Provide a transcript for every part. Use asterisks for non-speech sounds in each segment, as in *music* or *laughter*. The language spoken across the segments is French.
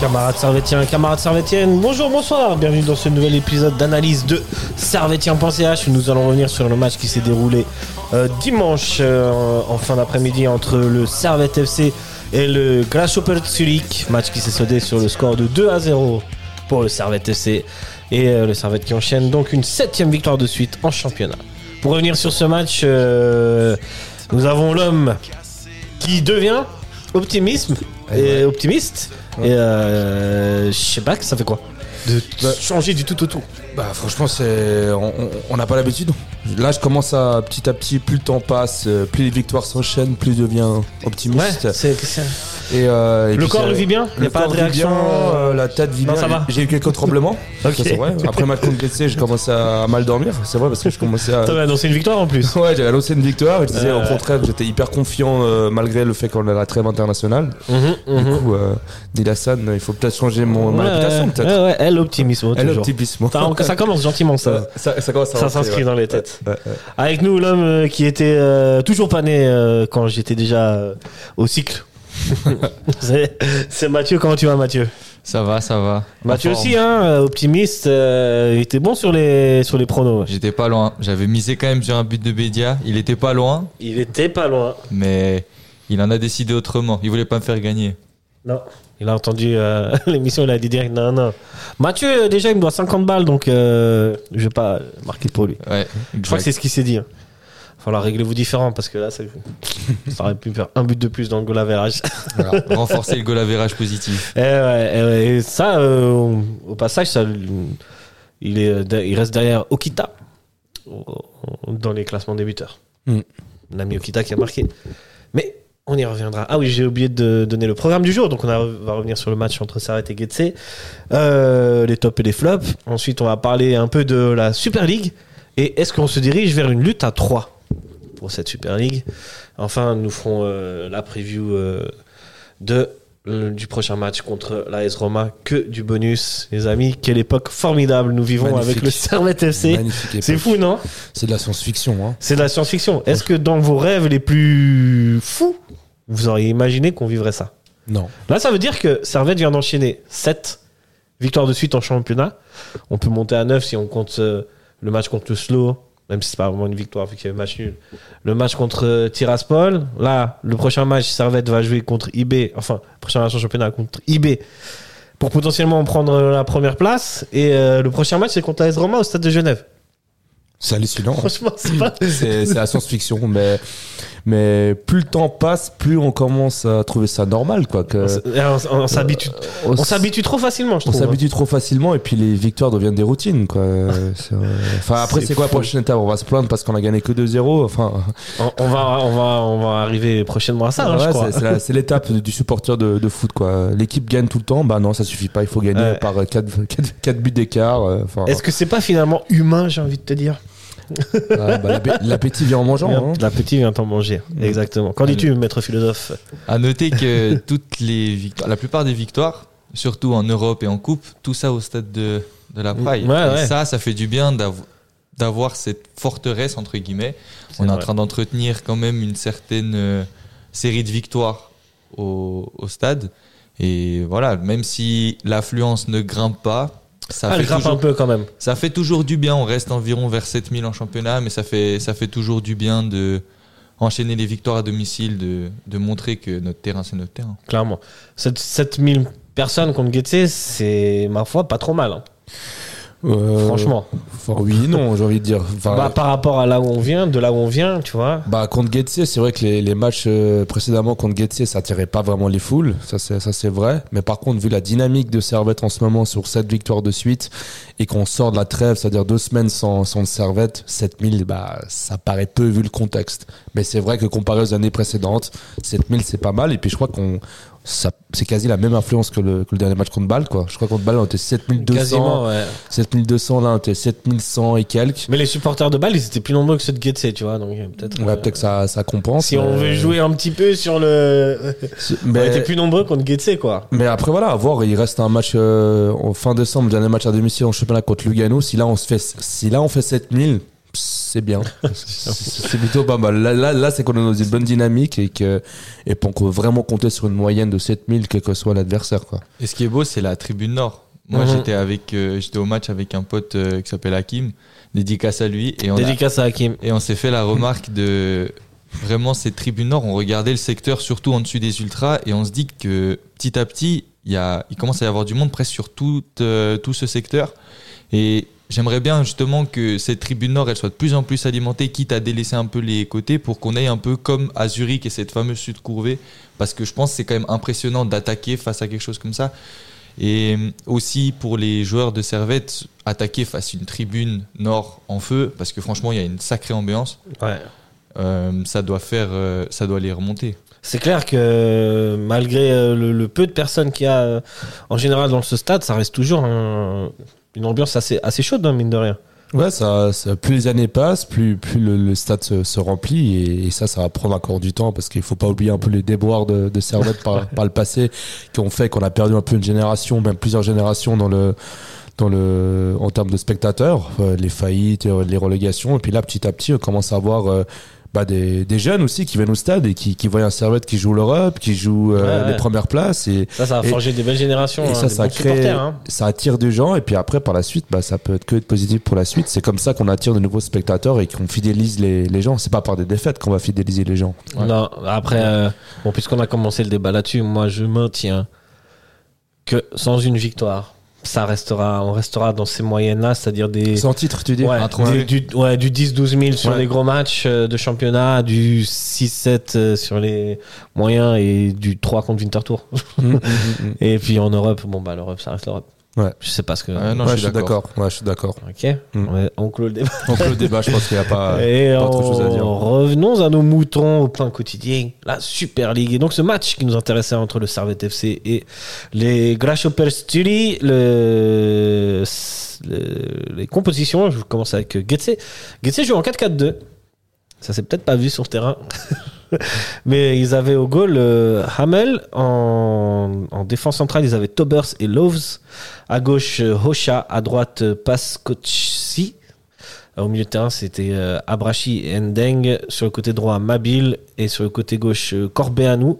Camarades Servétiens, camarades Servétiennes, bonjour, bonsoir, bienvenue dans ce nouvel épisode d'analyse de Servétien.ch. Nous allons revenir sur le match qui s'est déroulé euh, dimanche euh, en fin d'après-midi entre le Servette FC et le Grasshopper Zurich. Match qui s'est soldé sur le score de 2 à 0 pour le Servette FC et euh, le Servette qui enchaîne donc une septième victoire de suite en championnat. Pour revenir sur ce match, nous avons l'homme qui devient optimisme et optimiste. Et euh, je sais pas, ça fait quoi De Bah- changer du tout au tout. Bah franchement c'est on- n'a pas l'habitude. Là je commence à petit à petit plus le temps passe, euh, plus les victoires s'enchaînent, plus je deviens optimiste. c'est c'est- Et, euh, et Le corps vit bien Il y Le a pas de réaction bien, euh, la tête vit Non, bien. ça va. J'ai eu quelques tremblements. Ok. *laughs* Ça, c'est vrai. Après match contre Getse, j'ai commencé à mal dormir. C'est vrai parce que je commençais à. T'avais annoncé une victoire en plus. *laughs* Ouais, j'avais annoncé une victoire. et Je disais Euh. au contraire, j'étais hyper confiant euh, malgré le fait qu'on a la trêve internationale. Mhm, Du mhm. coup, euh, Dilassan, il faut peut-être changer mon, ma Ouais, réputation ouais, peut-être. ouais, ouais, elle optimisme. Ça, ça commence gentiment ça. Ça, ça commence à Ça rentrer, s'inscrit ouais. dans les têtes. Ouais, ouais. Avec nous, l'homme euh, qui était euh, toujours pas né euh, quand j'étais déjà euh, au cycle. *laughs* c'est c'est Mathieu, comment tu vas Mathieu? Ça va, ça va. Mathieu aussi, hein, euh, optimiste, euh, il était bon sur les, sur les pronos. ouais. J'étais pas loin. J'avais misé quand même sur un but de Bédia. Il était pas loin, Il était pas loin. mais il en a décidé autrement. Il voulait pas me faire gagner. Non. Il a entendu euh, *laughs* l'émission, il a dit direct non, non. Mathieu, euh, déjà, il me doit 50 balles, donc euh, je vais pas marquer pour lui. Ouais, Je crois que c'est ce qu'il s'est dit. hein. Falloir régler vous différent parce que là, ça, *laughs* ça aurait pu faire un but de plus dans le goal average. *laughs* Voilà. renforcer le goal average positif. Et, ouais, et ouais, et ça, euh, au passage, ça, il, est, il reste derrière Okita dans les classements des buteurs. Mm. L'ami Okita qui a marqué. Mais on y reviendra. Ah oui, j'ai oublié de donner le programme du jour. Donc on va revenir sur le match entre Servette et Getse. Euh, les tops et les flops. Ensuite, on va parler un peu de la Super League. Et est-ce qu'on se dirige vers une lutte à 3 pour cette Super League? Enfin, nous ferons euh, la preview euh, de, du prochain match contre l'AS Roma. Que du bonus, les amis. Quelle époque formidable nous vivons Magnifique. avec le Servette FC. C'est fou, non? C'est de la science-fiction. Hein. C'est de la science-fiction. Est-ce que dans vos rêves les plus fous, vous auriez imaginé qu'on vivrait ça? Non. Là, ça veut dire que Servette vient d'enchaîner 7 victoires de suite en championnat. On peut monter à 9 si on compte euh, le match contre le Slow, même si c'est pas vraiment une victoire vu qu'il y avait match nul. Le match contre euh, Tiraspol. Là, le prochain match, Servette va jouer contre IB. Enfin, le prochain match en championnat contre IB pour potentiellement prendre euh, la première place. Et euh, le prochain match, c'est contre AS Roma au stade de Genève. C'est hallucinant. Franchement, c'est pas. c'est la science-fiction, mais, mais plus le temps passe, plus on commence à trouver ça normal. Quoi, que, On on- on s'habitue. on On s'habitue trop facilement, je on trouve. hein. s'habitue trop facilement et puis les victoires deviennent des routines. Quoi. *laughs* Euh, Enfin, après, C'est quoi la prochaine étape? On va se plaindre parce qu'on a gagné que 2-0. Enfin, On, on va, on, va, on va arriver prochainement à ça, hein, je crois. c'est, l'étape du supporter de, de foot. Quoi. L'équipe gagne tout le temps. Bah non, ça suffit pas. Il faut gagner Ouais. par 4, *laughs* buts d'écart. euh, Enfin, Est-ce que c'est pas finalement humain, j'ai envie de te dire? Bah, l'appé- l'appétit vient en mangeant. hein. La petite vient t'en manger. Exactement. Qu'en dis-tu, maître philosophe? À noter que toutes les victoires, la plupart des victoires, surtout en Europe et en Coupe, tout ça au stade de, de la Praille. Ouais, et ouais. ça, ça fait du bien d'av- d'avoir cette forteresse, entre guillemets. On est en train d'entretenir quand même une certaine euh, série de victoires au, au stade. Et voilà, même si l'affluence ne grimpe pas, ça, Ah, fait toujours, un peu quand même. ça fait toujours du bien. On reste environ vers 7000 en championnat, mais ça fait, ça fait toujours du bien de enchaîner les victoires à domicile, de, de montrer que notre terrain, c'est notre terrain. Clairement. 7 7000 personnes contre Getse, c'est, ma foi, pas trop mal. hein. Euh, Franchement. oui, non, j'ai envie de dire. Enfin, Bah, par rapport à là où on vient, de là où on vient, tu vois. Bah contre Getse, c'est vrai que les, les matchs euh, précédemment contre Getse, ça attirait pas vraiment les foules, ça c'est vrai. Mais par contre, vu la dynamique de Servette en ce moment sur cette victoire de suite et qu'on sort de la trêve, c'est-à-dire deux semaines sans sans Servette, 7000, bah ça paraît peu vu le contexte. Mais c'est vrai que comparé aux années précédentes, 7000 c'est pas mal. Et puis je crois qu'on c'est quasi la même influence que le, que le dernier match contre Bâle, quoi. Je crois que contre Bâle, on était 7200. Quasiment, ouais. 7200, là, on était 7100 et quelques. Mais les supporters de balle, ils étaient plus nombreux que ceux de Getse, tu vois. Donc euh, peut-être. Ouais, euh, peut-être que ça, ça compense. Si on veut jouer un petit peu sur le. *laughs* On mais, était plus nombreux contre Getse, quoi. mais après, voilà, à voir, il reste un match euh, en fin décembre, le dernier match à domicile en championnat contre Lugano. Si là, on se fait, si là, on fait 7000, c'est bien. c'est plutôt pas mal. Là, là, là c'est qu'on est dans une bonne dynamique et que, et qu'on peut vraiment compter sur une moyenne de 7000, quel que soit l'adversaire, quoi. Et ce qui est beau, c'est la tribune nord. Moi, Mhm. j'étais avec, euh, j'étais au match avec un pote euh, qui s'appelle Hakim, dédicace à lui, et on, a- Dédicace à Hakim. et on s'est fait la remarque de vraiment cette tribune nord. On regardait le secteur surtout en dessus des ultras, et on se dit que petit à petit, il y a, il commence à y avoir du monde presque sur tout, euh, tout ce secteur. Et j'aimerais bien justement que cette tribune nord, elle soit de plus en plus alimentée, quitte à délaisser un peu les côtés, pour qu'on aille un peu comme à Zurich et cette fameuse sud courvée, parce que je pense que c'est quand même impressionnant d'attaquer face à quelque chose comme ça. Et aussi pour les joueurs de Servette, attaquer face à une tribune nord en feu, parce que franchement, il y a une sacrée ambiance. Ouais. Euh, ça doit faire, euh, ça doit les remonter. C'est clair que malgré euh, le, le peu de personnes qu'il y a en général dans ce stade, ça reste toujours un- une ambiance assez, assez chaude, hein, mine de rien. Ouais, ça, ça- plus les années passent, plus, plus le, le stade se, se remplit et, et ça, ça va prendre encore du temps parce qu'il faut pas oublier un peu les déboires de, de Servette par, par le passé qui ont fait qu'on a perdu un peu une génération, même plusieurs générations dans le, dans le, en termes de spectateurs, euh, les faillites, euh, les relégations et puis là, petit à petit, on commence à avoir euh, bah, des, des jeunes aussi qui viennent au stade et qui, qui voient un Servette qui joue l'Europe, qui joue euh, Ouais, ouais. les premières places et Ça, ça a Et- forgé des belles générations. et hein, ça, crée, hein. ça attire des gens. Et puis après, par la suite, bah, ça peut être que être positif pour la suite. C'est comme ça qu'on attire de nouveaux spectateurs et qu'on fidélise les, les gens. C'est pas par des défaites qu'on va fidéliser les gens. Non, après, euh, bon, puisqu'on a commencé le débat là-dessus, moi je maintiens que sans une victoire, ça restera, on restera dans ces moyennes-là, c'est-à-dire des. Sans titre, tu dis Ouais, des- du, ouais, du 10-12 000 sur Ouais. les gros matchs euh, de championnat, du 6-7 euh, sur les moyens et du 3 contre Winterthur. Mm, mm, *laughs* mm. Et puis en Europe, bon bah l'Europe, ça reste l'Europe. Ouais. Je sais pas ce que. Ouais, non, Ouais, je suis d'accord. Ouais, je suis d'accord. Ok. Mm. Ouais, on clôt le débat. Donc le débat, je pense qu'il n'y a pas. *laughs* Et pas trop de choses à dire. on- revenons à nos moutons au pain quotidien, la Super League. Et donc ce match qui nous intéressait entre le Servette FC et les Grasshopper Stuli, le, le- les compositions, je commence avec Getse. Getse joue en 4-4-2. Ça s'est peut-être pas vu sur le terrain. *laughs* *laughs* Mais ils avaient au goal euh, Hamel. En, en défense centrale, ils avaient Tobers et Loves. À gauche, euh, Hosha. À droite, euh, Paskotsi. Au milieu de terrain, c'était euh, Abrachi et Ndeng. Sur le côté droit, Mabil. Et sur le côté gauche, Corbeanou.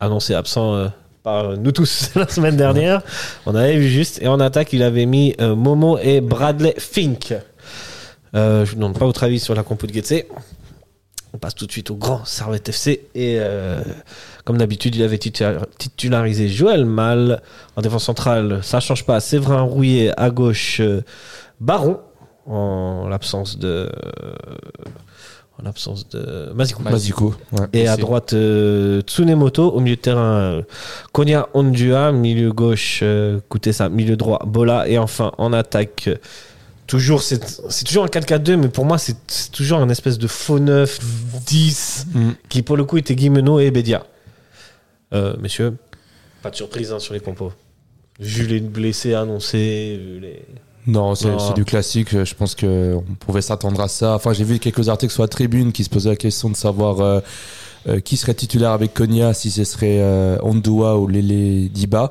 Annoncé absent euh, par nous tous *laughs* la semaine dernière. On avait vu juste. Et en attaque, il avait mis Momo et Bradley Fink. Je ne demande pas votre avis sur la compo de Getse. On passe tout de suite au grand Servette FC. Et euh, comme d'habitude, il avait titular- titularisé Joël Mal. En défense centrale, ça change pas. Séverin Rouillet à gauche, euh, Baron. En l'absence de. En l'absence de. Maziko. Ouais. Et à droite, euh, Tsunemoto. Au milieu de terrain, euh, Konya Ondua. Milieu gauche, euh, Kutesa. Milieu droit, Bola. Et enfin, en attaque, euh, toujours, c'est toujours un 4-4-2, mais pour moi, c'est toujours un espèce de faux 9, 10, Mm. qui pour le coup était Guimeno et Bedia. Euh, messieurs, pas de surprise hein, sur les compos. Vu les blessés annoncés, vu les. Non, c'est Non. c'est du classique. Je pense qu'on pouvait s'attendre à ça. Enfin, j'ai vu quelques articles sur la tribune qui se posaient la question de savoir euh, euh, qui serait titulaire avec Konya, si ce serait euh, Ondua ou Lele Diba.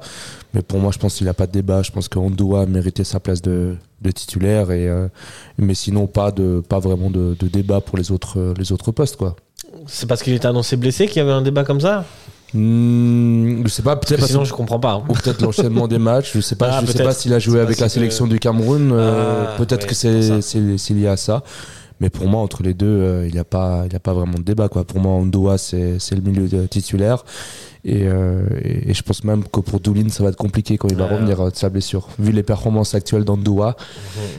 Mais pour moi, je pense qu'il n'y a pas de débat. Je pense que Ondua méritait sa place de, de titulaire. Et, euh, mais sinon, pas, de, pas vraiment de, de débat pour les autres, euh, les autres postes. Quoi. C'est parce qu'il était annoncé blessé qu'il y avait un débat comme ça? Hmm, je sais pas, peut-être Sinon, je comprends pas. hein. ou peut-être l'enchaînement des matchs. Je sais pas, Ah, je sais pas s'il a joué avec la que- sélection du Cameroun. Ah, peut-être ouais, que c'est lié à ça. Mais pour moi, entre les deux, euh, il n'y a pas il y a pas vraiment de débat quoi. Pour moi, Ondoa c'est c'est le milieu de- titulaire. Et, euh, et, et je pense même que pour Doulin, ça va être compliqué quand il va Ouais. revenir euh, de sa blessure. Vu les performances actuelles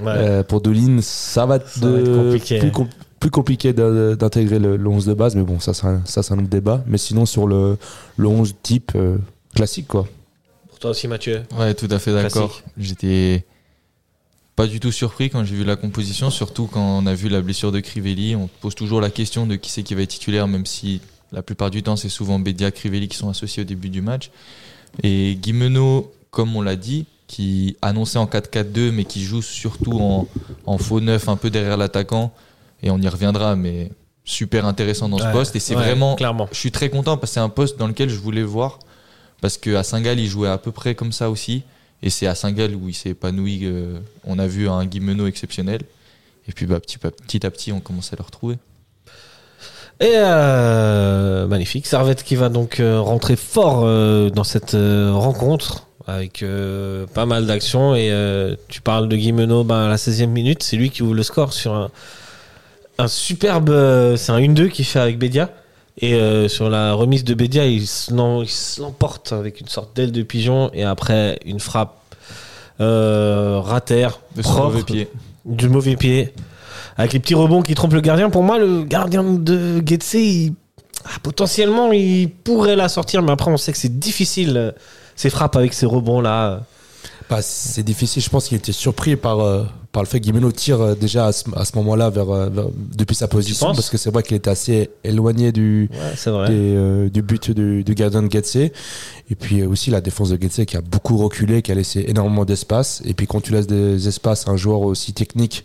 Ouais. euh, pour Doulin, ça va être, Ça va être de- compliqué. plus, com- plus compliqué de- d'intégrer le, le 11 de base. Mais bon, ça, c'est un- ça c'est un autre débat. Mais sinon, sur le, le 11 type euh, classique, quoi. Pour toi aussi, Mathieu? Ouais, tout à fait d'accord. Classique. J'étais pas du tout surpris quand j'ai vu la composition, surtout quand on a vu la blessure de Crivelli. On pose toujours la question de qui c'est qui va être titulaire, même si La plupart du temps, c'est souvent Bédia, Crivelli qui sont associés au début du match. Et Guimeno, comme on l'a dit, qui annonçait en 4-4-2, mais qui joue surtout en, en faux neuf, un peu derrière l'attaquant. Et on y reviendra, mais super intéressant dans ce poste. Et c'est ouais, vraiment. clairement. Je suis très content parce que c'est un poste dans lequel je voulais voir. Parce qu'à Saint-Gall, il jouait à peu près comme ça aussi. Et c'est à Saint-Gall où il s'est épanoui. euh, on a vu un Guimeno exceptionnel. Et puis bah, petit, à- petit on commence à le retrouver. Et euh, magnifique. Servette qui va donc euh, rentrer fort dans cette rencontre avec pas mal d'actions. Et tu parles de Guimeno ben, à la 16e minute. C'est lui qui ouvre le score sur un, superbe. c'est un 1-2 qu'il fait avec Bédia. Et euh, sur la remise de Bédia, il se l'emporte avec une sorte d'aile de pigeon. Et après, une frappe euh, ratère, De son propre, mauvais pied. du mauvais pied. Avec les petits rebonds qui trompent le gardien. Pour moi, le gardien de Getse, il- ah, potentiellement, il pourrait la sortir. Mais après, on sait que c'est difficile, euh, ces frappes avec ces rebonds-là. Bah, c'est difficile. Je pense qu'il était surpris par, euh, par le fait que Guimeno tire euh, déjà à ce, à ce moment-là vers, euh, vers- depuis sa position. Parce que c'est vrai qu'il était assez éloigné du, Ouais, c'est vrai. des, euh, du but du, du gardien de Getse. Et puis aussi la défense de Getse qui a beaucoup reculé, qui a laissé énormément d'espace. Et puis quand tu laisses des espaces à un joueur aussi technique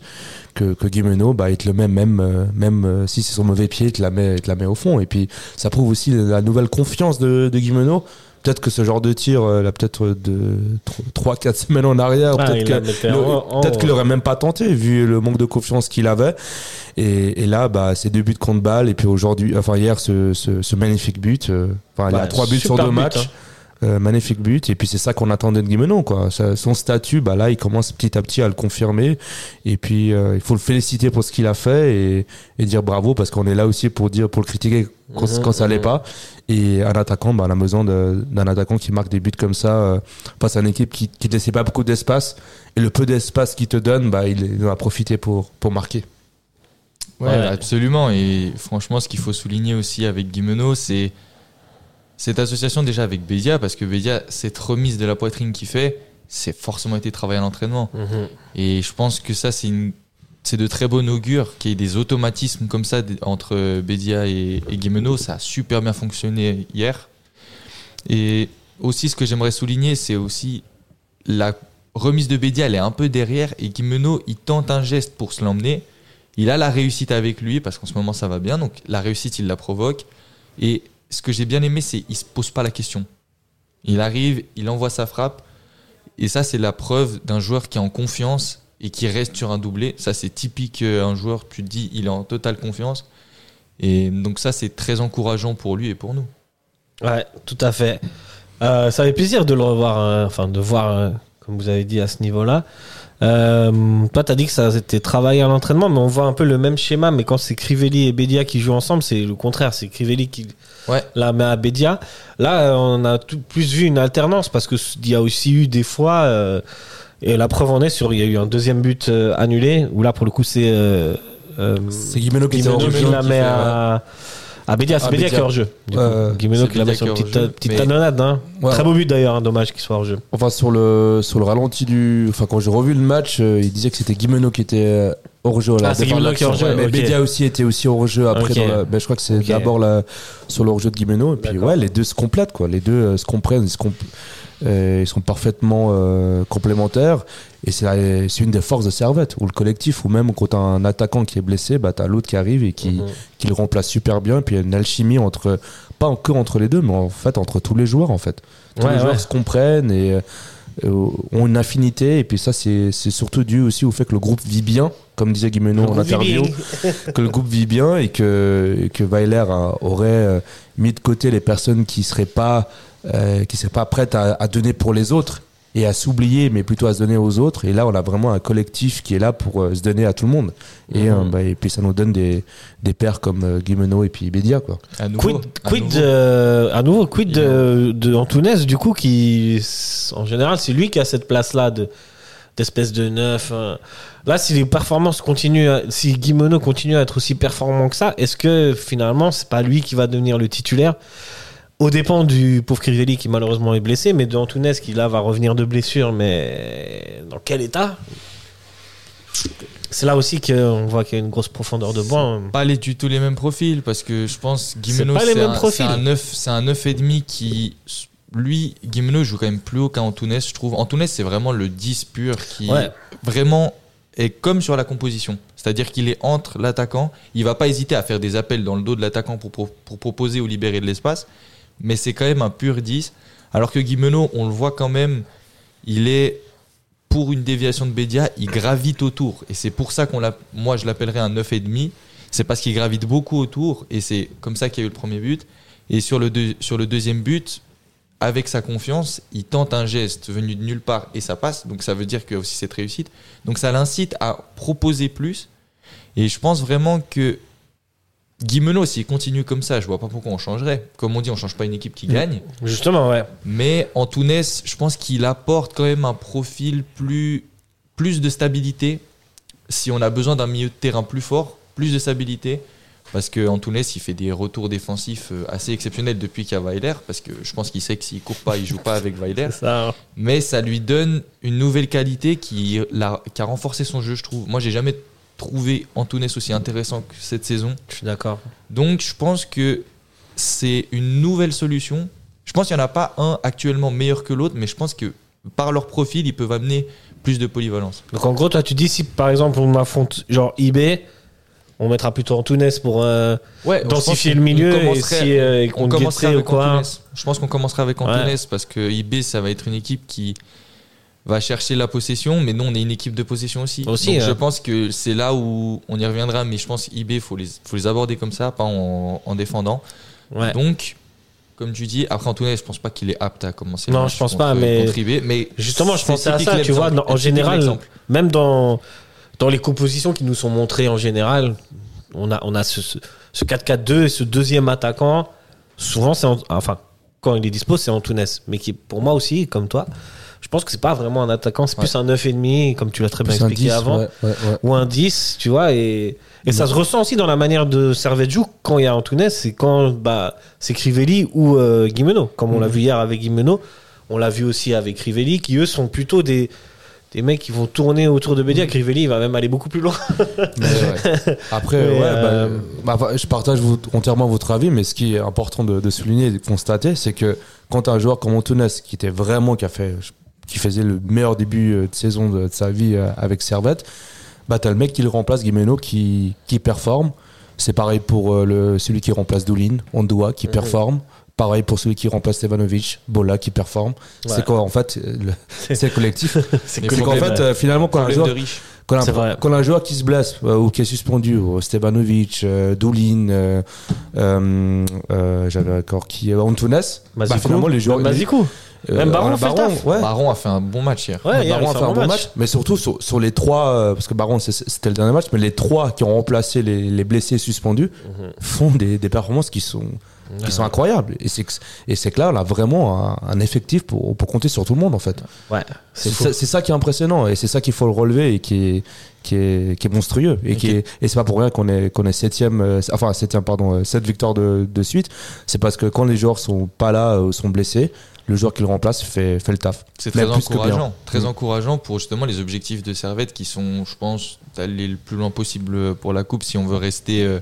que, que Guimeno, bah, il te le met même, même si c'est son mauvais pied, il te la met, il te la met au fond. Et puis ça prouve aussi la nouvelle confiance de, de Guimeno. Peut-être que ce genre de tir, euh, là, peut-être de 3-4 semaines en arrière, Ah, peut-être qu'il aurait même pas tenté vu le manque de confiance qu'il avait. Et, et là, bah, c'est deux buts contre balle. Et puis aujourd'hui, enfin hier, ce, ce, ce magnifique but. euh, Enfin, il a Ouais, trois buts sur deux but, matchs. hein. Euh, magnifique but. Et puis c'est ça qu'on attendait de Guimeno, quoi. Ça- son statut, bah là, il commence petit à petit à le confirmer. Et puis euh, il faut le féliciter pour ce qu'il a fait et, et dire bravo parce qu'on est là aussi pour dire, pour le critiquer quand, Mhm, quand ça allait mhm. pas. Et un attaquant, bah, on a besoin d'un attaquant qui marque des buts comme ça euh, face à une équipe qui qui ne laissait pas beaucoup d'espace. Et le peu d'espace qu'il te donne, bah, il, il en a profité pour, pour marquer. Ouais, Ouais. absolument. Et franchement, ce qu'il faut souligner aussi avec Guimeno, c'est cette association déjà avec Bédia, parce que Bédia, cette remise de la poitrine qu'il fait, c'est forcément été travaillé à l'entraînement. Mhm. Et je pense que ça, c'est une... C'est de très bon augure qu'il y ait des automatismes comme ça entre Bédia et, et Guimeno. Ça a super bien fonctionné hier. Et aussi, ce que j'aimerais souligner, c'est aussi la remise de Bédia, elle est un peu derrière et Guimeno, il tente un geste pour se l'emmener. Il a la réussite avec lui parce qu'en ce moment ça va bien, donc la réussite il la provoque. Et ce que j'ai bien aimé, c'est il se pose pas la question. Il arrive, il envoie sa frappe, et ça c'est la preuve d'un joueur qui est en confiance et qui reste sur un doublé. Ça c'est typique euh, un joueur, tu te dis il est en totale confiance. Et donc ça c'est très encourageant pour lui et pour nous. Ouais, tout à fait. Euh, ça fait plaisir de le revoir, euh, enfin de voir, comme vous avez dit, à ce niveau-là. Toi, tu as dit que ça c'était travaillé à l'entraînement, mais on voit un peu le même schéma. Mais quand c'est Crivelli et Bédia qui jouent ensemble, c'est le contraire. C'est Crivelli qui Ouais. la met à Bédia. Là, on a tout, plus vu une alternance parce qu'il y a aussi eu des fois. euh, et la preuve en est sur, il y a eu un deuxième but euh, annulé où là, pour le coup, c'est euh, euh, C'est Guimeno qui qui la met à, à Bédia. C'est À Bédia qui est Bédia. hors jeu. Du coup. Euh, Guimeno qui la sur une petite, petite talonnade. Hein. Ouais. Très beau but d'ailleurs, hein, dommage qu'il soit hors jeu. Enfin, sur le, sur le ralenti du. Enfin, quand j'ai revu le match, euh, il disait que c'était Guimeno qui était euh, hors jeu. là, Ah, c'est Guimeno qui est hors l'action. jeu, Ouais, Mais ok. Bédia aussi était aussi hors jeu après. Ok. dans la- ben, je crois que c'est Ok. d'abord la- sur le hors jeu de Guimeno. Et puis, ouais, les deux se complètent, quoi. Les deux euh, se comprennent, ils, se comp- euh, ils sont parfaitement euh, complémentaires. Et c'est la- c'est une des forces de Servette, ou le collectif, ou même quand t'as un attaquant qui est blessé, bah, t'as l'autre qui arrive et qui, Mhm. qui le remplace super bien. Et puis, il y a une alchimie entre, pas que entre les deux, mais en fait, entre tous les joueurs, en fait. Tous Ouais, les joueurs se comprennent et euh, euh, ont une affinité. Et puis ça, c'est surtout dû aussi au fait que le groupe vit bien, comme disait Guimeno en interview, *laughs* que le groupe vit bien et que, et que Weiler a- aurait euh, mis de côté les personnes qui seraient pas, euh, qui seraient pas prêtes à, à donner pour les autres et à s'oublier, mais plutôt à se donner aux autres. Et là, on a vraiment un collectif qui est là pour euh, se donner à tout le monde. Et, Mhm. euh, bah, et puis ça nous donne des, des pères comme euh, Guimeno et puis Bédia, quoi. À nouveau, Quid, à quid nouveau. euh, à nouveau, quid de, de Antunes, du coup, qui, en général, c'est lui qui a cette place-là de, d'espèce de neuf. hein. Là, si les performances continuent, si Guimeno continue à être aussi performant que ça, est-ce que finalement, c'est pas lui qui va devenir le titulaire? Au dépend du pauvre Crivelli qui malheureusement est blessé, mais de Antunes qui là va revenir de blessure, mais dans quel état? C'est là aussi qu'on voit qu'il y a une grosse profondeur de banc. pas les, du tout les mêmes profils parce que je pense Guimeno c'est un, un neuf c'est un neuf et demi qui lui Guimeno joue quand même plus haut qu'Antunes je trouve. Antunes c'est vraiment le 10 pur qui Ouais. vraiment est comme sur la composition. C'est-à-dire qu'il est entre l'attaquant. Il va pas hésiter à faire des appels dans le dos de l'attaquant pour, pour, pour proposer ou libérer de l'espace mais c'est quand même un pur 10 alors que Guimeno on le voit quand même il est pour une déviation de Bédia, il gravite autour. Et c'est pour ça qu'on l'a, moi je l'appellerais un 9,5. C'est parce qu'il gravite beaucoup autour. Et c'est comme ça qu'il y a eu le premier but. Et sur le, sur le deuxième but, avec sa confiance, il tente un geste venu de nulle part et ça passe. Donc ça veut dire que aussi cette réussite. Donc ça l'incite à proposer plus. Et je pense vraiment que Guimeno, s'il continue comme ça, je vois pas pourquoi on changerait. Comme on dit, on change pas une équipe qui gagne. Justement, ouais. Mais Antunes, je pense qu'il apporte quand même un profil plus, plus de stabilité. Si on a besoin d'un milieu de terrain plus fort, plus de stabilité. Parce que Antunes, il fait des retours défensifs euh, assez exceptionnels depuis qu'il y a Weiler. Parce que je pense qu'il sait que s'il court pas, il joue pas avec Weiler. *laughs* Ça. hein. Mais ça lui donne une nouvelle qualité qui, l'a- qui a renforcé son jeu, je trouve. Moi, j'ai jamais trouvé Antunes aussi intéressant que cette saison. Je suis d'accord. Donc je pense que c'est une nouvelle solution. Je pense qu'il n'y en a pas un actuellement meilleur que l'autre, mais je pense que par leur profil, ils peuvent amener plus de polyvalence. Donc en gros, toi, tu dis si par exemple on affronte genre eBay, on mettra plutôt Antunes pour euh, Ouais, densifier le milieu et si euh, on qu'on commencerait ou avec quoi. Antunes. Je pense qu'on commencerait avec Antunes parce que IB, ça va être une équipe qui va chercher la possession, mais nous, on est une équipe de possession aussi. Aussi, Donc, hein. je pense que c'est là où on y reviendra, mais je pense IB, il faut les, faut les aborder comme ça, pas en, en défendant. Ouais. Donc, comme tu dis, après Antunes, je pense pas qu'il est apte à commencer. Non, je pense contre- pas, mais- mais Justement, je pensais à ça, tu vois, en général, même dans, dans les compositions qui nous sont montrées en général, on a, on a ce, ce, ce 4-4-2 et ce deuxième attaquant. Souvent, c'est en- enfin, quand il est dispo, c'est Antunes. Mais qui, pour moi aussi, comme toi, je pense que c'est pas vraiment un attaquant, c'est plus un 9,5, comme tu l'as très bien Plus expliqué 10, avant. ouais, ouais, ouais. Ou un 10, tu vois, et, et ça se ressent aussi dans la manière de joue quand il y a Antunes, c'est quand bah, c'est Crivelli ou euh, Guimeno. Comme on l'a vu hier avec Guimeno, on l'a vu aussi avec Crivelli, qui eux sont plutôt des, des mecs qui vont tourner autour de Bédia. Crivelli, il va même aller beaucoup plus loin. *laughs* Ouais. Après, ouais, euh, bah, bah, je partage entièrement votre avis, mais ce qui est important de, de souligner et de constater, c'est que quand as un joueur comme Antunes qui était vraiment, qui a fait, qui faisait le meilleur début euh, de saison de, de sa vie euh, avec Servette, bah t'as le mec qui le remplace, Guimeno, qui, qui performe. C'est pareil pour euh, le, celui qui remplace Doulin, Ondoa, qui performe. Pareil pour celui qui remplace Stevanovic, Bola, qui performe. Ouais. C'est quoi, en fait, *laughs* c'est collectif. c'est qu'en fait, euh, finalement, quand un joueur quand, un, quand un joueur qui se blesse euh, ou qui est suspendu, ou Stevanovic, euh, Doulin, j'avais encore qui, Antunes, bah, finalement les joueurs, Mazikou. Euh, Même Baron euh, fait le taf. ouais. Baron a fait un bon match hier. Ouais, hier, Baron il a fait un bon match. mais surtout sur, sur les trois, euh, parce que Baron c'est- c'était le dernier match, mais les trois qui ont remplacé les, les blessés suspendus Mhm. font des, des performances qui sont qui sont incroyables. Et c'est que, que là, on a vraiment un, un effectif pour, pour compter sur tout le monde en fait. Ouais, C'est ça, qui est impressionnant et c'est ça qu'il faut le relever et qui est qui est, qui est monstrueux et qui est, et c'est pas pour rien qu'on est qu'on est septième euh, enfin septième pardon euh, sept victoires de, de suite c'est parce que quand les joueurs sont pas là ou sont blessés le joueur qui le remplace fait fait le taf C'est très encourageant. Très Mm. encourageant pour justement les objectifs de Servette qui sont, je pense, d'aller le plus loin possible pour la coupe si on veut rester euh,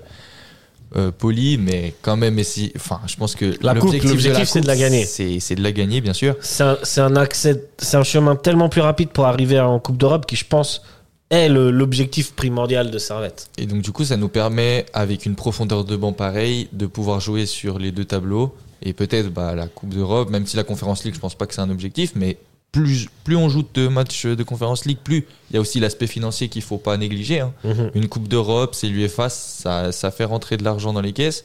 euh, poli, mais quand même essayer. Enfin, je pense que l'objectif l'objectif, c'est de la gagner. C'est c'est de la gagner, bien sûr. C'est un, c'est un accès, c'est un chemin tellement plus rapide pour arriver en Coupe d'Europe qui, je pense, est l'objectif primordial de Servette. Et donc, du coup, ça nous permet, avec une profondeur de banc pareille, de pouvoir jouer sur les deux tableaux. Et peut-être bah, la Coupe d'Europe, même si la Conférence League, je pense pas que c'est un objectif, mais plus, plus on joue de matchs de Conférence League, plus il y a aussi l'aspect financier qu'il faut pas négliger. hein. Mhm. Une Coupe d'Europe, c'est l'UEFA, ça, ça fait rentrer de l'argent dans les caisses.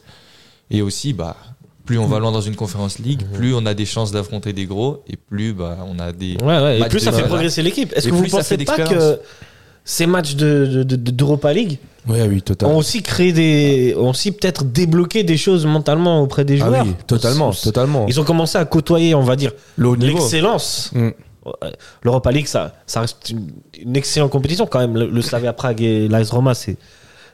Et aussi, bah, plus on va loin dans une Conférence League, plus on a des chances d'affronter des gros, et plus bah, on a des. Ouais, ouais. Et plus ça fait progresser l'équipe. Est-ce que vous pensez pas que. Ces matchs de, de- de- d'Europa League oui ont aussi créé des, ont aussi peut-être débloqué des choses mentalement auprès des ah joueurs oui totalement Ils- totalement Ils ont commencé à côtoyer, on va dire, l'excellence. Mm. Ouais. L'Europa League, ça, ça reste une, une excellente compétition quand même. Le, le Slavia Prague et l'AS Roma, c'est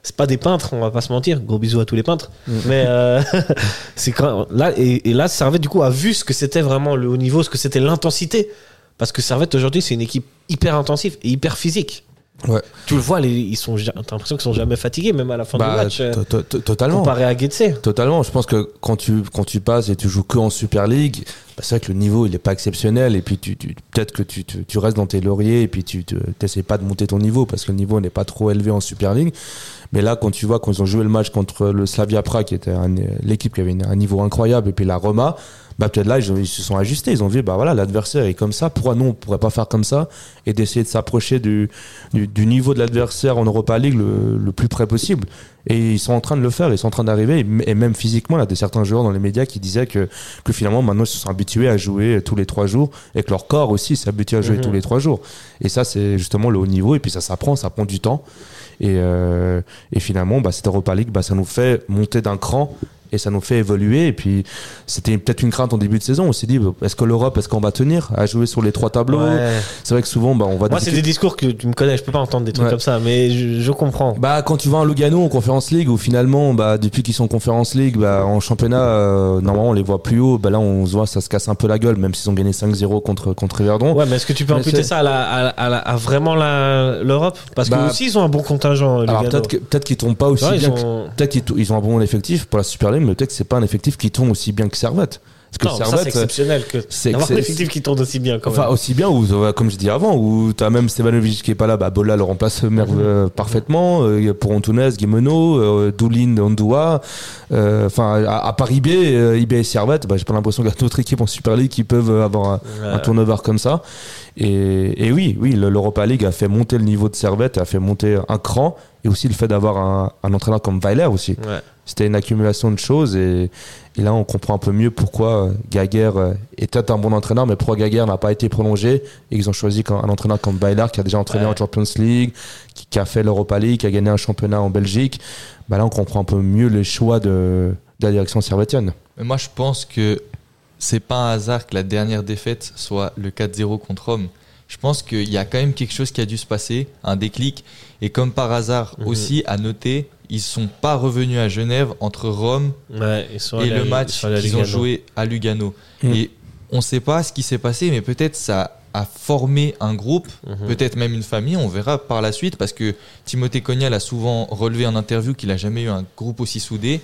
c'est pas des peintres, on va pas se mentir. Gros bisous à tous les peintres. Mais euh, *laughs* c'est quand là et, et là, Servette du coup a vu ce que c'était vraiment le haut niveau, ce que c'était l'intensité. Parce que Servette aujourd'hui, c'est une équipe hyper intensive et hyper physique. Ouais. Tu le vois, les, ils sont, t'as l'impression qu'ils sont jamais fatigués, même à la fin du Bah, match, euh, to- to- to- totalement. comparé à Getse. Totalement. Je pense que quand tu, quand tu passes et tu joues que en Super League, bah, c'est vrai que le niveau, il n'est pas exceptionnel. Et puis, tu, peut-être que tu, restes dans tes lauriers et puis tu n'essaies pas de monter ton niveau parce que le niveau n'est pas trop élevé en Super League. Mais là, quand tu vois quand ils ont joué le match contre le Slavia Prague, qui était l'équipe qui avait un niveau incroyable, et puis la Roma, bah peut-être là, ils, se sont ajustés. Ils ont vu, bah voilà, l'adversaire est comme ça. Pourquoi nous, on pourrait pas faire comme ça et d'essayer de s'approcher du, niveau de l'adversaire en Europa League le, le plus près possible? Et ils sont en train de le faire, ils sont en train d'arriver. Et même physiquement, il y a des certains joueurs dans les médias qui disaient que, que finalement, maintenant, ils se sont habitués à jouer tous les trois jours et que leur corps aussi s'est habitué à jouer Mhm. tous les trois jours. Et ça, c'est justement le haut niveau. Et puis ça s'apprend, ça prend du temps. Et, euh, et finalement, bah, cette Europa League, bah, ça nous fait monter d'un cran et ça nous fait évoluer. Et puis, c'était peut-être une crainte en début de saison. On s'est dit, est-ce que l'Europe, est-ce qu'on va tenir à jouer sur les trois tableaux? Ouais. C'est vrai que souvent, bah, on va Moi, c'est des discours que tu me connais, je peux pas entendre des trucs Ouais. comme ça, mais je, je comprends. Bah quand tu vas en Lugano en Conference League où finalement bah depuis qu'ils sont en Conference League bah en championnat euh, normalement on les voit plus haut bah là on se voit ça se casse un peu la gueule même s'ils ont gagné 5-0 contre contre Everdon. Ouais, mais est-ce que tu peux Mais imputer ça à, la- à, la- à la- à vraiment l'Europe? Parce que Bah, aussi ils ont un bon contingent. Peut-être que- qu'ils tombent pas aussi Ouais, ils bien que- ont- peut-être qu'ils ils ont un bon effectif pour la Super League mais peut-être que c'est pas un effectif qui tombe aussi bien que Servette. Parce que Non, ça c'est Servette euh, exceptionnel que c'est- d'avoir c'est- un effectif qui tourne aussi bien quand Enfin, même. aussi bien, ou euh, comme je dis avant, où t'as même Stevanovic qui est pas là, bah Bola le remplace Mhm. euh, parfaitement. Euh, pour Antunes, Guimeno, euh, Doulin, Ondua. Euh, Enfin, à, à part IB, euh, IB et Servette, bah, j'ai pas l'impression qu'il y a d'autres équipes en Super League qui peuvent avoir un, un turnover comme ça. Et, et oui, oui, le- l'Europa League a fait monter le niveau de Servette, a fait monter un cran, et aussi le fait d'avoir un, un entraîneur comme Weiler aussi. Ouais. C'était une accumulation de choses et, et là on comprend un peu mieux pourquoi euh, Gaguerre euh, était un bon entraîneur, mais pourquoi Gaguerre n'a pas été prolongé et qu'ils ont choisi un entraîneur comme Baylar qui a déjà entraîné Ouais. en Champions League, qui, qui a fait l'Europa League, qui a gagné un championnat en Belgique. Bah là on comprend un peu mieux les choix de, de la direction servétienne. Mais moi, je pense que c'est pas un hasard que la dernière défaite soit le 4-0 contre Rome. Je pense qu'il y a quand même quelque chose qui a dû se passer, un déclic. Et comme par hasard Mhm. aussi, à noter, ils sont pas revenus à Genève entre Rome Ouais, et le match qu'ils ont Lugano. joué à Lugano. Mhm. Et on sait pas ce qui s'est passé, mais peut-être ça a formé un groupe, Mhm. peut-être même une famille. On verra par la suite parce que Timothée Cognal a souvent relevé en interview qu'il a jamais eu un groupe aussi soudé.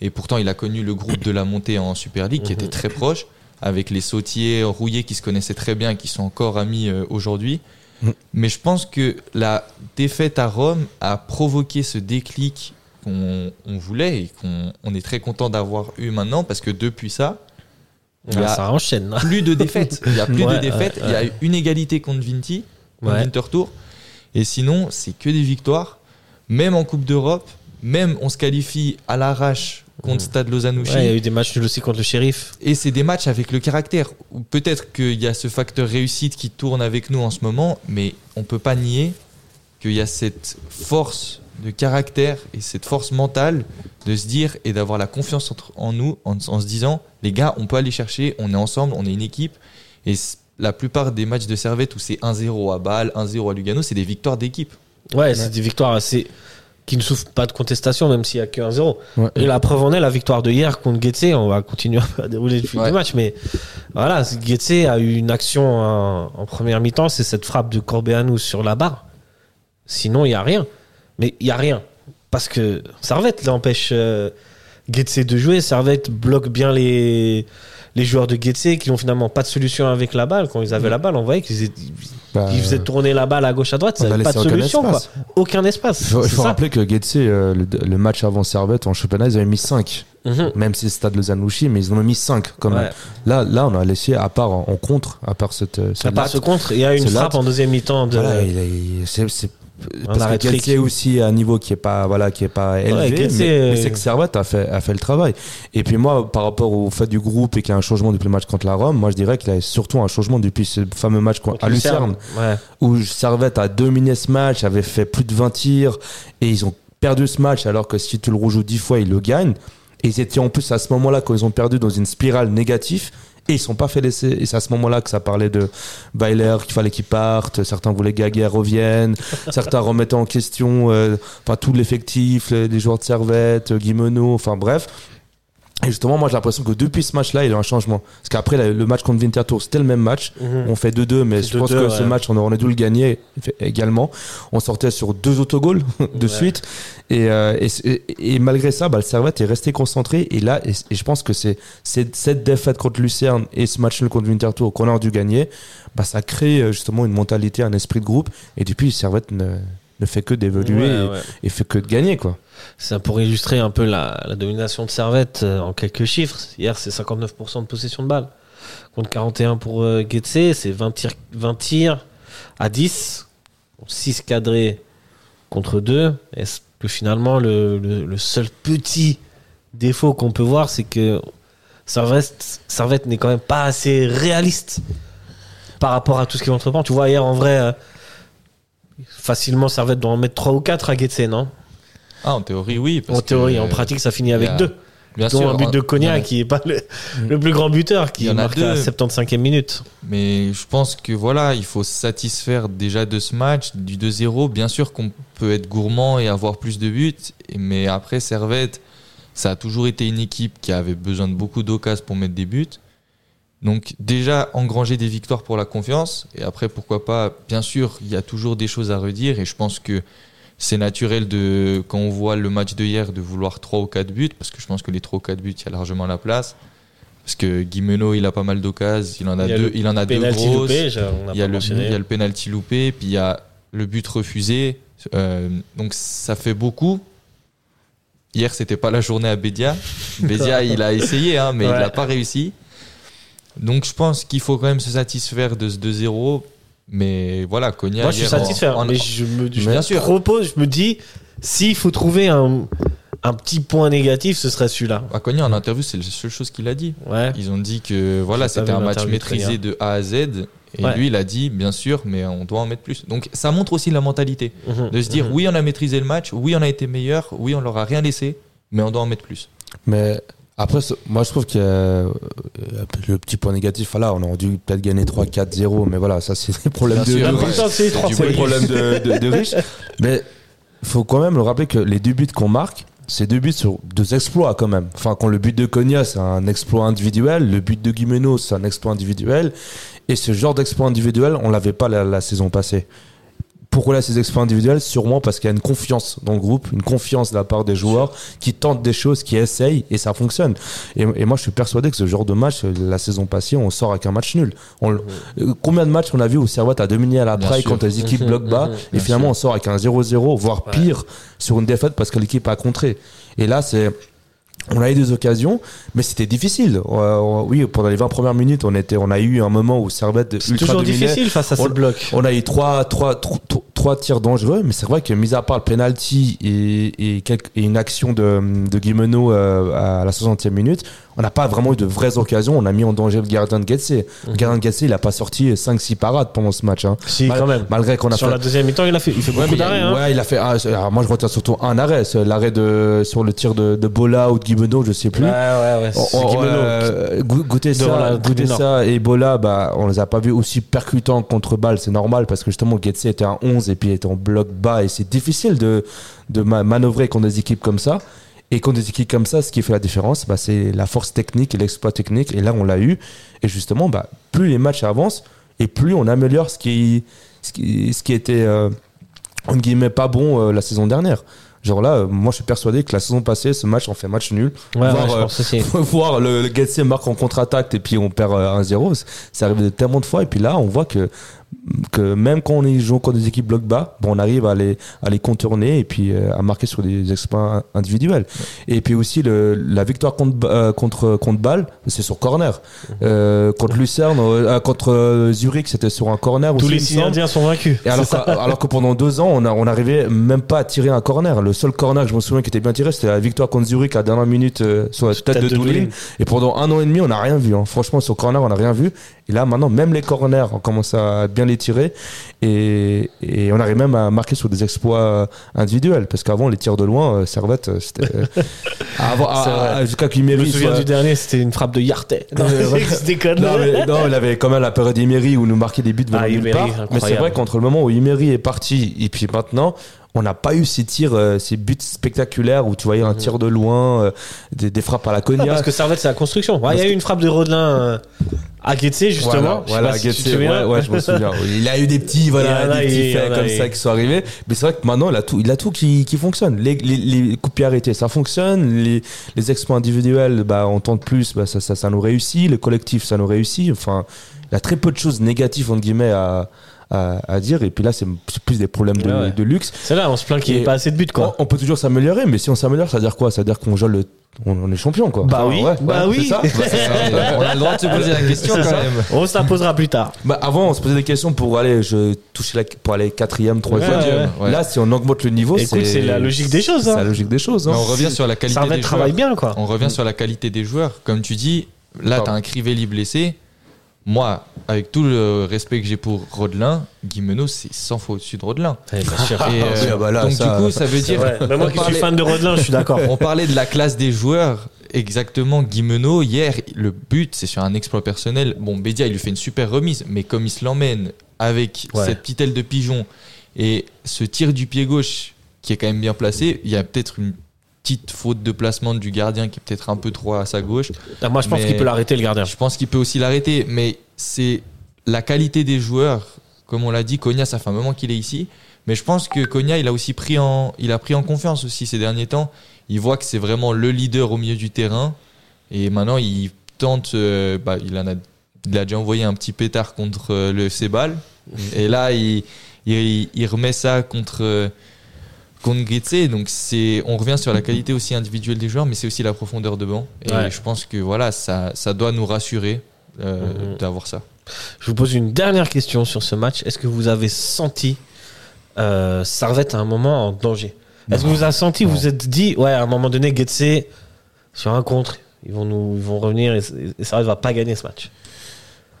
Et pourtant, il a connu le groupe de la montée en Super League qui Mhm. était très proche, avec les sautiers rouillés qui se connaissaient très bien et qui sont encore amis euh, aujourd'hui. Mhm. Mais je pense que la défaite à Rome a provoqué ce déclic qu'on on voulait et qu'on on est très content d'avoir eu maintenant parce que depuis ça, il y Ouais, a ça enchaîne. *laughs* plus de défaites. Il y a plus Ouais, de défaites. ouais, Il y a une égalité contre Vinti, contre Ouais. Winterthur. Et sinon, c'est que des victoires. Même en Coupe d'Europe, même on se qualifie à l'arrache contre. Stade. Ouais, il y a eu des matchs nuls aussi contre le shérif. Et c'est des matchs avec le caractère. Peut-être qu'il y a ce facteur réussite qui tourne avec nous en ce moment, mais on peut pas nier qu'il y a cette force de caractère et cette force mentale de se dire et d'avoir la confiance entre- en nous en, en se disant les gars, on peut aller chercher, on est ensemble, on est une équipe. Et la plupart des matchs de Servette où c'est 1-0 à Bâle, 1-0 à Lugano, c'est des victoires d'équipe. Ouais, c'est des victoires assez qui ne souffrent pas de contestation, même s'il y a que 1-0. Ouais. Et la preuve en est la victoire de hier contre Getse. On va continuer à *laughs* dérouler le fil Ouais. du match, mais voilà, Getse a eu une action en, en première mi-temps, c'est cette frappe de Corbeanu sur la barre. Sinon, il y a rien. Mais il y a rien parce que Servette l'empêche euh, Getse de jouer. Servette bloque bien les les joueurs de Getse qui n'ont finalement pas de solution avec la balle. Quand ils avaient la balle, on voyait qu'ils Bah, ils faisaient tourner la balle à gauche à droite. Ils n'avaient pas de aucun solution, quoi. Aucun espace. Il faut, il rappeler que Getse, euh, le, le match avant Servette en championnat, ils avaient mis 5. Mhm. Même si c'est Stade Lausanne-Ouchy, mais ils en ont mis 5 quand même. Ouais. Là, là, on a laissé, à part en, en contre, à part cette. euh, ce À part latte, ce contre, il y a une frappe latte. en deuxième mi-temps de. Voilà, c'est- parce que. Getse aussi à un niveau qui est pas, voilà, qui est pas élevé, mais, mais c'est que Servette a fait, a fait le travail. Et puis moi, par rapport au fait du groupe et qu'il y a un changement depuis le match contre la Rome, moi je dirais qu'il y a surtout un changement depuis ce fameux match contre à Lucerne, Ouais. où Servette a dominé ce match, avait fait plus de 20 tirs, et ils ont perdu ce match alors que si tu le rejoues 10 fois, ils le gagnent. Et ils étaient en plus à ce moment-là, quand ils ont perdu, dans une spirale négative. Et ils sont pas fait laisser. Et c'est à ce moment-là que ça parlait de Weiler, qu'il fallait qu'il parte. Certains voulaient que Gaguerre revienne. *laughs* certains remettaient en question euh, enfin, tout l'effectif, les, les joueurs de Servette, Guimeno, enfin bref. Et justement, moi, j'ai l'impression que depuis ce match-là, il y a eu un changement. Parce qu'après, le match contre Winterthur, c'était le même match. Mhm. On fait 2-2, mais je pense 2-2, que ce match, on aurait dû le gagner également. On sortait sur deux autogols *laughs* de Ouais. suite. Et, euh, et, et- et malgré ça, bah, le Servette est resté concentré. Et là, et, je pense que c'est cette défaite contre Lucerne et ce match contre Winterthur qu'on aurait dû gagner, bah, ça crée euh, justement une mentalité, un esprit de groupe. Et depuis, le Servette ne, ne fait que d'évoluer Ouais, et, et fait que de gagner, quoi. Ça pour illustrer un peu la, la domination de Servette euh, en quelques chiffres. Hier, c'est 59% de possession de balle. Contre 41 pour euh, Getse, c'est 20 tirs, 20 tirs à 10. 6 cadrés contre 2. Est-ce que finalement, le, le- le seul petit défaut qu'on peut voir, c'est que Servette, Servette n'est quand même pas assez réaliste par rapport à tout ce qu'il entreprend. Tu vois, hier, en vrai, facilement, Servette doit en mettre 3 ou 4 à Getse, non Ah, en théorie, oui. parce en théorie, que, en pratique, ça finit avec il y a- deux. Bien Dont sûr. un but de en- Cognac a- qui est pas le, le plus grand buteur, qui marque à la deux. 75e minute. Mais je pense que voilà, il faut se satisfaire déjà de ce match, du 2-0. Bien sûr qu'on peut être gourmand et avoir plus de buts, mais après Servette, ça a toujours été une équipe qui avait besoin de beaucoup d'occasions pour mettre des buts. Donc déjà engranger des victoires pour la confiance, et après pourquoi pas, bien sûr, il y a toujours des choses à redire, et je pense que c'est naturel de quand on voit le match de hier de vouloir 3 ou 4 buts, parce que je pense que les 3 ou 4 buts, il y a largement la place. Parce que Guimeno, il a pas mal d'occasions, il en a Il deux, il en a deux grosses. loupé, Il y, a le, il y a le penalty loupé, puis il y a le but refusé. Euh, donc ça fait beaucoup. Hier, c'était pas la journée à Bédia. *laughs* Bédia, il a essayé, hein, mais il n'a pas réussi. Donc je pense qu'il faut quand même se satisfaire de ce 2-0. Mais voilà, Konya. Moi, je suis satisfait. en- mais je me, je Bien me sûr. propose, je me dis, s'il faut trouver un, un petit point négatif, ce serait celui-là. à Konya, en interview, c'est la seule chose qu'il a dit. Ouais. Ils ont dit que voilà, c'était un match maîtrisé de A à Z. Et Ouais. lui, il a dit, bien sûr, mais on doit en mettre plus. Donc ça montre aussi la mentalité. Mhm. De se dire, Mhm. oui, on a maîtrisé le match, oui, on a été meilleur, oui, on leur a rien laissé, mais on doit en mettre plus. Mais après, moi je trouve que euh, le petit point négatif, voilà, on aurait dû peut-être gagner 3-4-0, mais voilà, ça c'est des problèmes de, riches. C'est de, de, riches. *laughs* Mais il faut quand même le rappeler que les deux buts qu'on marque, c'est deux buts sur deux exploits quand même. Enfin, quand le but de Konya, c'est un exploit individuel, le but de Guimeno, c'est un exploit individuel. Et ce genre d'exploit individuel, on l'avait pas la, la saison passée. Pourquoi là ces exploits individuels? Sûrement parce qu'il y a une confiance dans le groupe, une confiance de la part des joueurs qui tentent des choses, qui essayent et ça fonctionne. Et, et moi je suis persuadé que ce genre de match, la saison passée, on sort avec un match nul. On, euh, combien de matchs on a vu où Servette a dominé à la traille quand les équipes bloquent bas *laughs* et finalement sûr. on sort avec un 0-0, voire Ouais. pire sur une défaite parce que l'équipe a contré. Et là c'est on a eu des occasions, mais c'était difficile. Euh, on- oui, pendant les 20 premières minutes, on était, on a eu un moment où Servette C'est toujours dominait. difficile face à On- ces blocs. On a eu trois, trois, trois, trois- tirs dangereux, mais c'est vrai que mis à part le penalty et une action de, de Guimeno euh, à la 60e minute, on n'a pas vraiment eu de vraies occasions. On a mis en danger le gardien de Getse. Le gardien de Getse, il a pas sorti 5-6 parades pendant ce match. hein. Si, Mal- quand même. Malgré qu'on a Sur fait. la deuxième mi-temps, il, a fait, il fait Ouais, beaucoup d'arrêts. hein. ouais, il a fait. alors moi, je retiens surtout un arrêt, l'arrêt de sur le tir de, de Bola ou de Guimeno, je sais plus. Ouais, ouais, ouais. On- on- Guimeno. euh, Goûter ça, goûter ça et Ebola, bah, on les a pas vus aussi percutants contre balle, c'est normal parce que justement Getse était un 11 et puis il était en bloc bas et c'est difficile de, de ma- manœuvrer contre des équipes comme ça. Et contre des équipes comme ça, ce qui fait la différence, bah, c'est la force technique et l'exploit technique. Et là, on l'a eu. Et justement, bah, plus les matchs avancent et plus on améliore ce qui, ce qui, ce qui était, euh, entre guillemets, pas bon euh, la saison dernière. Genre là, euh, moi, je suis persuadé que la saison passée, ce match, on fait match nul. Ouais, Voir, euh, *laughs* voir le, le Getse marque en contre-attaque et puis on perd euh, 1-0, c- ça arrive de tellement de fois. Et puis là, on voit que, que même quand on joue contre des équipes bloc bas, bon, on arrive à les, à les contourner et puis euh, à marquer sur des exploits individuels. Et puis aussi, le, la victoire contre, euh, contre, contre Bâle, c'est sur corner. Euh, contre Lucerne, euh, contre euh, Zurich, c'était sur un corner Tous aussi, les indiens sont vaincus. Et alors, que, alors que pendant deux ans, on, a, on même pas à tirer un corner. Le seul corner que je me souviens qui était bien tiré, c'était la victoire contre Zurich à la dernière minute euh, sur la tête, Tête de, de. Doulin. Et pendant un an et demi, on n'a rien vu. hein. Franchement, sur corner, on n'a rien vu. Et là, maintenant, même les corners, on commence à bien les tirer. Et, et on arrive même à marquer sur des exploits euh, individuels. Parce qu'avant, les tirs de loin, euh, Servette, euh, c'était. euh, *laughs* avant- à- C'est vrai. à- Jusqu'à Je me souviens soit- du dernier, c'était une frappe de Yartet. Non, *laughs* non, mais, non, il avait quand même la période Emery où nous marquait des buts venant Ah, part. Mais c'est vrai qu'entre le moment où Emery est parti et puis maintenant, on n'a pas eu ces tirs, euh, ces buts spectaculaires où tu voyais un tir de loin, euh, des, des frappes à la Ah, cognac. parce que Servette, c'est la construction. Il y a eu une frappe de Rodelin euh, à Guetze, justement. Voilà, voilà, si ouais, ouais, je me souviens. *laughs* Il a eu des petits, voilà, en des petits en faits comme ça qui sont arrivés. Mais c'est vrai que maintenant, il a tout, il a tout qui, qui fonctionne. Les, les, les coups arrêtés, ça fonctionne. Les, les exploits individuels, bah, on tente plus, bah, ça, ça, ça nous réussit. Le collectif, ça nous réussit. Enfin, il y a très peu de choses négatives, entre guillemets, à, à, à dire. Et puis là, c'est plus des problèmes de, Ouais, ouais. de luxe. C'est là, on se plaint qu'il n'y ait pas assez de buts, quoi. On, on peut toujours s'améliorer, mais si on s'améliore, ça veut dire quoi? Ça veut dire qu'on joue le, on, est champion, quoi. Bah oui, ouais, bah ouais, oui. ça. *laughs* Bah, ça, on a le droit de se poser la question quand ça. même. On se la posera plus tard. Bah, avant, on se posait des questions pour aller, je toucher la, pour aller quatrième, troisième. Ouais, ouais, ouais. Là, si on augmente le niveau, c'est la logique des choses, C'est hein. la logique des choses. Mais hein. on revient sur la qualité Servette des travaille joueurs. bien, quoi. On revient sur la qualité des joueurs. Comme tu dis, là, Pardon. tu as un Crivelli blessé. Moi, avec tout le respect que j'ai pour Rodelin, Guimeno, c'est 100 fois au-dessus de Rodelin. Ouais, sûr. Et, euh, Ah bah là, donc, ça- du coup, ça veut C'est dire. moi on qui suis parlait- fan de Rodelin, je suis d'accord. *laughs* On parlait de la classe des joueurs. Exactement, Guimeno, hier, le but, c'est sur un exploit personnel. Bon, Bédia, il lui fait une super remise, mais comme il se l'emmène avec Ouais. cette petite aile de pigeon et ce tir du pied gauche qui est quand même bien placé, il y a peut-être une petite faute de placement du gardien qui est peut-être un peu trop à sa gauche. Ah, Moi, je pense qu'il peut l'arrêter, le gardien. Je pense qu'il peut aussi l'arrêter, mais c'est la qualité des joueurs. Comme on l'a dit, Konya, ça fait un moment qu'il est ici. Mais je pense que Konya, il a aussi pris en, il a pris en confiance aussi ces derniers temps. Il voit que c'est vraiment le leader au milieu du terrain. Et maintenant, il tente, euh, bah, il en a, il a déjà envoyé un petit pétard contre euh, le FC Bâle. Et là, il, il, il remet ça contre, euh, contre Guetze. Donc, c'est, on revient sur la qualité aussi individuelle des joueurs, mais c'est aussi la profondeur de banc. Et Ouais. je pense que voilà, ça, ça doit nous rassurer euh, Mhm. d'avoir ça. Je vous pose une dernière question sur ce match. Est-ce que vous avez senti euh, Servette à un moment en danger? Est-ce que vous avez senti, vous vous êtes dit, ouais, à un moment donné, Getse, sur un contre, ils vont, nous, ils vont revenir et, et Servette va pas gagner ce match?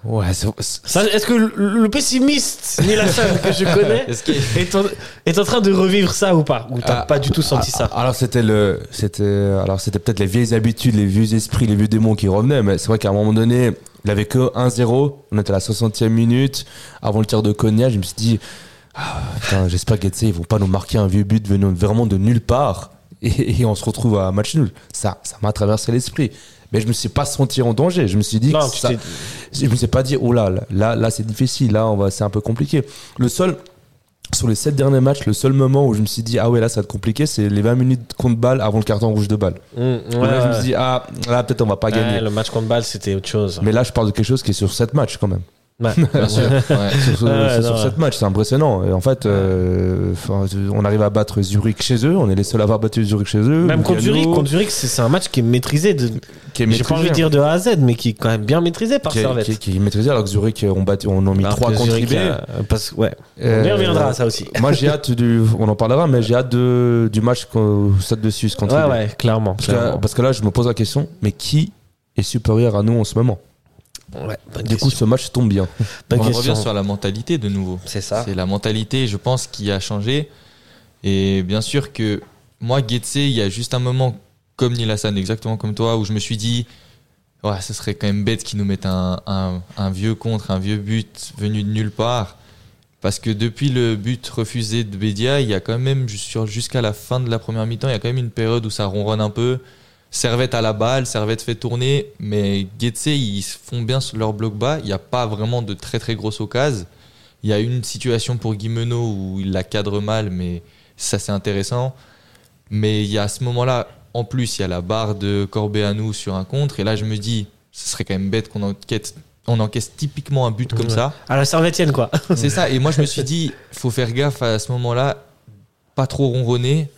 Ouais, c'est- c'est- Ça, Est-ce que le, le pessimiste Nilassan que je connais Est-ce qu'il- est en, est en train de revivre ça ou pas? Ou t'as Ah, pas du tout senti Ah, ça? Alors c'était le, c'était, alors c'était peut-être les vieilles habitudes, les vieux esprits, les vieux démons qui revenaient. Mais c'est vrai qu'à un moment donné, il avait que 1-0. On était à la 60e minute avant le tir de Konya. Je me suis dit, ah, putain, j'espère qu'Etse ils vont pas nous marquer un vieux but venant vraiment de nulle part et, et on se retrouve à un match nul. Ça, ça m'a traversé l'esprit. Mais je me suis pas senti en danger. Je me suis dit, Non, que ça- je me suis pas dit, oh là, là, là, c'est difficile, là, on va, c'est un peu compliqué. Le seul, sur les sept derniers matchs, le seul moment où je me suis dit, ah ouais, là, ça va être compliqué, c'est les 20 minutes contre balle avant le carton rouge de balle. Mmh, ouais, là, je me suis dit, ah, là, peut-être on va pas Ouais, gagner. le match contre balle, c'était autre chose. Mais là, je parle de quelque chose qui est sur 7 matchs quand même. Ouais. *laughs* Bien sûr. ouais. Sur, sur- Ouais, c'est non, sur ouais. 7 matchs, c'est impressionnant. Et en fait, euh, on arrive à battre Zurich chez eux, on est les seuls à avoir battu Zurich chez eux. Même contre Zurich, contre Zurich, c'est un match qui est maîtrisé. De... qui J'ai pas envie de dire de A à Z, mais qui est quand même bien maîtrisé par qui est, Servette. qui est- qui est maîtrisé, alors que Zurich, on, battu, on en a mis Alors 3 que contre Zurich, euh, parce, ouais. On y Euh, reviendra à ça aussi. *laughs* Moi, j'ai hâte du. On en parlera, mais j'ai hâte de, du match au Stade de Suisse contre Ouais, IB. ouais, clairement. Parce, que, clairement. parce que là, je me pose la question, mais qui est supérieur à nous en ce moment? Ouais, bonne Du coup, ce match tombe bien. Bonne On question. revient sur la mentalité de nouveau. C'est ça. C'est la mentalité, je pense, qui a changé. Et bien sûr que moi, Getse, il y a juste un moment, comme Nilassan, exactement comme toi, où je me suis dit, ouais, ce serait quand même bête qu'ils nous mettent un, un- un vieux contre, un vieux but venu de nulle part. Parce que depuis le but refusé de Bédia, il y a quand même, jusqu'à la fin de la première mi-temps, il y a quand même une période où ça ronronne un peu. Servette à la balle, Servette fait tourner, mais Getse, ils se font bien sur leur bloc bas. Il n'y a pas vraiment de très très grosses occasions. Il y a une situation pour Guimeno où il la cadre mal, mais ça c'est intéressant. Mais il y a à ce moment-là, en plus, il y a la barre de Corbeanu sur un contre. Et là, je me dis, ce serait quand même bête qu'on enquête. On encaisse typiquement un but comme Ouais. ça. À la Servetienne, quoi. C'est ça. Et moi, je me *laughs* suis dit, faut faire gaffe à ce moment-là, pas trop ronronner.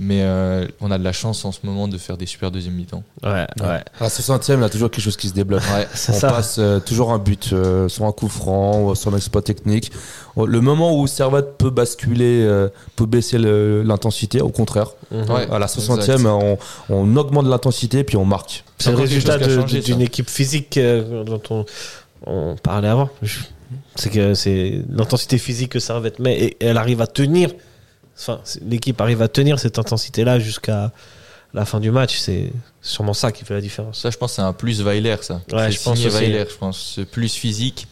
Mais euh, on a de la chance en ce moment de faire des super deuxième mi-temps. Ouais, ouais. À la 60e, il y a toujours quelque chose qui se débloque. On ça. passe euh, toujours un but, euh, soit un coup franc, ou soit un exploit technique. Le moment où Servette peut basculer, euh, peut baisser l'intensité, au contraire. Mhm. Ouais. À la 60e, exact. on, on augmente l'intensité puis on marque. C'est le résultat d'une équipe physique euh, dont on, on parlait avant. C'est que c'est l'intensité physique que Servette met et elle arrive à tenir. Enfin, l'équipe arrive à tenir cette intensité-là jusqu'à la fin du match. C'est sûrement ça qui fait la différence. Ça, je pense, c'est un plus Weiler, ça. Ouais, je pense. Weiler, je pense. Ce plus physique.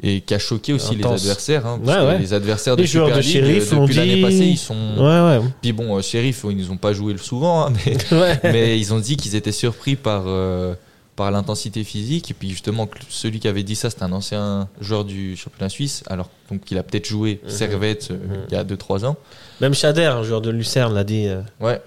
et qui a choqué aussi les Intense. adversaires. hein, Ouais. Les adversaires Les joueurs Super de Sheriff euh, depuis l'année passée, ils sont. Ouais, Puis bon, euh, Sheriff, ils nous ont pas joué souvent, hein, *laughs* mais ils ont dit qu'ils étaient surpris par, euh, par l'intensité physique. Et puis justement, celui qui avait dit ça, c'était un ancien joueur du championnat suisse, alors donc il a peut-être joué Mhm. Servette euh, Mhm. il y a 2-3 ans. Même Chader, un joueur de Lucerne, l'a dit. euh, Ouais.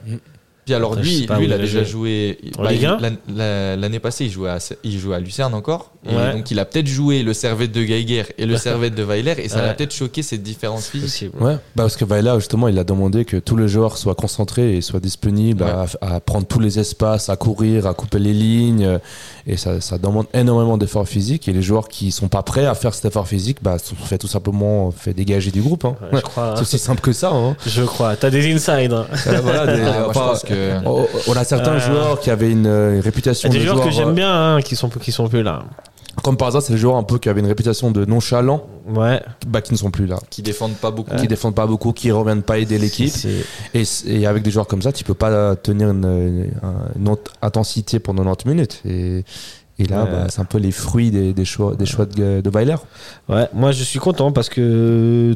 Puis alors lui, lui il a déjà joué. bah, Ligue il- 1? l'an- la- L'année passée, il jouait, à, il jouait à Lucerne encore. Et Ouais. donc il a peut-être joué le Servette de Geiger et le Servette de Weiler. Et ça Ouais. l'a peut-être choqué cette différence physique. possible. Ouais, bah parce que Weiler, justement, il a demandé que tous les joueurs soient concentrés et soient disponibles à, à prendre tous les espaces, à courir, à couper les lignes. Euh, Et ça, ça demande énormément d'efforts physiques. Et les joueurs qui sont pas prêts à faire cet effort physique, bah, sont fait tout simplement fait dégager du groupe. Hein. Ouais, je crois. C'est aussi simple que ça. Hein. Je crois. T'as des insides. hein. Euh, voilà, des- Ah, moi, que. on, on a certains Euh, joueurs qui avaient une, euh, une Il réputation y a des de joueurs que joueurs, j'aime bien hein, qui sont qui sont plus là. Comme par hasard, c'est des joueurs un peu qui avaient une réputation de nonchalants, Ouais. bah, qui ne sont plus là. Qui défendent pas beaucoup. Qui défendent pas beaucoup, qui reviennent pas aider l'équipe. Et, et avec des joueurs comme ça, tu peux pas tenir une, une- intensité pendant 90 minutes. Et, et là, Ouais. bah, c'est un peu les fruits des, des choix, des choix de, de Weiler. Ouais, moi je suis content parce que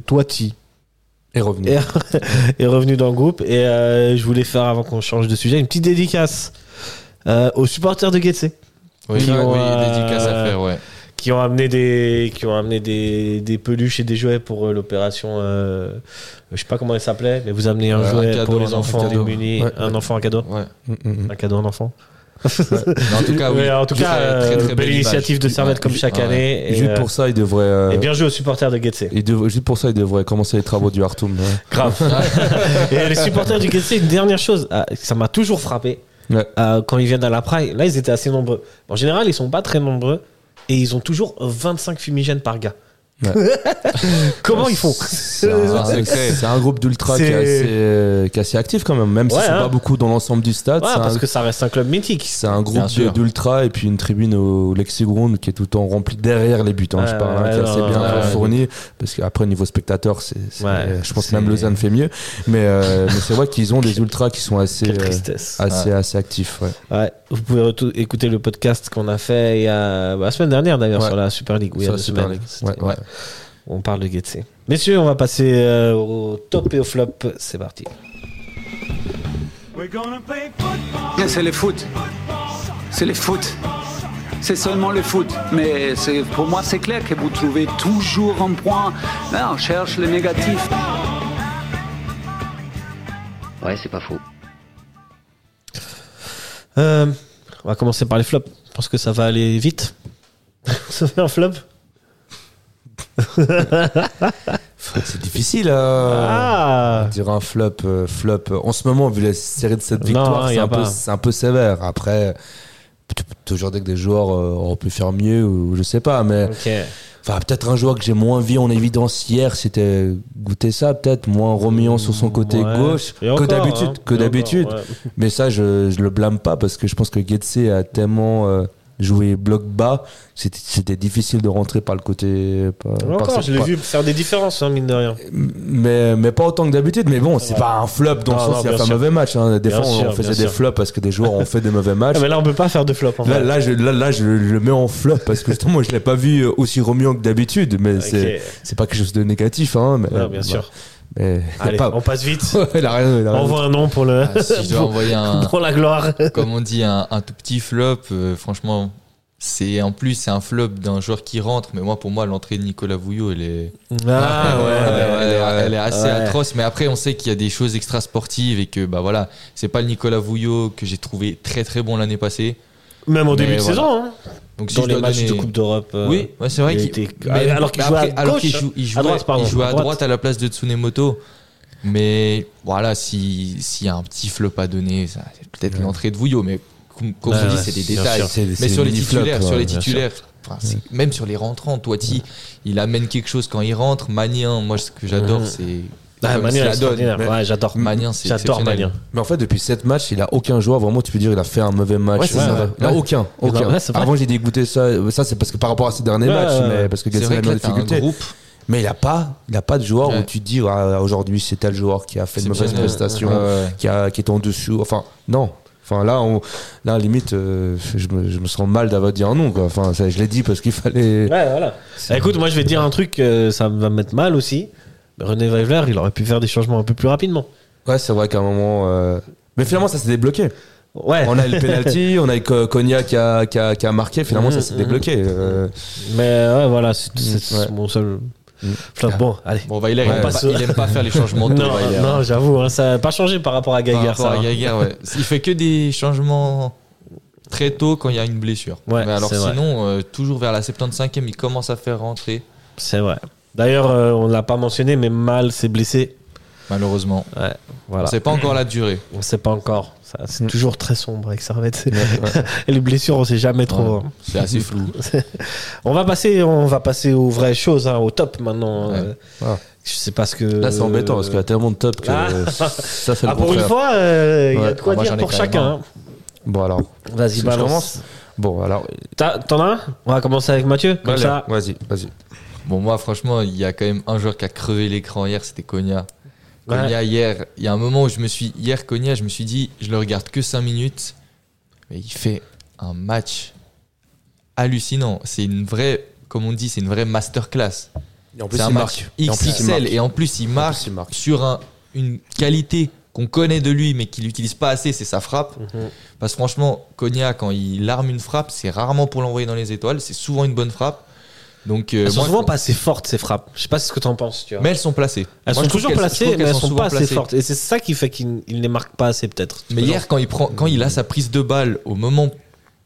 Et revenu. est, *laughs* est revenu dans le groupe et euh, je voulais faire avant qu'on change de sujet une petite dédicace euh, aux supporters de Getse Oui, Qui ont, oui, euh, dédicace à faire, ouais. qui ont amené des qui ont amené des, des peluches et des jouets pour euh, l'opération euh, je sais pas comment elle s'appelait mais vous amenez un un jouet cadeau, pour les un enfants cadeau. démunis Ouais. un enfant un cadeau ouais. Mm, mm, mm. un cadeau un enfant en tout cas, oui. Mais en tout cas *laughs* Très, euh, très, très belle belle initiative de. Servette Ouais. comme chaque Ouais. année et, Juste euh, pour ça, il devrait. euh, et bien joué aux supporters de Getse juste pour ça, il devrait commencer les travaux du Hartum. ouais. Grave. *laughs* et les supporters du Getse, une dernière chose, ah, ça m'a toujours frappé. Euh, quand ils viennent à la Praille, là ils étaient assez nombreux. En général, ils sont pas très nombreux et ils ont toujours 25 fumigènes par gars. Ouais. *laughs* Comment ils font C'est un, groupe d'ultra qui, est C'est- assez, euh, qui est assez actif quand même, même s'ils Ouais, sont hein. pas beaucoup dans l'ensemble du stade. Ouais, parce un- que ça reste un club mythique. C'est un groupe d'ultra et puis une tribune au Lexiground qui est tout le temps remplie derrière les buts. hein, Ouais, je parle, hein, ouais, qui est assez bien ouais, fourni parce qu'après niveau spectateur, c'est, Ouais, je pense que même Lausanne fait mieux. Mais, euh, *laughs* mais c'est vrai qu'ils ont des ultras qui sont assez, euh, assez, assez actifs. Ouais. Ouais, vous pouvez écouter le podcast qu'on a fait il y a, bah, la semaine dernière d'ailleurs Ouais. sur la Super la. League. Ouais. On parle de Getse. Messieurs, on va passer euh, au top et au flop. C'est parti. C'est le foot. C'est le foot. C'est seulement le foot. Mais c'est- pour moi, c'est clair que vous trouvez toujours un point. Là, on cherche le négatif. Ouais, c'est pas faux. Euh, on va commencer par les flops. Je pense que ça va aller vite. *laughs* ça fait un flop C'est difficile à Ah dire un flop. euh, flop. En ce moment, vu la série de cette victoire, hein, c'est, a un peu, un sévère. Après, tu peux toujours dire que des joueurs euh, auraient pu faire mieux ou je sais pas, mais. Enfin, peut-être un joueur que j'ai moins vu en évidence hier, c'était goûter ça, peut-être moins remuant sur son côté Ouais. gauche Et que d'habitude. hein. Que Et d'habitude. encore, ouais. Mais ça, je, je le blâme pas parce que je pense que Getse a tellement euh, joué bloc bas, c'était, difficile de rentrer par le côté. par- Encore, je l'ai vu faire des différences, hein, mine de rien. Mais, mais pas autant que d'habitude. Mais bon, c'est Ouais. pas un flop dans Non, le sens il a fait un mauvais match. Hein. Des Bien fois, sûr, on faisait des sûr. flops parce que des joueurs ont fait des mauvais matchs. *laughs* Mais là, on peut pas faire de flop. En Là, là, je, là, là, je le mets en flop parce que justement, je l'ai pas vu aussi remuant que d'habitude. Mais Ok. c'est, c'est pas quelque chose de négatif. Hein, mais, Non, bien sûr. Mais, Allez, pas... on passe vite. *laughs* il a rien, il a rien. Envoie un nom pour le. Ah, si je dois pour, envoyer *laughs* un, pour la gloire. comme on dit, un, un tout petit flop, euh, franchement, c'est en plus c'est un flop d'un joueur qui rentre. Mais moi, pour moi, l'entrée de Nicolas Vouillot, elle est, Ah elle, est- elle est- elle est assez Ouais. atroce. Mais après, on sait qu'il y a des choses extra sportives et que bah voilà, c'est pas le Nicolas Vouillot que j'ai trouvé très très bon l'année passée. Même au début de voilà. saison. Hein. Donc si Dans les matchs donner- de Coupe d'Europe. euh, Oui, ouais, c'est vrai était- alors qu'il jouait joue- il à droite, pardon, il jouait à à droite. à la place de Tsunemoto. Mais voilà, si- s'il y a un petit flop à donner, ça- c'est peut-être Ouais. l'entrée de Vouillot. Mais comme, comme Ouais, on dit, ouais, c'est des détails. sûr. Mais sur les titulaires, quoi, sur les bien titulaires, enfin, c'est- même sur les rentrants, Toiti, il amène quelque chose quand il rentre. Manien, moi ce que j'adore, c'est Ah, Ouais, j'adore. Manien, c'est J'adore. Mania. Mais en fait, depuis 7 matchs, il a aucun joueur. Vraiment, tu peux dire il a fait un mauvais match. Ouais, c'est Il a- ouais. il a Ouais. aucun. aucun. Ouais, c'est vrai. Avant, j'ai dégoûté ça. Ça, c'est parce que par rapport à ses derniers Ouais, matchs, ouais, mais parce que a en difficulté. Mais il n'a pas, il a pas de joueur Ouais. où tu te dis ah, aujourd'hui c'est tel joueur qui a fait une mauvaise Exceptionnel. prestation, Ouais, ouais. qui, a, qui est en dessous. Enfin, non. Enfin là, on, là limite, euh, je, me, je me sens mal d'avoir dit un nom. Quoi. Enfin, ça, je l'ai dit parce qu'il fallait. Ouais, voilà. Écoute, moi je vais te dire un truc, euh, ça va me mettre mal aussi. René Weivler, il aurait pu faire des changements un peu plus rapidement. Ouais, c'est vrai qu'à un moment. euh, Mais finalement, ça s'est débloqué. Ouais. On a eu le penalty, *laughs* on a eu Co- Konya qui a, qui a, qui a marqué. Finalement, ça s'est Mhm, débloqué. euh, Mais ouais, voilà, c'est Ouais. mon seul. Mm. flop. Bon, allez. Bon, Weiler, il, Ouais, passe il aime pas faire les changements tôt, *laughs* Non, non j'avoue, hein, ça n'a pas changé par rapport à Par Geiger. rapport ça, à hein. Geiger, ouais. *laughs* Il fait que des changements très tôt quand il y a une blessure. Ouais, Mais alors c'est vrai. sinon, euh, toujours vers la 75e, il commence à faire rentrer, C'est vrai. D'ailleurs, euh, on ne l'a pas mentionné, mais Mal s'est blessé. malheureusement. Ouais, voilà. On sait pas encore la durée. On ne sait pas encore. Ça, C'est Mm. toujours très sombre avec Servette. ouais, *laughs* les blessures, on sait jamais trop. Ouais. C'est assez flou. *laughs* On va passer, on va passer aux vraies choses, hein, au top maintenant. Ouais. euh, Ah. Je sais pas ce que. Là, c'est embêtant parce qu'il y a tellement de top que Ah. ça fait le *laughs* Ah, pour une fois, euh, il y a de quoi Ah, moi, dire pour chacun. un. hein. Bon, alors. Vas-y, Je balance. commence Bon, alors. T'en as un? On va commencer avec Mathieu, comme ça. Vas-y, vas-y. Bon, moi, franchement, il y a quand même un joueur qui a crevé l'écran hier, c'était Konya. Ouais. Konya, hier, il y a un moment où je me suis. Hier, Konya, je me suis dit, je le regarde que 5 minutes, mais il fait un match hallucinant. C'est une vraie, comme on dit, c'est une vraie masterclass. Et en plus, C'est un il match marque. Et en plus, il XXL et en plus, il En marque plus, il marque. sur un- une qualité qu'on connaît de lui, mais qu'il n'utilise pas assez, c'est sa frappe. Mhm. Parce que franchement, Konya, quand il arme une frappe, c'est rarement pour l'envoyer dans les étoiles, c'est souvent une bonne frappe. Donc, euh, Elles sont moi, souvent je- pas assez fortes ces frappes. Je sais pas ce que t'en penses, tu vois. mais elles sont placées. elles Moi, sont toujours qu'elles- placées, mais elles sont souvent pas assez fortes. Et c'est ça qui fait qu'il il les marque pas assez peut-être. Mais hier, quand il, prend, quand il a sa prise de balle, au moment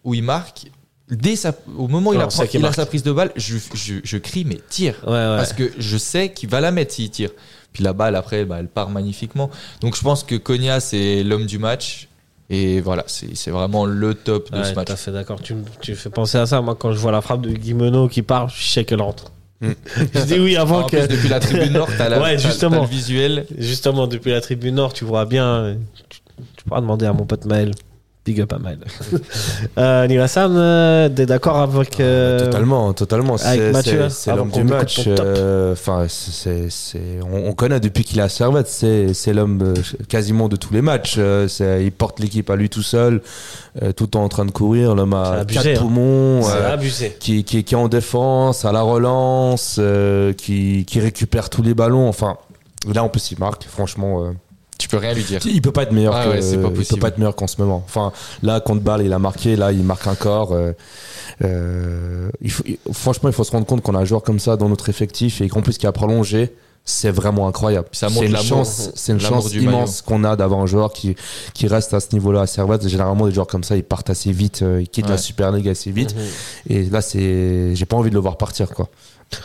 où il marque, dès sa, au moment où il, il a sa prise de balle, je, je, je crie, mais tire. Ouais, ouais. Parce que je sais qu'il va la mettre s'il tire. Puis la balle, après, bah, elle part magnifiquement. Donc je pense que Konya, c'est l'homme du match. Et voilà, c'est c'est vraiment le top de Ouais, ce match. tout à fait d'accord. Tu, me- tu fais penser à ça. Moi, quand je vois la frappe de Guimeno qui part, je sais qu'elle rentre. *laughs* je dis oui avant En que. plus, depuis la tribune nord, t'as la- Ouais, justement. le visuel. Justement, depuis la tribune nord, tu vois bien. Tu, tu pourras demander à mon pote Maël. Big up à Maël. *laughs* euh, euh, t'es d'accord avec. euh, Totalement, totalement. avec C'est- Mathieu, c'est- avant l'homme du match. euh, Enfin, on, on connaît depuis qu'il à Servette. C'est, l'homme quasiment de tous les matchs. Il porte l'équipe à lui tout seul, tout en train de courir. L'homme a abusé, quatre hein. poumons. Abusé. qui, qui, qui est en défense, à la relance, qui, qui récupère tous les ballons. Enfin, là, en plus, il marque. Franchement, Tu peux rien lui dire. il peut pas être meilleur. Ah que, ouais, pas il peut pas être meilleur qu'en ce moment. Enfin, là, contre balle, il a marqué. Là, il marque encore. euh, euh, il faut, il- franchement, il faut se rendre compte qu'on a un joueur comme ça dans notre effectif et qu'en plus, qui a prolongé. C'est vraiment incroyable. Ça C'est une chance, c'est une chance immense qu'on a d'avoir un joueur qui, qui reste à ce niveau-là à Servette. Généralement, des joueurs comme ça, ils partent assez vite, euh, ils quittent la. Super League assez vite. Mhm. Et là, c'est, j'ai pas envie de le voir partir, quoi.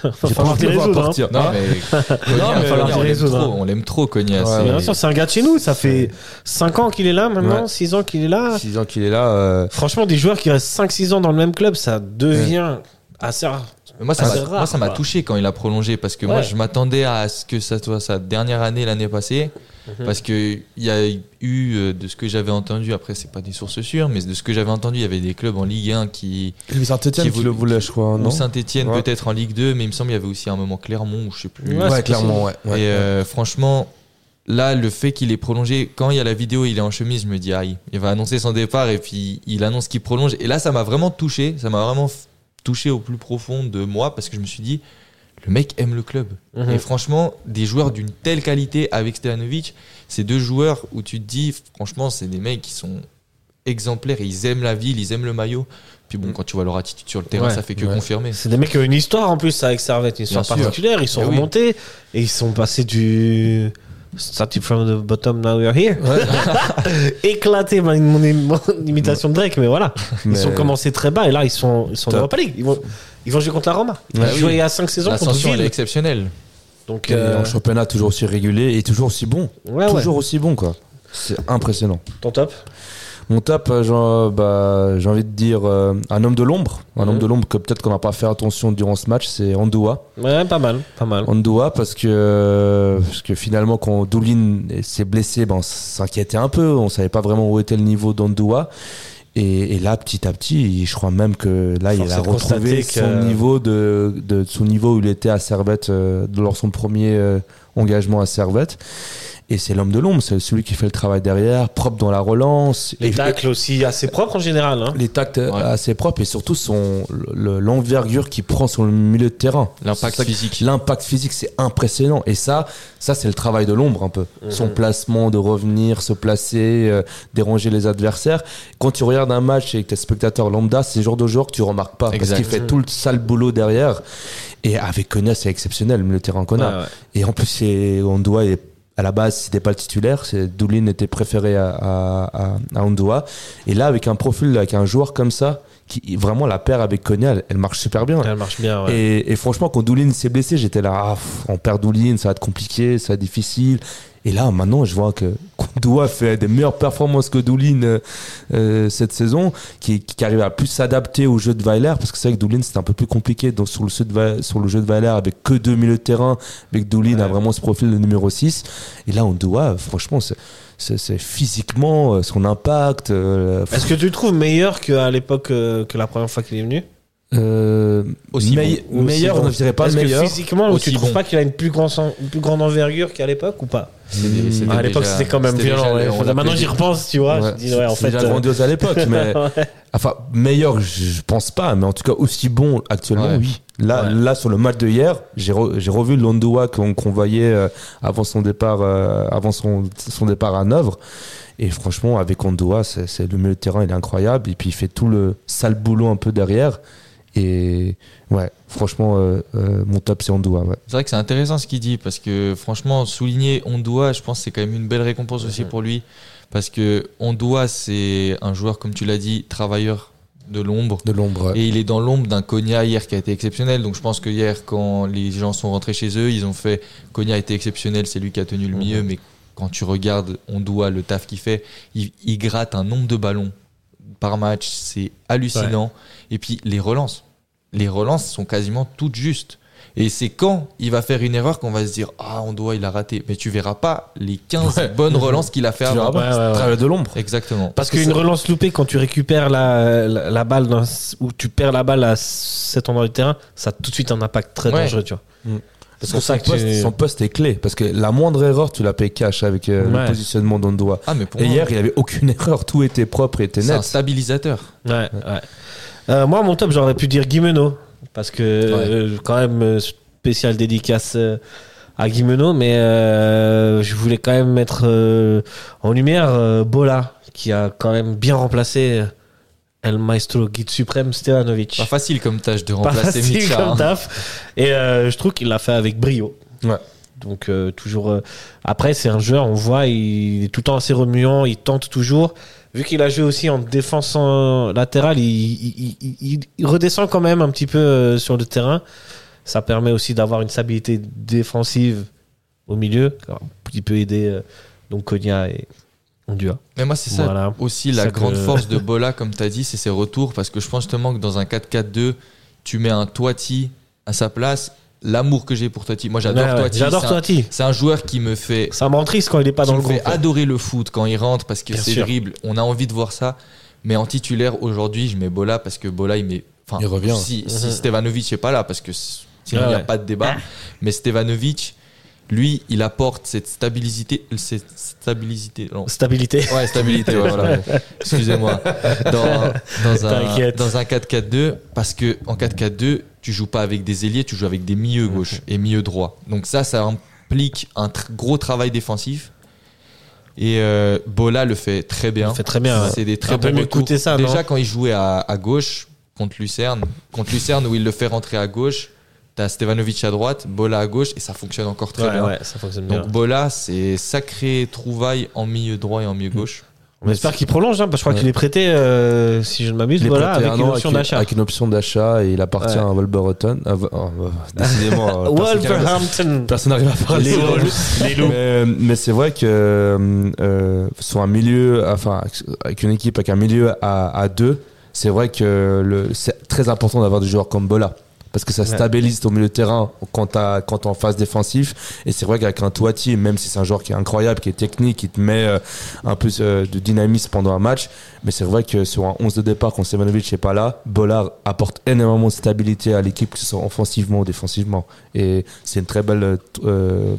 Va J'ai pas envie de le voir hein. partir. Non, mais Konya, *laughs* mais falloir Konya, on l'aime trop. hein. On l'aime trop. Ouais, c'est- Bien sûr, c'est un gars de chez nous. Ça fait 5 ans qu'il est là maintenant, Ouais. 6 ans qu'il est là. 6 ans qu'il est là. euh, Franchement, des joueurs qui restent 5-6 ans dans le même club, ça devient assez rare. Mais Moi, ça Ah, m'a moi, ça m'a touché quand il a prolongé parce que moi, je m'attendais à ce que ça soit sa dernière année l'année passée. Mhm. Parce que il y a eu, euh, de ce que j'avais entendu, après, c'est pas des sources sûres, mais de ce que j'avais entendu, il y avait des clubs en Ligue 1 qui. Saint-Etienne Qui le voulait, je crois, non ou Saint-Etienne, Ouais. peut-être en Ligue 2, mais il me semble qu'il y avait aussi un moment Clermont, ou je sais plus. Ouais, clairement, ouais. ouais. Et euh, franchement, là, le fait qu'il ait prolongé, quand il y a la vidéo, il est en chemise, je me dis, aïe, il va annoncer son départ et puis il annonce qu'il prolonge. Et là, ça m'a vraiment touché, ça m'a vraiment touché au plus profond de moi parce que je me suis dit, le mec aime le club. Mhm. Et franchement, des joueurs d'une telle qualité avec Stojanovic, c'est deux joueurs où tu te dis, franchement, c'est des mecs qui sont exemplaires, ils aiment la ville, ils aiment le maillot. Puis bon, quand tu vois leur attitude sur le terrain, Ouais, ça fait que ouais. confirmer. C'est des mecs qui ont une histoire en plus avec Servette, une histoire Bien sûr. particulière. Ils sont oui. remontés et ils sont passés du. Started from the bottom, now we're here. *laughs* Éclaté mon, mon- mon imitation de Drake, mais voilà. Ils Mais- ont commencé très bas et là ils sont, ils sont en. Europa League. Ils vont, ils vont jouer contre la Roma. Ils Ouais, ont oui. joué il y a 5 saisons contre L'ascension, elle est Ville. exceptionnelle. Donc, euh, en championnat, toujours aussi régulier et toujours aussi bon. ouais. toujours aussi bon, quoi. C'est impressionnant. Ton top? Mon top, euh, j'ai bah, j'ai envie de dire euh, un homme de l'ombre. Un Mhm. homme de l'ombre que peut-être qu'on n'a pas fait attention durant ce match, c'est Andoua. Ouais, pas mal, pas mal. Andoua parce que, euh, parce que finalement quand Doulin s'est blessé, ben, on s'inquiétait un peu, on savait pas vraiment où était le niveau d'Andoua. Et, et là, petit à petit, je crois même que là, Force il a retrouvé son niveau de, de son niveau où il était à Servette euh, lors de son premier, euh, engagement à Servette. Et c'est l'homme de l'ombre, c'est celui qui fait le travail derrière, propre dans la relance. Les tacles aussi assez propres en général. Hein. les tacts assez propres et surtout son le- l'envergure qu'il prend sur le milieu de terrain. L'impact physique. L'impact physique, c'est impressionnant. Et ça, ça c'est le travail de l'ombre un peu. Son placement, de revenir, se placer, euh, déranger les adversaires. Quand tu regardes un match et que t'es spectateur lambda, c'est le genre de joueur que tu remarques pas Exact. parce qu'il fait tout le sale boulot derrière. Et avec Konya, c'est exceptionnel, le terrain. Ouais, ouais. Et en plus, est à la base, c'était pas le titulaire, Doulin était préféré à, à, Ondoa. Et là, avec un profil, avec un joueur comme ça, qui vraiment la paire avec Konya, elle, elle marche super bien. Elle marche bien. ouais. Et, et franchement, quand Doulin s'est blessé, j'étais là, ah, on perd Doulin, ça va être compliqué, ça va être difficile. Et là, maintenant, je vois que *laughs* Kondoa fait des meilleures performances que Doulin euh, euh, cette saison, qui, qui arrive à plus s'adapter au jeu de Weiler, parce que c'est vrai que Doulin, c'était un peu plus compliqué donc, sur, le jeu de, sur le jeu de Weiler, avec que deux milieux de terrain, avec Doulin a Ouais. vraiment ce profil de numéro 6. Et là, Ondoa, franchement, c'est- c'est c'est physiquement, euh, son impact. euh, Est-ce que tu le trouves meilleur qu'à l'époque euh, que la première fois qu'il est venu? Euh, Aussi meilleur, bon je dirais pas Est-ce que meilleur. physiquement, Aussi tu trouves bon. pas qu'il a une plus, grande, une plus grande envergure qu'à l'époque ou pas des- c'était À l'époque, c'était quand même violent. déjà- ouais. on l'appelait Maintenant, j'y repense, tu vois. Ouais, je dis, ouais, en c'est fait. déjà euh, grandiose à l'époque, *laughs* mais ouais. enfin meilleur, je, je pense pas, mais en tout cas aussi bon actuellement, Ouais. oui. Là, Ouais. là sur le match de hier, j'ai re- j'ai revu l'Ondoa qu'on qu'on voyait euh, avant son départ, euh, avant son, son départ à Nevers. Et franchement, avec Ondoa, c'est c'est- le milieu de terrain, il est incroyable. Et puis il fait tout le sale boulot un peu derrière. Et ouais, franchement, euh, euh, mon top c'est Ondoa. Ouais. C'est vrai que c'est intéressant ce qu'il dit parce que franchement, souligner Ondoa, je pense que c'est quand même une belle récompense aussi pour lui parce que Ondoa, c'est un joueur, comme tu l'as dit, travailleur de l'ombre. De l'ombre. ouais. Et il est dans l'ombre d'un Konya hier qui a été exceptionnel. Donc je pense que hier, quand les gens sont rentrés chez eux, ils ont fait Konya a été exceptionnel, c'est lui qui a tenu le milieu. Mais quand tu regardes Ondoa, le taf qu'il fait, il, il gratte un nombre de ballons par match, c'est hallucinant. Et puis les relances. Les relances sont quasiment toutes justes. Et c'est quand il va faire une erreur qu'on va se dire Ah, Ondoa, il a raté. Mais tu verras pas les 15 Ouais. bonnes relances qu'il a *laughs* fait avant. pas, Ouais, ouais, ouais. travail de l'ombre. Exactement. Parce qu'une relance loupée, quand tu récupères la, la, la balle dans, ou tu perds la balle à cet endroit du terrain, ça a tout de suite un impact très Ouais. dangereux, tu vois. Mm. C'est Son, ça que poste, tu- son poste est clé parce que la moindre erreur, tu la payes cash avec euh, Ouais. le positionnement d'Ondoa. Ah, mais pour Et moi, hier, il n'y avait aucune *laughs* erreur, tout était propre et était c'est un net. stabilisateur. Ouais, ouais. Euh, moi, mon top, j'aurais pu dire Guimeno. Parce que, euh, quand même, euh, spécial dédicace euh, à Guimeno. Mais euh, je voulais quand même mettre euh, en lumière euh, Bola, qui a quand même bien remplacé euh, El Maestro Guide Suprême Stevanovic. Pas facile comme tâche de Pas remplacer facile Mitcha. comme hein. taf. Et euh, je trouve qu'il l'a fait avec brio. Ouais. Donc euh, toujours. euh, Après, c'est un joueur, on voit, il est tout le temps assez remuant, il tente toujours. Vu qu'il a joué aussi en défense en latérale, il, il- il- il- il redescend quand même un petit peu euh, sur le terrain. Ça permet aussi d'avoir une stabilité défensive au milieu, qui peut aider euh, donc Konya et Ondua. Mais moi, c'est ça Voilà. aussi la Ça grande que- *laughs* force de Bola, comme tu as dit, c'est ses retours. Parce que je pense justement que dans un 4-4-2, tu mets un Toiti à sa place. L'amour que j'ai pour Toiti. Moi, j'adore Ouais, Toiti. J'adore C'est un- Toiti. C'est un joueur qui me fait Ça me rend triste quand il est pas qui dans me le fait groupe. adorer le foot quand il rentre parce que c'est sûr. dribble. On a envie de voir ça. Mais en titulaire, aujourd'hui, je mets Bola parce que Bola, il met. Enfin, Il revient. Si, Mhm. si Stevanovic n'est pas là, parce que sinon, Ouais, il n'y a ouais. pas de débat. Mais Stevanovic, lui, il apporte cette stabilité. Cette stabilité. non, Stabilité. Ouais, stabilité, ouais, voilà. *laughs* Excusez-moi. Dans, dans un, T'inquiète. dans un 4-4-2, parce que en 4-4-2, tu joues pas avec des ailiers, tu joues avec des milieux gauche et milieux droit. Donc ça, ça implique un tr- gros travail défensif. Et euh, Bola le fait très bien. Il fait très bien. C'est des très bons coûter ça, Déjà quand il jouait à, à gauche contre Lucerne, contre Lucerne où il le fait rentrer à gauche, t'as Stevanovic à droite, Bola à gauche et ça fonctionne encore très Ouais, bien. ouais, ça fonctionne bien. Donc Bola, c'est sacré trouvaille en milieu droit et en milieu gauche. On espère qu'il prolonge, hein, parce que je crois Ouais. qu'il est prêté, euh, si je ne m'abuse, voilà, prêté avec un une option d'achat. Avec une option d'achat et il appartient Ouais. à Wolverhampton. Ah, oh, euh, *laughs* décidément, euh, Wolverhampton. personne n'arrive à parler. Les loups. Les loups. Mais, mais c'est vrai que euh, euh, sur un milieu, enfin, avec une équipe avec un milieu à, à deux, c'est vrai que c'est très important d'avoir des joueurs comme Bola. Parce que ça stabilise ton milieu de terrain quand t'as quand t'es en phase défensif. Et c'est vrai qu'avec un Toiti, même si c'est un joueur qui est incroyable, qui est technique, qui te met euh, un peu euh, de dynamisme pendant un match, mais c'est vrai que sur un 11 de départ quand Stevanovic n'est pas là, Bollard apporte énormément de stabilité à l'équipe, que ce soit offensivement ou défensivement. Et c'est une très belle euh,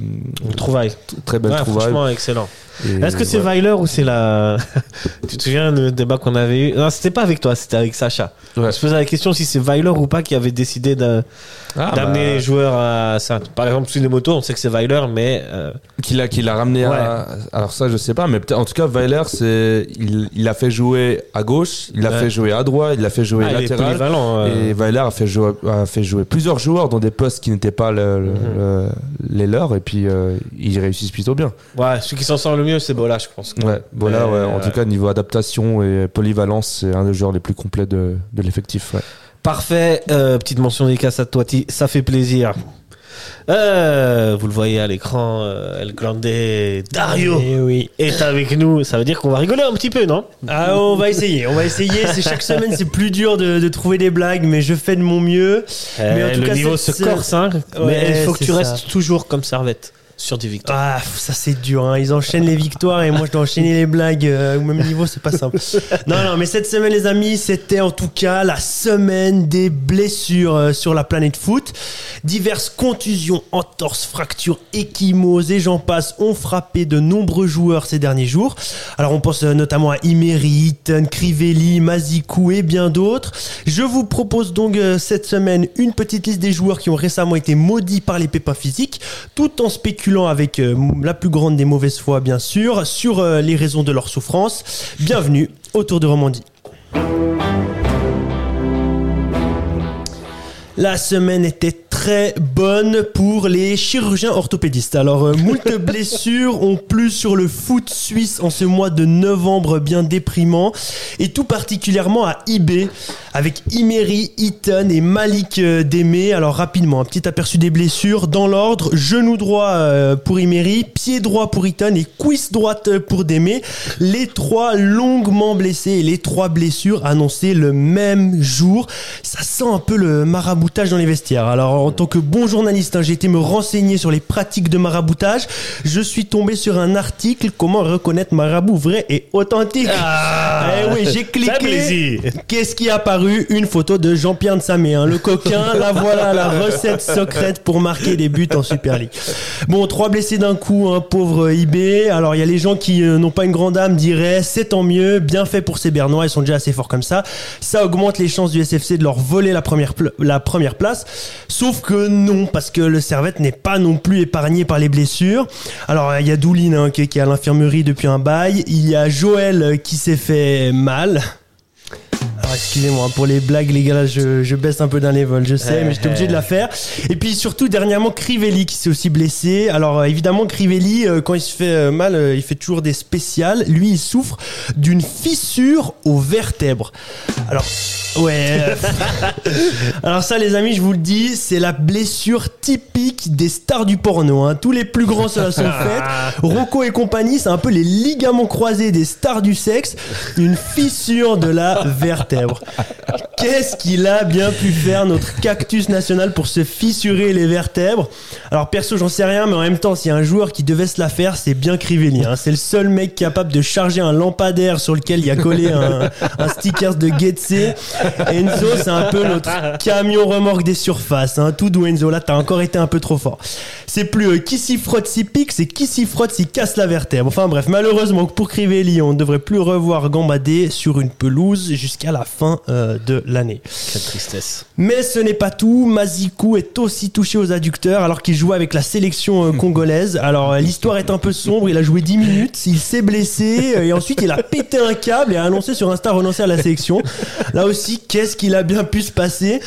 Trouvaille. très belle Ouais, trouvaille. franchement, excellent. Est-ce que c'est ouais. Weiler ou c'est la. *laughs* tu te souviens du débat qu'on avait eu? Non, c'était pas avec toi, c'était avec Sacha. Ouais. On se posait la question si c'est Weiler ou pas qui avait décidé de- Ah, d'amener bah, les joueurs à ça. Par exemple, sur les motos, on sait que c'est Weiler, mais. euh, Qu'il a, qu'il a ramené à. Alors, ça, je sais pas, mais en tout cas, Weiler, c'est, il, il a fait jouer à gauche, il a Ouais. fait jouer à droite, il a fait jouer ah, il est latéral. polyvalent. euh. Et Weiler a fait, jouer, a fait jouer plusieurs joueurs dans des postes qui n'étaient pas le- le- Mhm. le- les leurs, et puis euh, ils réussissent plutôt bien. Ouais, celui qui s'en sort le mieux, c'est Bola, je pense. Ouais, Mais, ouais, en tout cas, niveau adaptation et polyvalence, c'est un des joueurs les plus complets de, de l'effectif. Ouais. Parfait. Euh, petite mention dédicace à Toiti, ça fait plaisir. Euh, vous le voyez à l'écran, euh, El Grande Dario Eh oui. est avec nous. Ça veut dire qu'on va rigoler un petit peu, non? Ah, on va essayer, on va essayer. Chaque *laughs* semaine, c'est plus dur de, de trouver des blagues, mais je fais de mon mieux. Mais en tout Le cas, niveau se corse, hein. Ouais, mais il faut que tu ça. restes toujours comme servette sur des victoires. Ah, ça c'est dur. Hein. Ils enchaînent les victoires et moi je dois enchaîner les blagues euh, au même niveau, c'est pas simple. Non, non, mais cette semaine, les amis, c'était en tout cas la semaine des blessures euh, sur la planète foot. Diverses contusions, entorses, fractures, échymoses et j'en passe ont frappé de nombreux joueurs ces derniers jours. Alors on pense euh, notamment à Imery, Eaton, Crivelli, Mazikou et bien d'autres. Je vous propose donc cette semaine une petite liste des joueurs qui ont récemment été maudits par les pépins physiques, tout en spéculant avec euh, la plus grande des mauvaises foi bien sûr sur euh, les raisons de leur souffrance. Bienvenue autour de Romandie. La semaine était très bonne pour les chirurgiens orthopédistes. Alors, euh, moult *laughs* blessures ont plu sur le foot suisse en ce mois de novembre bien déprimant, et tout particulièrement à IB, avec Imery, Eaton et Malik euh, Démé. Alors, rapidement, un petit aperçu des blessures. Dans l'ordre, genou droit euh, pour Imery, pied droit pour Eaton et cuisse droite pour Démé. Les trois longuement blessés et les trois blessures annoncées le même jour. Ça sent un peu le maraboutage dans les vestiaires. Alors, en tant que bon journaliste, hein, j'ai été me renseigner sur les pratiques de maraboutage. Je suis tombé sur un article Comment reconnaître marabout vrai et authentique. eh oui, j'ai cliqué. Qu'est-ce qui est apparu? Une photo de Jean-Pierre Nsamé, hein, le coquin. La voilà, la recette secrète pour marquer des buts en Super League. Bon, trois blessés d'un coup, un pauvre IB. Alors, il y a les gens qui euh, n'ont pas une grande âme, diraient c'est tant mieux, bien fait pour ces Bernois, ils sont déjà assez forts comme ça. Ça augmente les chances du SFC de leur voler la première, la première place. Sauf que non, parce que le Servette n'est pas non plus épargné par les blessures. Alors, il y a Doulin hein, qui, est- à l'infirmerie depuis un bail. Il y a Joël euh, qui s'est fait mal. Excusez-moi pour les blagues les gars là, je, je baisse un peu d'un level je sais mais j'étais obligé de la faire. Et puis surtout dernièrement Crivelli qui s'est aussi blessé. Alors euh, évidemment Crivelli euh, quand il se fait euh, mal il fait toujours des spéciales. Lui il souffre d'une fissure aux vertèbres. Alors ouais *laughs* alors ça les amis je vous le dis c'est la blessure typique des stars du porno hein. tous les plus grands se la sont faites. *laughs* Rocco et compagnie c'est un peu les ligaments croisés des stars du sexe. Une fissure de la vertèbre Qu'est-ce qu'il a bien pu faire notre cactus national pour se fissurer les vertèbres? Alors perso j'en sais rien mais en même temps s'il y a un joueur qui devait se la faire c'est bien Crivelli hein. C'est le seul mec capable de charger un lampadaire sur lequel il y a collé un, sticker de Getse Enzo c'est un peu notre camion remorque des surfaces hein. Tout doux Enzo là t'as encore été un peu trop fort. C'est plus euh, qui s'y frotte s'y pique c'est qui s'y frotte s'y casse la vertèbre. Enfin bref malheureusement pour Crivelli on ne devrait plus revoir gambader sur une pelouse jusqu'à la fin euh, de l'année Quelle tristesse. mais ce n'est pas tout. Mazikou est aussi touché aux adducteurs alors qu'il jouait avec la sélection euh, *laughs* congolaise. Alors euh, l'histoire est un peu sombre. Il a joué 10 minutes, il s'est blessé et ensuite il a pété un câble et a annoncé sur Insta renoncer à la sélection. Là aussi, qu'est-ce qu'il a bien pu se passer?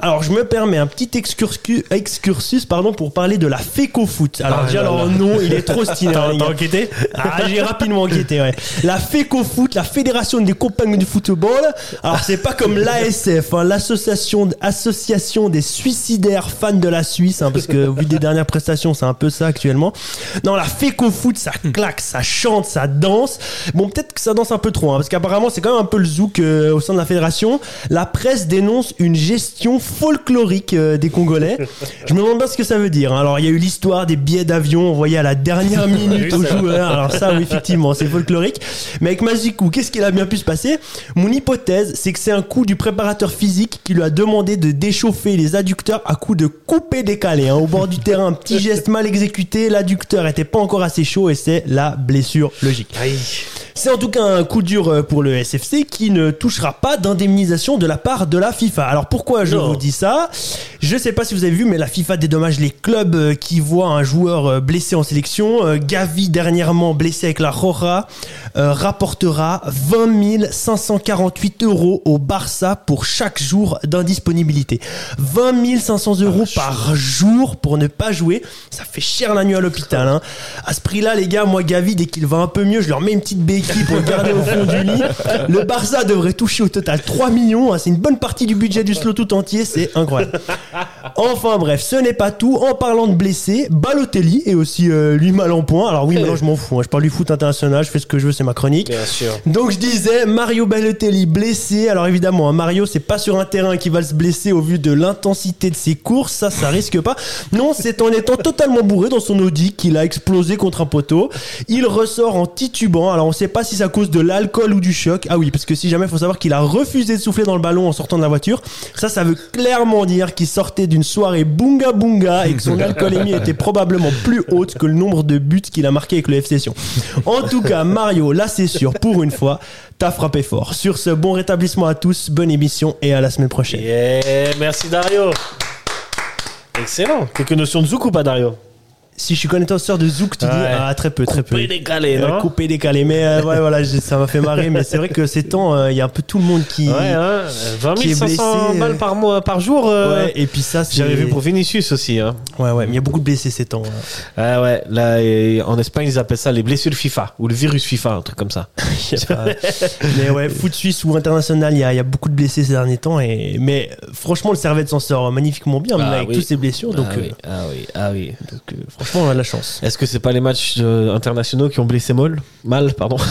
Alors je me permets un petit excursus, excursus pardon, pour parler de la FECO Foot. Alors Ah déjà leur nom, il est trop stylé. *laughs* hein, T'as enquêté? Ah, j'ai rapidement enquêté, ouais. La FECO Foot, la Fédération des compagnies du football. Alors, c'est pas comme l'ASF, hein, l'association association des suicidaires fans de la Suisse, hein, parce que vu des dernières prestations, c'est un peu ça actuellement. Non, la féco foot, ça claque, ça chante, ça danse. Bon, peut-être que ça danse un peu trop, hein, parce qu'apparemment c'est quand même un peu le zouk euh, au sein de la fédération. La presse dénonce une gestion folklorique euh, des Congolais. Je me demande bien ce que ça veut dire. hein. Alors, il y a eu l'histoire des billets d'avion envoyés à la dernière *laughs* minute aux joueurs. Alors ça, oui, effectivement, c'est folklorique. Mais avec Mazikou, qu'est-ce qu'il a bien pu se passer? Mon hypothèse, c'est que c'est un coup du préparateur physique qui lui a demandé de déchauffer les adducteurs à coup de couper décalé. hein. Au bord du terrain, un petit geste mal exécuté, l'adducteur était pas encore assez chaud et c'est la blessure logique. C'est en tout cas un coup dur euh, pour le SFC qui ne touchera pas d'indemnisation de la part de la FIFA. Alors pourquoi je Non. vous dis ça? Je sais pas si vous avez vu, mais la FIFA dédommage les clubs euh, qui voient un joueur euh, blessé en sélection. Gavi dernièrement blessé avec la Roja euh, rapportera 20 548 euros au Barça pour chaque jour d'indisponibilité. 20 500 euros par jour pour ne pas jouer, ça fait cher la nuit à l'hôpital. Hein. À ce prix-là, les gars, moi Gavi, dès qu'il va un peu mieux, je leur mets une petite béquille pour le garder au fond du lit. Le Barça devrait toucher au total 3 millions. hein. C'est une bonne partie du budget du slot tout entier, c'est incroyable. Enfin bref, ce n'est pas tout. En parlant de blessés, Balotelli est aussi euh, lui mal en point. Alors oui, maintenant je m'en fous. hein. Je parle du foot international, je fais ce que je veux, c'est ma chronique. Bien sûr. Donc je disais Mario Balotelli blessé. Alors évidemment, hein, Mario c'est pas sur un terrain qui va se blesser au vu de l'intensité de ses courses, ça ça risque pas. Non, c'est en étant totalement bourré dans son Audi qu'il a explosé contre un poteau. Il ressort en titubant. Alors on sait pas si c'est à cause de l'alcool ou du choc. Ah oui, parce que si jamais faut savoir qu'il a refusé de souffler dans le ballon en sortant de la voiture, ça ça veut clairement dire qu'il sortait d'une soirée bunga bunga et que son *laughs* alcoolémie était probablement plus haute que le nombre de buts qu'il a marqué avec le FC Sion. En tout cas, Mario, là c'est sûr, pour une fois, t'as frappé fort. Sur ce, bon rétablissement à tous, bonne émission et à la semaine prochaine. Yeah, merci Dario. Excellent. Quelques notions de zouk ou pas Dario? Si je suis connaisseur de Zouk, tu dis ah, très peu, très peu. Coupé décalé, non coupé décalé, mais euh, ouais, voilà, ça m'a fait marrer. Mais c'est vrai que ces temps, euh, il y a un peu tout le monde qui. Ouais, hein, 20 qui est 500 blessé, balles euh, par, mois, par jour. euh, Ouais, et puis ça, c'est. J'avais vu pour Vinicius aussi. Hein. Ouais, ouais, mais il y a beaucoup de blessés ces temps. hein. Ah ouais, là, en Espagne, ils appellent ça les blessures FIFA ou le virus FIFA, un truc comme ça. *laughs* Pas- mais ouais, foot suisse ou international, il y a, il y a beaucoup de blessés ces derniers temps. Et... Mais euh, franchement, le Servette s'en sort magnifiquement bien, même Ah avec oui. toutes ces blessures. Donc, ah, oui, ah oui, ah oui. donc, euh, franchement, on a de la chance. Est-ce que c'est pas les matchs euh, internationaux qui ont blessé Moll Mal, pardon. *laughs*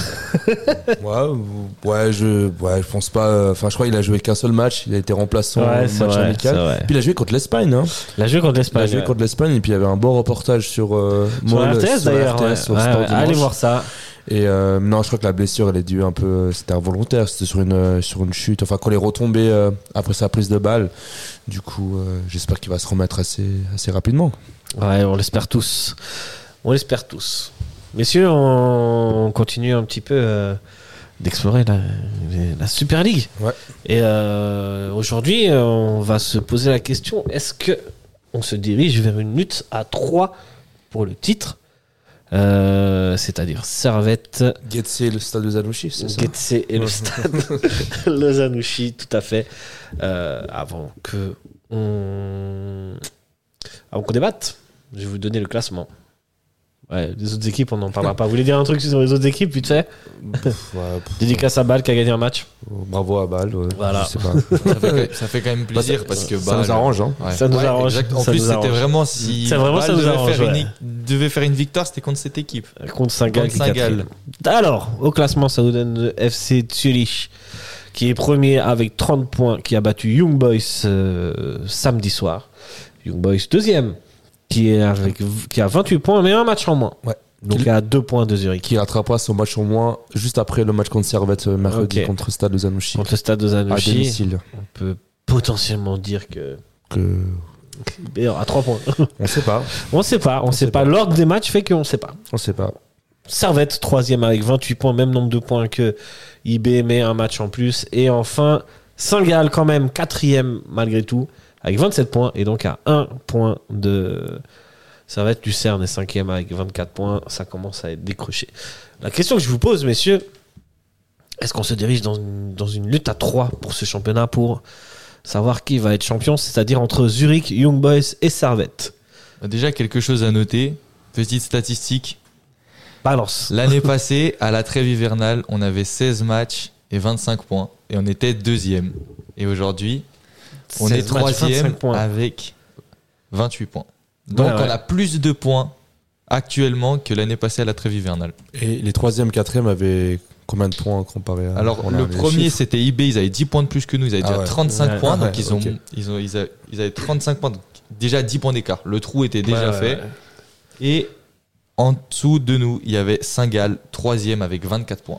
Ouais, ou- ouais, je, ouais, je pense pas. euh, Enfin, je crois qu'il a joué qu'un seul match. Il a été remplaçant Ouais, au c'est match vrai, amical. Puis il a joué contre l'Espagne. Hein. La jeu contre Il a l'Espagne. joué ouais. contre l'Espagne et puis il y avait un beau reportage sur euh, Moll, RTS d'ailleurs. Allez voir ça. Et euh, non, je crois que la blessure, elle est due un peu. C'était involontaire. C'était sur une euh, sur une chute. Enfin, quand il est retombé euh, après sa prise de balle. Du coup, euh, j'espère qu'il va se remettre assez assez rapidement. Ouais, on l'espère tous. On l'espère tous. Messieurs, on continue un petit peu euh, d'explorer la, la Super League. Ouais. Et euh, aujourd'hui, on va se poser la question est-ce que on se dirige vers une lutte à 3 pour le titre? Euh, C'est-à-dire Servette, Getse, le stade de Zanouchi, c'est ça? Getse et le stade Lozanouchi, *laughs* tout à fait. Avant que on avant qu'on débatte, je vais vous donner le classement. Ouais, les autres équipes, on n'en parlera pas. Vous voulez dire un truc sur les autres équipes, vite fait Dédicace à Bâle qui a gagné un match. Bravo à Bâle. ouais, Voilà. je sais pas. Ça fait, ça fait quand même plaisir parce que ça Bâle- nous arrange. Hein. Ouais. Ça nous Ouais, arrange. exact. En Ça plus, c'était vraiment si C'est vraiment, Bâle ça nous devait, arrange, faire ouais. une, devait faire une victoire, c'était contre cette équipe. Contre Saint-Gall. Alors, au classement, ça nous donne le FC Zurich qui est premier avec 30 points, qui a battu Young Boys euh, samedi soir. Young Boys deuxième, qui, est avec, qui a 28 points, mais un match en moins. Ouais. Donc a deux points de Zurich. Qui rattrapera son match au moins juste après le match contre Servette euh, mercredi contre Stade de Zanouchi. Contre stade de À Zanouchi, domicile. on peut potentiellement dire que. Que... À 3 points. *laughs* On sait pas. on sait pas, on, sait, sait pas. pas. L'ordre des matchs fait qu'on sait pas. On sait pas. Servette, troisième avec 28 points, même nombre de points que IB, mais un match en plus. Et enfin, Saint-Gall, quand même, quatrième malgré tout, avec 27 points, et donc à 1 point de Servette. Lucerne est cinquième avec 24 points. Ça commence à être décroché. La question que je vous pose, messieurs, est-ce qu'on se dirige dans une, dans une lutte à 3 pour ce championnat pour savoir qui va être champion, c'est-à-dire entre Zurich, Young Boys et Servette? Déjà, quelque chose à noter. Petite statistique. Balance. L'année *laughs* passée, à la trêve hivernale, on avait 16 matchs et 25 points. Et on était deuxième. Et aujourd'hui, on 16 est troisième 25 points. avec 28 points. Donc Ouais, ouais. on a plus de points actuellement que l'année passée à la trêve hivernale. Et les troisième, quatrième avaient combien de points comparé à Alors le premier c'était eBay, ils avaient 10 points de plus que nous, ils avaient Ah déjà ouais. 35 Ouais. points, Ah donc ouais, ils, ont, ok. ils, ont, ils, avaient, ils avaient 35 points, donc déjà 10 points d'écart. Le trou était déjà Ouais, fait. ouais. Et en dessous de nous, il y avait Saint-Gall, troisième avec 24 points.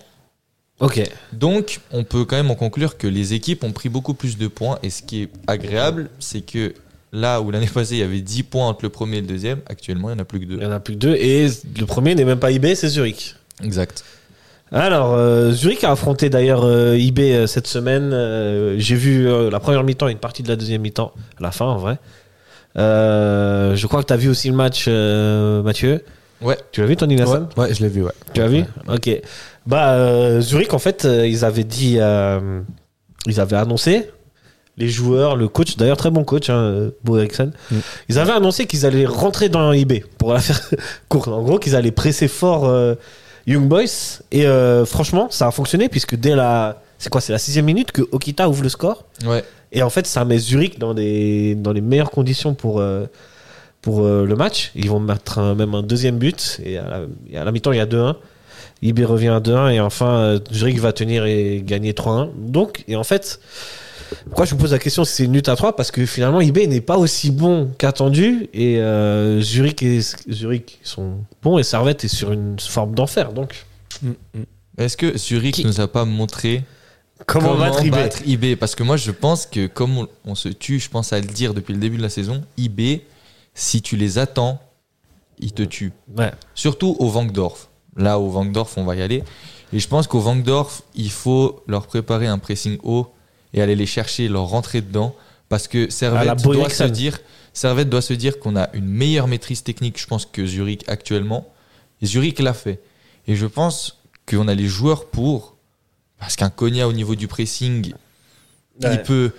Ok. Donc, on peut quand même en conclure que les équipes ont pris beaucoup plus de points. Et ce qui est agréable, c'est que là où l'année passée, il y avait 10 points entre le premier et le deuxième, actuellement, il n'y en a plus que Il deux. y en a plus que deux. Et le premier n'est même pas eBay, c'est Zurich. Exact. Alors, euh, Zurich a affronté d'ailleurs euh, eBay euh, cette semaine. Euh, J'ai vu euh, la première mi-temps et une partie de la deuxième mi-temps, à la fin en vrai. Euh, je crois que tu as vu aussi le match, euh, Mathieu. Ouais. Tu l'as vu, Tony Nassan Ouais, ouais, je l'ai vu, ouais. Tu l'as vu? Ok. Bah, euh, Zurich, en fait, euh, ils avaient dit. euh, ils avaient annoncé. Les joueurs, le coach, d'ailleurs très bon coach, hein, Bo Eriksson, Mm. ils avaient annoncé qu'ils allaient rentrer dans eBay pour la faire *laughs* courte. En gros, qu'ils allaient presser fort euh, Young Boys. Et euh, franchement, ça a fonctionné puisque dès la. C'est quoi C'est la sixième minute que Okita ouvre le score. Ouais. Et en fait, ça met Zurich dans, des, dans les meilleures conditions pour, euh, pour euh, le match. Ils vont mettre un- même un deuxième but. Et à la, et à la mi-temps, il y a 2-1. IB revient à 2-1. Et enfin, euh, Zurich va tenir et gagner 3-1. Donc, et en fait, pourquoi je vous pose la question si c'est une lutte à 3 Parce que finalement, IB n'est pas aussi bon qu'attendu. Et euh, Zurich, et, Zurich sont bons. Et Servette est sur une forme d'enfer. Donc, Est-ce que Zurich Qui- nous a pas montré comment, battre IB eBay Parce que moi, je pense que comme on, on se tue, je pense à le dire depuis le début de la saison, eBay, si tu les attends, ils te tuent. Ouais. Surtout au Vangdorf. Là, au Vangdorf, on va y aller. Et je pense qu'au Vangdorf, il faut leur préparer un pressing haut et aller les chercher, leur rentrer dedans. Parce que Servette doit se dire, Servette doit se dire qu'on a une meilleure maîtrise technique, je pense, que Zurich actuellement. Et Zurich l'a fait. Et je pense qu'on a les joueurs pour. Parce qu'un Konya au niveau du pressing, il peut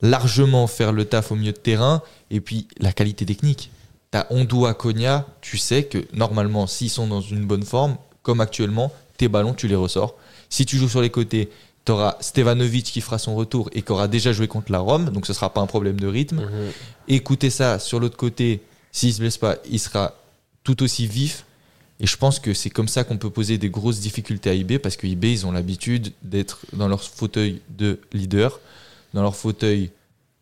largement faire le taf au milieu de terrain. Et puis la qualité technique. T'as Ondou Konya, tu sais que normalement, s'ils sont dans une bonne forme, comme actuellement, tes ballons, tu les ressors. Si tu joues sur les côtés, tu auras Stevanovic qui fera son retour et qui aura déjà joué contre la Rome, donc ce sera pas un problème de rythme. Mhm. Écoutez ça, sur l'autre côté, s'il se blesse pas, il sera tout aussi vif. Et je pense que c'est comme ça qu'on peut poser des grosses difficultés à IB parce que IB, ils ont l'habitude d'être dans leur fauteuil de leader, dans leur fauteuil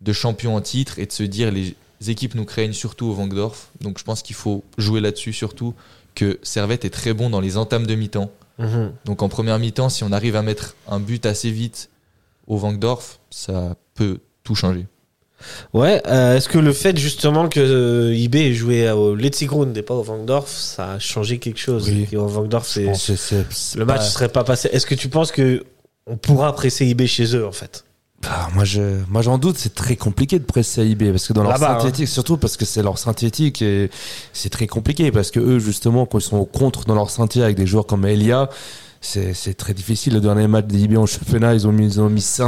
de champion en titre et de se dire les équipes nous craignent surtout au Vangdorf. Donc je pense qu'il faut jouer là-dessus surtout que Servette est très bon dans les entames de mi-temps. Mhm. Donc en première mi-temps, si on arrive à mettre un but assez vite au Vangdorf, ça peut tout changer. Ouais, euh, est-ce que le fait justement que euh, IB ait joué au Letzigrund et pas au Vangdorf, ça a changé quelque chose Oui. Et au Vangdorf, c'est le match pas- serait pas passé. Est-ce que tu penses que on pourra presser IB chez eux en fait? Ah, moi, je, moi, j'en doute. C'est très compliqué de presser IB parce que dans leur hein. synthétique, surtout parce que c'est leur synthétique et c'est très compliqué parce que eux, justement, quand ils sont au contre dans leur synthé avec des joueurs comme Elia, c'est, très difficile. Le dernier match d'IB en championnat, ils ont mis, ils ont mis 6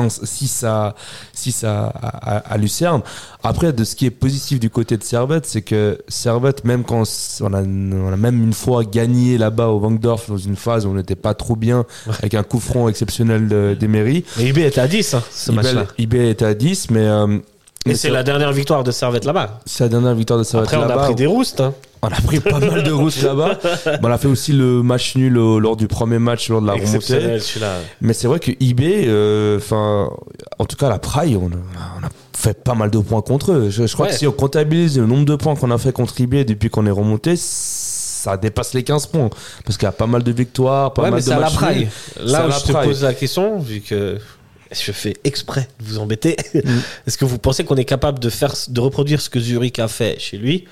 à, 6 à, à, à Lucerne. Après, de ce qui est positif du côté de Servette, c'est que Servette, même quand on a, on a même une fois gagné là-bas au Vangdorf dans une phase où on n'était pas trop bien avec un coup franc exceptionnel de- d'Emery. Mais IB était à 10 hein, ce IB, match-là. IB était à 10, mais, euh, Et mais c'est la dernière victoire de Servette là-bas. c'est la dernière victoire de Servette Après, on a là-bas. pris des roustes. hein. On a pris pas mal de routes là-bas. *laughs* Bon, on a fait aussi le match nul au- lors du premier match lors de la remontée. Mais c'est vrai que eBay, euh, en tout cas la Praille, on a, on a fait pas mal de points contre eux. Je, je crois Ouais. que si on comptabilise le nombre de points qu'on a fait contre eBay depuis qu'on est remonté, ça dépasse les 15 points. Parce qu'il y a pas mal de victoires, pas ouais, mal mais de à la matchs Praille. Là où je te pose la question, vu que je fais exprès de vous embêter, Mm. *laughs* est-ce que vous pensez qu'on est capable de faire, de reproduire ce que Zurich a fait chez lui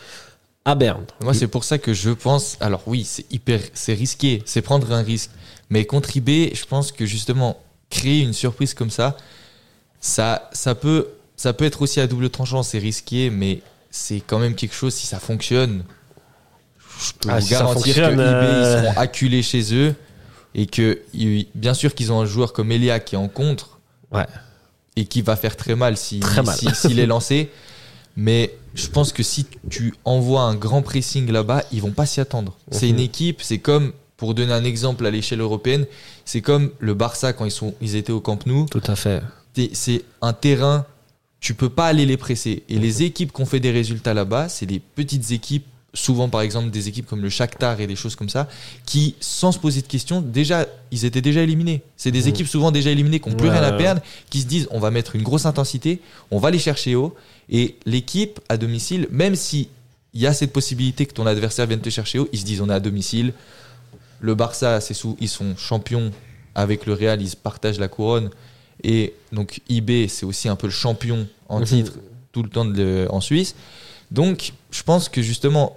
à Berne Moi, c'est pour ça que je pense. Alors, oui, c'est hyper. C'est risqué. C'est prendre un risque. Mais contre IB, je pense que justement, créer une surprise comme ça, ça, ça, peut, ça peut être aussi à double tranchant. C'est risqué, mais c'est quand même quelque chose. Si ça fonctionne, je peux Ah, vous si ça garantir que IB, euh, ils seront acculés chez eux. Et que, bien sûr, qu'ils ont un joueur comme Elia qui est en contre. Ouais. Et qui va faire très mal si- Très mal. si- s'il est lancé. *laughs* Mais je pense que si tu envoies un grand pressing là-bas, ils vont pas s'y attendre. C'est Mhm. une équipe, c'est comme, pour donner un exemple à l'échelle européenne, c'est comme le Barça quand ils, sont, ils étaient au Camp Nou. Tout à fait. c'est un terrain, tu peux pas aller les presser. Et les équipes qui ont fait des résultats là-bas, c'est des petites équipes, souvent par exemple des équipes comme le Shakhtar et des choses comme ça, qui, sans se poser de questions, déjà, ils étaient déjà éliminés. C'est des Mhm. équipes souvent déjà éliminées, qui n'ont plus Ouais, rien à perdre, qui se disent on va mettre une grosse intensité, on va les chercher haut. Et l'équipe à domicile, même si il y a cette possibilité que ton adversaire vienne te chercher haut, ils se disent on est à domicile. Le Barça, c'est sous, ils sont champions avec le Real, ils se partagent la couronne. Et donc IB, c'est aussi un peu le champion en Mhm. titre tout le temps de- en Suisse. Donc je pense que justement,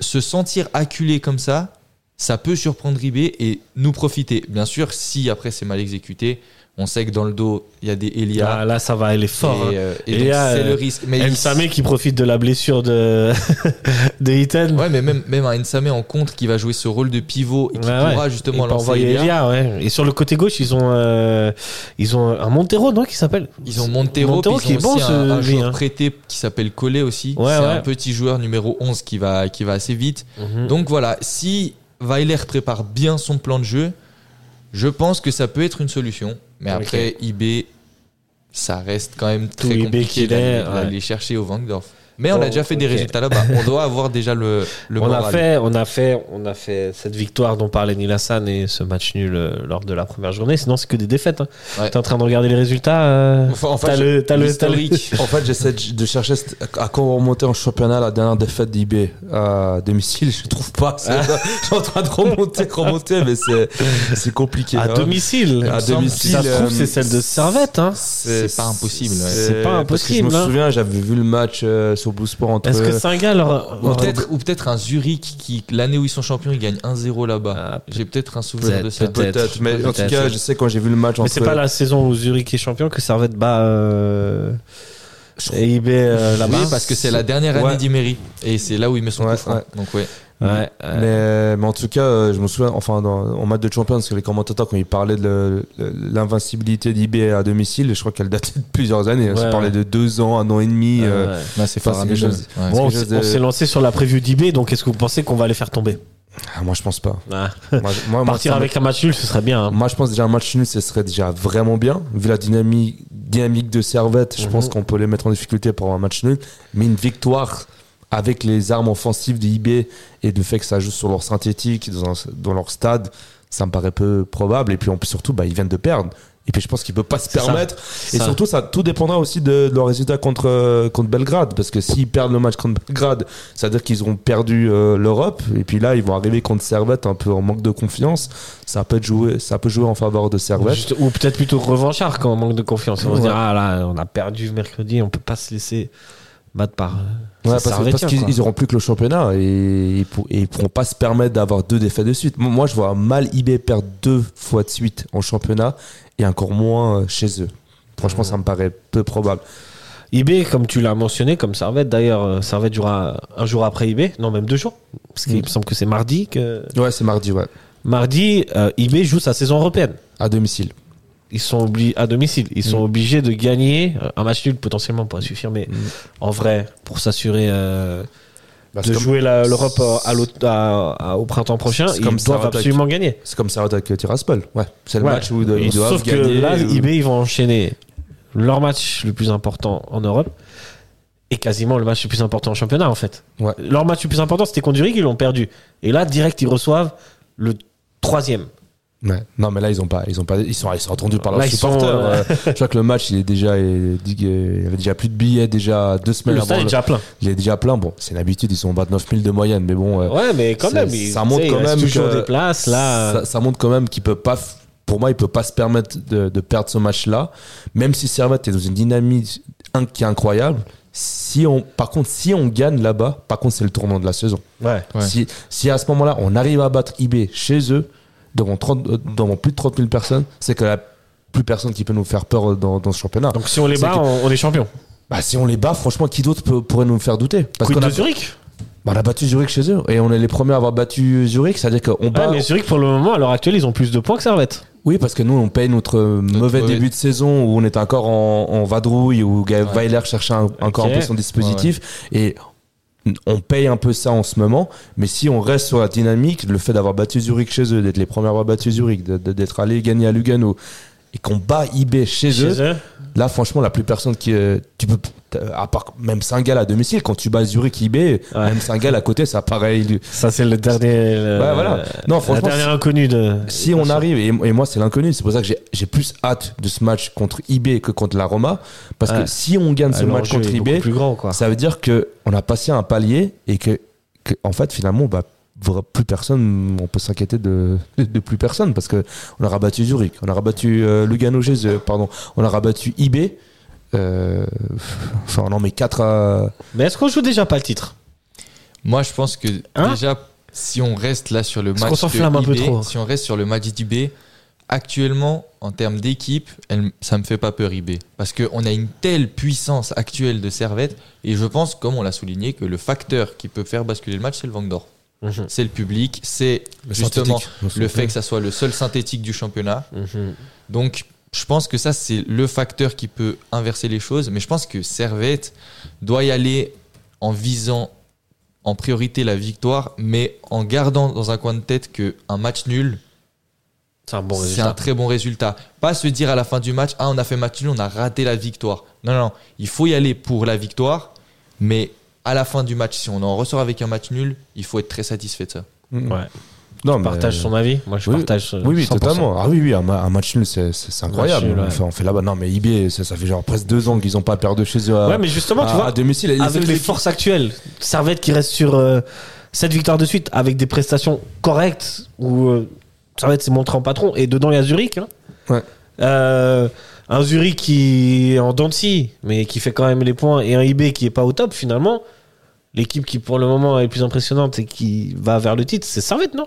se sentir acculé comme ça, ça peut surprendre IB et nous profiter. Bien sûr, si après c'est mal exécuté, on sait que dans le dos, il y a des Elia. Ah, là, ça va, elle est fort. et, hein. euh, et Et donc, c'est euh, le risque. Mais il- Nsame qui profite de la blessure de, *laughs* de Ethan. Ouais, mais même, même un Nsame en contre qui va jouer ce rôle de pivot et qui Ouais, pourra Il justement peut lancer envoyer Elia. Elia, ouais. Et sur le côté gauche, ils ont, euh, ils ont un Montero, non, qui s'appelle Ils ont Montero, qui est bon, ce un, un joueur hein. prêté qui s'appelle Collet aussi. C'est un petit joueur numéro 11 qui va, qui va assez vite. Mhm. Donc voilà, si Weiler prépare bien son plan de jeu, je pense que ça peut être une solution. Mais après, IB, ça reste quand même Tout très IB compliqué d'aller ouais. chercher au Vangdorf. Mais on a déjà fait des résultats là-bas. On doit avoir déjà le, le *laughs* on a moral. fait, on a fait, on a fait cette victoire dont parlait Nilassan et ce match nul euh, lors de la première journée. Sinon, c'est que des défaites. Hein. Ouais. T'es en train de regarder les résultats. euh, Enfin, en fait, le, t'as le, t'as le- l'historique. *laughs* En fait, j'essaie de chercher à quand on remontait en championnat la dernière défaite d'IB à domicile. Je trouve pas. Ah. *laughs* Je suis en train de remonter, remonter, mais c'est c'est compliqué. à hein. domicile. À domicile, Ça se trouve, euh, c'est celle de Servette. Hein. C'est pas impossible. C'est pas parce que impossible, Je me hein. souviens, j'avais vu le match euh, sur Blue Sport entre. Est-ce que Saint-Gall leur- Ou leur- peut-être, ou peut-être un Zurich qui, l'année où ils sont champions, ils gagnent 1-0 là-bas. Ah, J'ai peut-être un souvenir de ça. peut-être. Mais en tout cas, je sais quand j'ai vu le match Mais entre. c'est pas la saison où Zurich est champion que Servette bat euh, et IB euh, là-bas. Oui, parce que c'est la dernière année Ouais. d'Imery. Et c'est là où ils me sont Ouais, francs. ouais. Donc, ouais. Ouais, Mais, mais en tout cas, euh, je me souviens, enfin, dans, en match de champion, parce que les commentateurs, quand ils parlaient de l'invincibilité d'IB à domicile, je crois qu'elle datait de plusieurs années. Ouais, Ils parlaient ouais. de deux ans, un an et demi. ouais, euh, ouais. Là, c'est Enfin, Ouais. Bon, on chose s'est- on de- lancé sur la preview d'IB, donc est-ce que vous pensez qu'on va les faire tomber? Ah, moi, je pense pas. Ah. *laughs* Moi, moi, Partir avec un match nul, ce serait bien. hein. Moi, je pense déjà un match nul, ce serait déjà vraiment bien. Vu la dynamique, dynamique de Servette, je Mhm. pense qu'on peut les mettre en difficulté pour un match nul. Mais une victoire avec les armes offensives de IB et le fait que ça joue sur leur synthétique, dans, dans leur stade, ça me paraît peu probable. Et puis, en plus, surtout, bah, ils viennent de perdre. Et puis, je pense qu'ils ne peuvent pas se ça. permettre. Et Ça. surtout, ça tout dépendra aussi de, de leur résultat contre, euh, contre Belgrade. Parce que s'ils perdent le match contre Belgrade, ça veut dire qu'ils auront perdu euh, l'Europe. Et puis là, ils vont arriver contre Servette un peu en manque de confiance. Ça peut jouer, ça peut jouer en faveur de Servette. Juste- ou peut-être plutôt revanchard quand on manque de confiance. On va se Ouais. dire, ah là, on a perdu mercredi, on peut pas se laisser battre par. euh, Ouais, parce, qu'ils quoi. ils auront plus que le championnat et ils, ils pourront pas se permettre d'avoir deux défaites de suite. Moi, je vois mal IB perdre deux fois de suite en championnat et encore moins euh, chez eux. Franchement, ça me paraît peu probable. IB, comme tu l'as mentionné, comme Servette d'ailleurs, euh, Servette jouera un jour après IB, non même deux jours, parce qu'il Mm. me semble que c'est mardi que Ouais, c'est mardi, ouais. mardi euh, IB joue sa saison européenne. À domicile. Ils sont obligés à domicile, ils sont Mm. obligés de gagner euh, un match nul potentiellement pourrait suffire, mais Mm. en vrai pour s'assurer euh, Bah, de jouer l'Europe euh, à l'autre- à- à- au printemps prochain, ils comme doivent avec- absolument gagner. C'est comme ça avec Tiraspol. Ouais. C'est le Ouais. match où ils doivent Sauf que gagner. là, ou- IB, ils vont enchaîner leur match le plus important en Europe et quasiment le match le plus important en championnat, en fait. Ouais. Leur match le plus important, c'était contre Zurich, ils l'ont perdu. Et là, direct, ils reçoivent le troisième. Ouais. Non, mais là, ils ont pas, ils ont pas, ils sont, ils sont entendus par leurs ils supporters. euh, Euh, Je crois que le match, il est déjà, il y avait déjà plus de billets déjà deux semaines Le avant. stade est le- déjà plein. Il est déjà plein. Bon, c'est une habitude, ils sont 29 000 de moyenne, mais bon. euh, Ouais, mais quand ça- même, ils- ça montre quand même toujours des places. Là, ça, ça montre quand même qu'il peut pas. Pour moi, il peut pas se permettre de, de perdre ce match-là, même si Servette est dans une dynamique qui est incroyable. Si on, par contre, si on gagne là-bas, par contre, c'est le tournant de la saison. ouais. Ouais. Si, si à ce moment-là, on arrive à battre IB chez eux, devant, 30, euh, devant plus de 30 000 personnes, c'est que la plus personne qui peut nous faire peur dans, dans ce championnat. Donc si on les bat, que- on, on est champion. Bah, si on les bat, franchement, qui d'autre peut- pourrait nous faire douter? Parce qu'on de a, Zurich? Bah, on a battu Zurich chez eux et on est les premiers à avoir battu Zurich, c'est-à-dire qu'on bat. Ouais, mais Zurich, pour le moment, à l'heure actuelle, ils ont plus de points que Servette. Oui, parce que nous, on paye notre, mauvais mauvais- début de saison où on était encore en, en vadrouille, où Ouais. Weiler cherchait un- encore un peu son dispositif. Et on paye un peu ça en ce moment. Mais si on reste sur la dynamique, le fait d'avoir battu Zurich chez eux, d'être les premiers à avoir battu Zurich, d'être allé gagner à Lugano, et qu'on bat IB chez, eux, Chez eux. là franchement la plus personne qui euh, tu peux à part même Saint-Gall à domicile quand tu bats Zurich IB même Saint-Gall à côté ça paraît illu- Ça, c'est le dernier. le- Ouais, voilà. Non, la franchement, dernière inconnue de. si on arrive et, et moi c'est l'inconnu c'est pour ça que j'ai- plus hâte de ce match contre IB que contre la Roma parce Ouais. que si on gagne ce match contre grand, quoi. ça veut dire que on a passé un palier et que, que, en fait finalement bah vra- plus personne on peut s'inquiéter de, de, de plus personne parce que on a rabattu Zurich on a rabattu euh, Lugano chez eux, pardon on a rabattu IB euh, enfin on en met 4 à Mais est-ce qu'on joue déjà pas le titre? Moi, je pense que Hein? déjà, si on reste là sur le match qu'on s'enflamme un peu IB, trop si on reste sur le match d'IB, actuellement, en termes d'équipe, elle- ça me fait pas peur IB. Parce qu'on a une telle puissance actuelle de Servette, et je pense, comme on l'a souligné, que le facteur qui peut faire basculer le match, c'est le Vangdor. Mhm. C'est le public, c'est Le justement le fait que ça soit le seul synthétique du championnat. Mhm. Donc, je pense que ça, c'est le facteur qui peut inverser les choses. Mais je pense que Servette doit y aller en visant en priorité la victoire, mais en gardant dans un coin de tête qu'un match nul, C'est un bon c'est résultat. un très bon résultat. Pas se dire à la fin du match, ah, on a fait match nul, on a raté la victoire. Non, non, non. Il faut y aller pour la victoire, mais à la fin du match, si on en ressort avec un match nul, il faut être très satisfait de ça. Mm. Ouais. non Tu partages son avis Moi, je oui, partage. euh, oui oui 100%. totalement ah oui oui un, ma- un match nul c'est incroyable ouais. on, fait, on fait là-bas non mais IB ça, ça fait genre presque deux ans qu'ils ont pas perdu chez eux à, Ouais, mais justement, tu vois, à domicile les avec les forces actuelles, Servette qui reste sur euh, cette victoire de suite avec des prestations correctes où euh, Servette s'est montré en patron et dedans il y a Zurich. hein. Ouais. Euh, un Zurich qui est en dents de scie, mais qui fait quand même les points et un IB qui est pas au top finalement. L'équipe qui pour le moment est le plus impressionnante et qui va vers le titre, c'est Servette, non?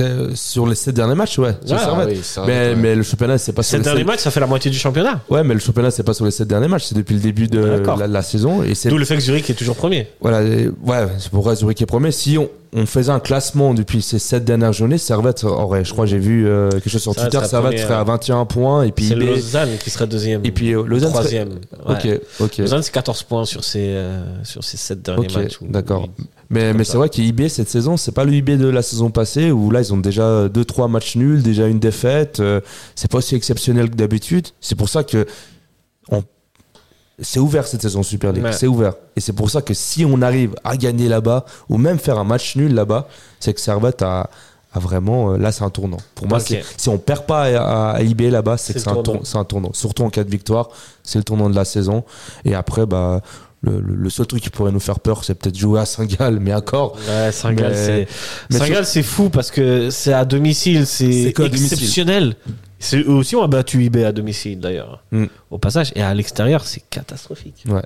Euh, sur les sept derniers matchs, ouais. sur Ouais, Servette. oui, Servette, mais, ouais. mais le championnat, c'est pas sur les derniers sept- matchs, ça fait la moitié du championnat. Ouais, mais le championnat, c'est pas sur les sept derniers matchs, c'est depuis le début de la, la saison. Et c'est D'où le fait que Zurich est toujours premier. voilà, ouais, c'est pourquoi Zurich est premier. Si on, on faisait un classement depuis ces sept dernières journées, Servette aurait, je crois, j'ai vu euh, quelque chose sur Twitter, Servette serait à ouais. 21 points et puis C'est Lausanne qui serait deuxième. et puis euh, Lausanne serait- troisième. Ouais. Ok, ok. Lausanne, c'est 14 points sur ces, euh, sur ces 7 derniers matchs. d'accord. Mais, mais c'est vrai qu'IB cette saison, c'est pas le IB de la saison passée où là ils ont déjà 2-3 matchs nuls, déjà une défaite. euh, c'est pas aussi exceptionnel que d'habitude. C'est pour ça que on- c'est ouvert cette saison Super League. Ouais. C'est ouvert. Et c'est pour ça que si on arrive à gagner là-bas ou même faire un match nul là-bas, c'est que Servette a, a vraiment. euh, là, c'est un tournant. Pour moi, si on perd pas à, à IB là-bas, c'est que c'est un, tournant. tour- c'est un tournant. Surtout en cas de victoire, c'est le tournant de la saison. Et après, bah. Le, seul truc qui pourrait nous faire peur, c'est peut-être jouer à Saint-Gall, mais encore. Ouais, Saint-Gall, c'est. c'est fou parce que c'est à domicile, c'est domicile. Eux aussi ont abattu IB à domicile d'ailleurs. Mm. Au passage, et à l'extérieur, c'est catastrophique. Ouais.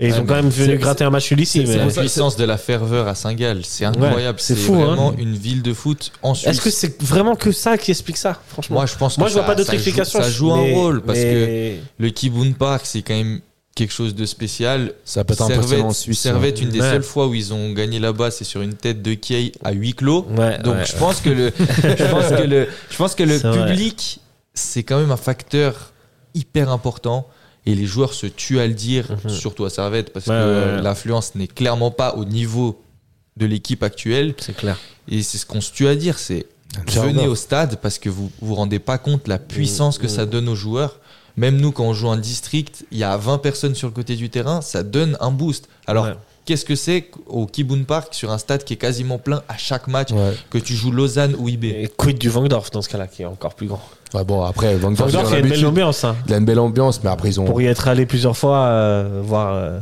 Et ils Ouais, ont quand même venu gratter un match ici. c'est- La puissance de la ferveur à Saint-Gall, c'est incroyable. c'est c'est fou, hein. vraiment une ville de foot en Suisse. Est-ce que c'est vraiment que ça qui explique ça, franchement? Moi, je pense que Moi, je vois ça- pas d'autre ça joue- explication. Ça joue mais- un rôle parce que le Kibun Park, c'est quand même quelque chose de spécial. Ça peut être impressionnant Servette, en Suisse. Servette, une des Ouais. seules fois où ils ont gagné là-bas, c'est sur une tête de Kiei à huis clos. Ouais, Donc ouais. *laughs* je pense que le, je pense que le, je pense que le public, c'est quand même un facteur hyper important. Et les joueurs se tuent à le dire, Mhm. surtout à Servette, parce Ouais, que ouais, ouais. l'influence n'est clairement pas au niveau de l'équipe actuelle. C'est clair. Et c'est ce qu'on se tue à dire, c'est venez au stade parce que vous vous rendez pas compte la puissance que ça donne aux joueurs. Même nous, quand on joue en district, il y a 20 personnes sur le côté du terrain, ça donne un boost. Alors, Ouais. qu'est-ce que c'est au Kibun Park, sur un stade qui est quasiment plein à chaque match, Ouais. que tu joues Lausanne ou IB Et quid du Vangdorf dans ce cas-là, qui est encore plus grand? Ouais, bon, après, Vangdorf, il y a une belle ambiance. Hein. Il a une belle ambiance, mais après, ils ont. Pour y être allé plusieurs fois, euh, voir euh,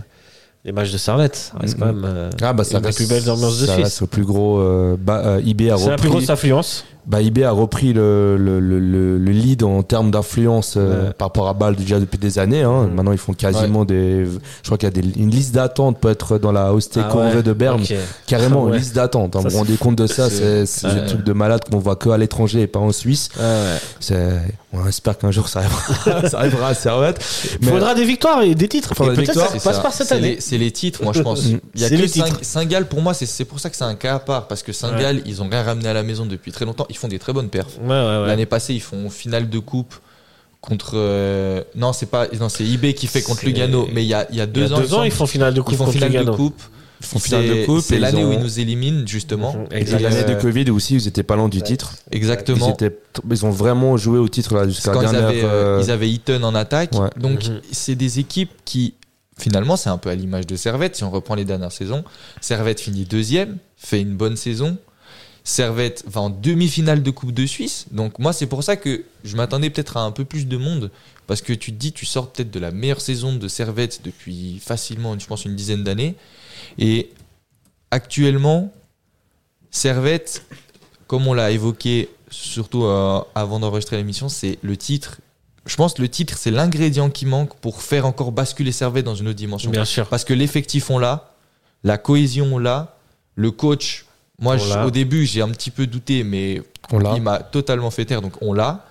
les matchs de Servette, Mhm. quand même euh, Ah, bah, ça une des plus belles ambiances de ça Suisse. reste le plus gros. euh, bah, euh, IB a C'est la plus grosse affluence. Bah, IB a repris le, le, le, le- le lead en termes d'influence euh, Ouais. par rapport à Bâle déjà depuis des années. Hein. Mhm. Maintenant, ils font quasiment des. Je crois qu'il y a des, une liste d'attente peut être dans la Hosté Ah ouais, de Berne. Carrément, *laughs* Ouais. une liste d'attente. hein. Vous vous rendez compte de ça C'est des trucs de malade qu'on voit que à l'étranger et pas en Suisse. Ouais, ouais. C'est- On espère qu'un jour ça arrivera, *laughs* ça arrivera à Servette. Il faudra des victoires et des titres. Faudra Et des victoires, ça passe ça. par cette année. les- C'est les titres, moi je *laughs* pense. Il y a C'est que. Saint-Gall, pour moi, c'est- c'est pour ça que c'est un cas à part. Parce que Saint-Gall, ils ont rien ramené à la maison depuis très longtemps. Ils font des très bonnes perfs. Ouais, ouais, ouais. L'année passée, ils font finale de coupe contre. euh, non, c'est pas. Non, c'est IB qui fait contre Lugano. Mais il y a, y a Il y deux a ans, deux ans, ils font finale de coupe ils font contre finale de Lugano. coupe. En finale de coupe, c'est et l'année ils où ils nous éliminent justement. Mhm, Et l'année de Covid aussi, ils étaient pas loin du titre. Ils, Exactement. étaient, ils ont vraiment joué au titre là jusqu'à Quand la ils dernière. avaient, euh, euh, ils avaient Eaton en attaque. Ouais. Donc, Mhm. c'est des équipes qui, finalement, c'est un peu à l'image de Servette. Si on reprend les dernières saisons, Servette finit deuxième, fait une bonne saison. Servette va en demi-finale de Coupe de Suisse. Donc, moi, c'est pour ça que je m'attendais peut-être à un peu plus de monde. Parce que tu te dis, tu sors peut-être de la meilleure saison de Servette depuis facilement, je pense, une dizaine d'années. Et actuellement, Servette, comme on l'a évoqué surtout euh, avant d'enregistrer l'émission, c'est le titre. Je pense que le titre, c'est l'ingrédient qui manque pour faire encore basculer Servette dans une autre dimension. Bien sûr. Parce que l'effectif, on l'a, la cohésion, on l'a, le coach. Moi, je- au début, j'ai un petit peu douté, mais on il m'a totalement fait taire, donc on l'a.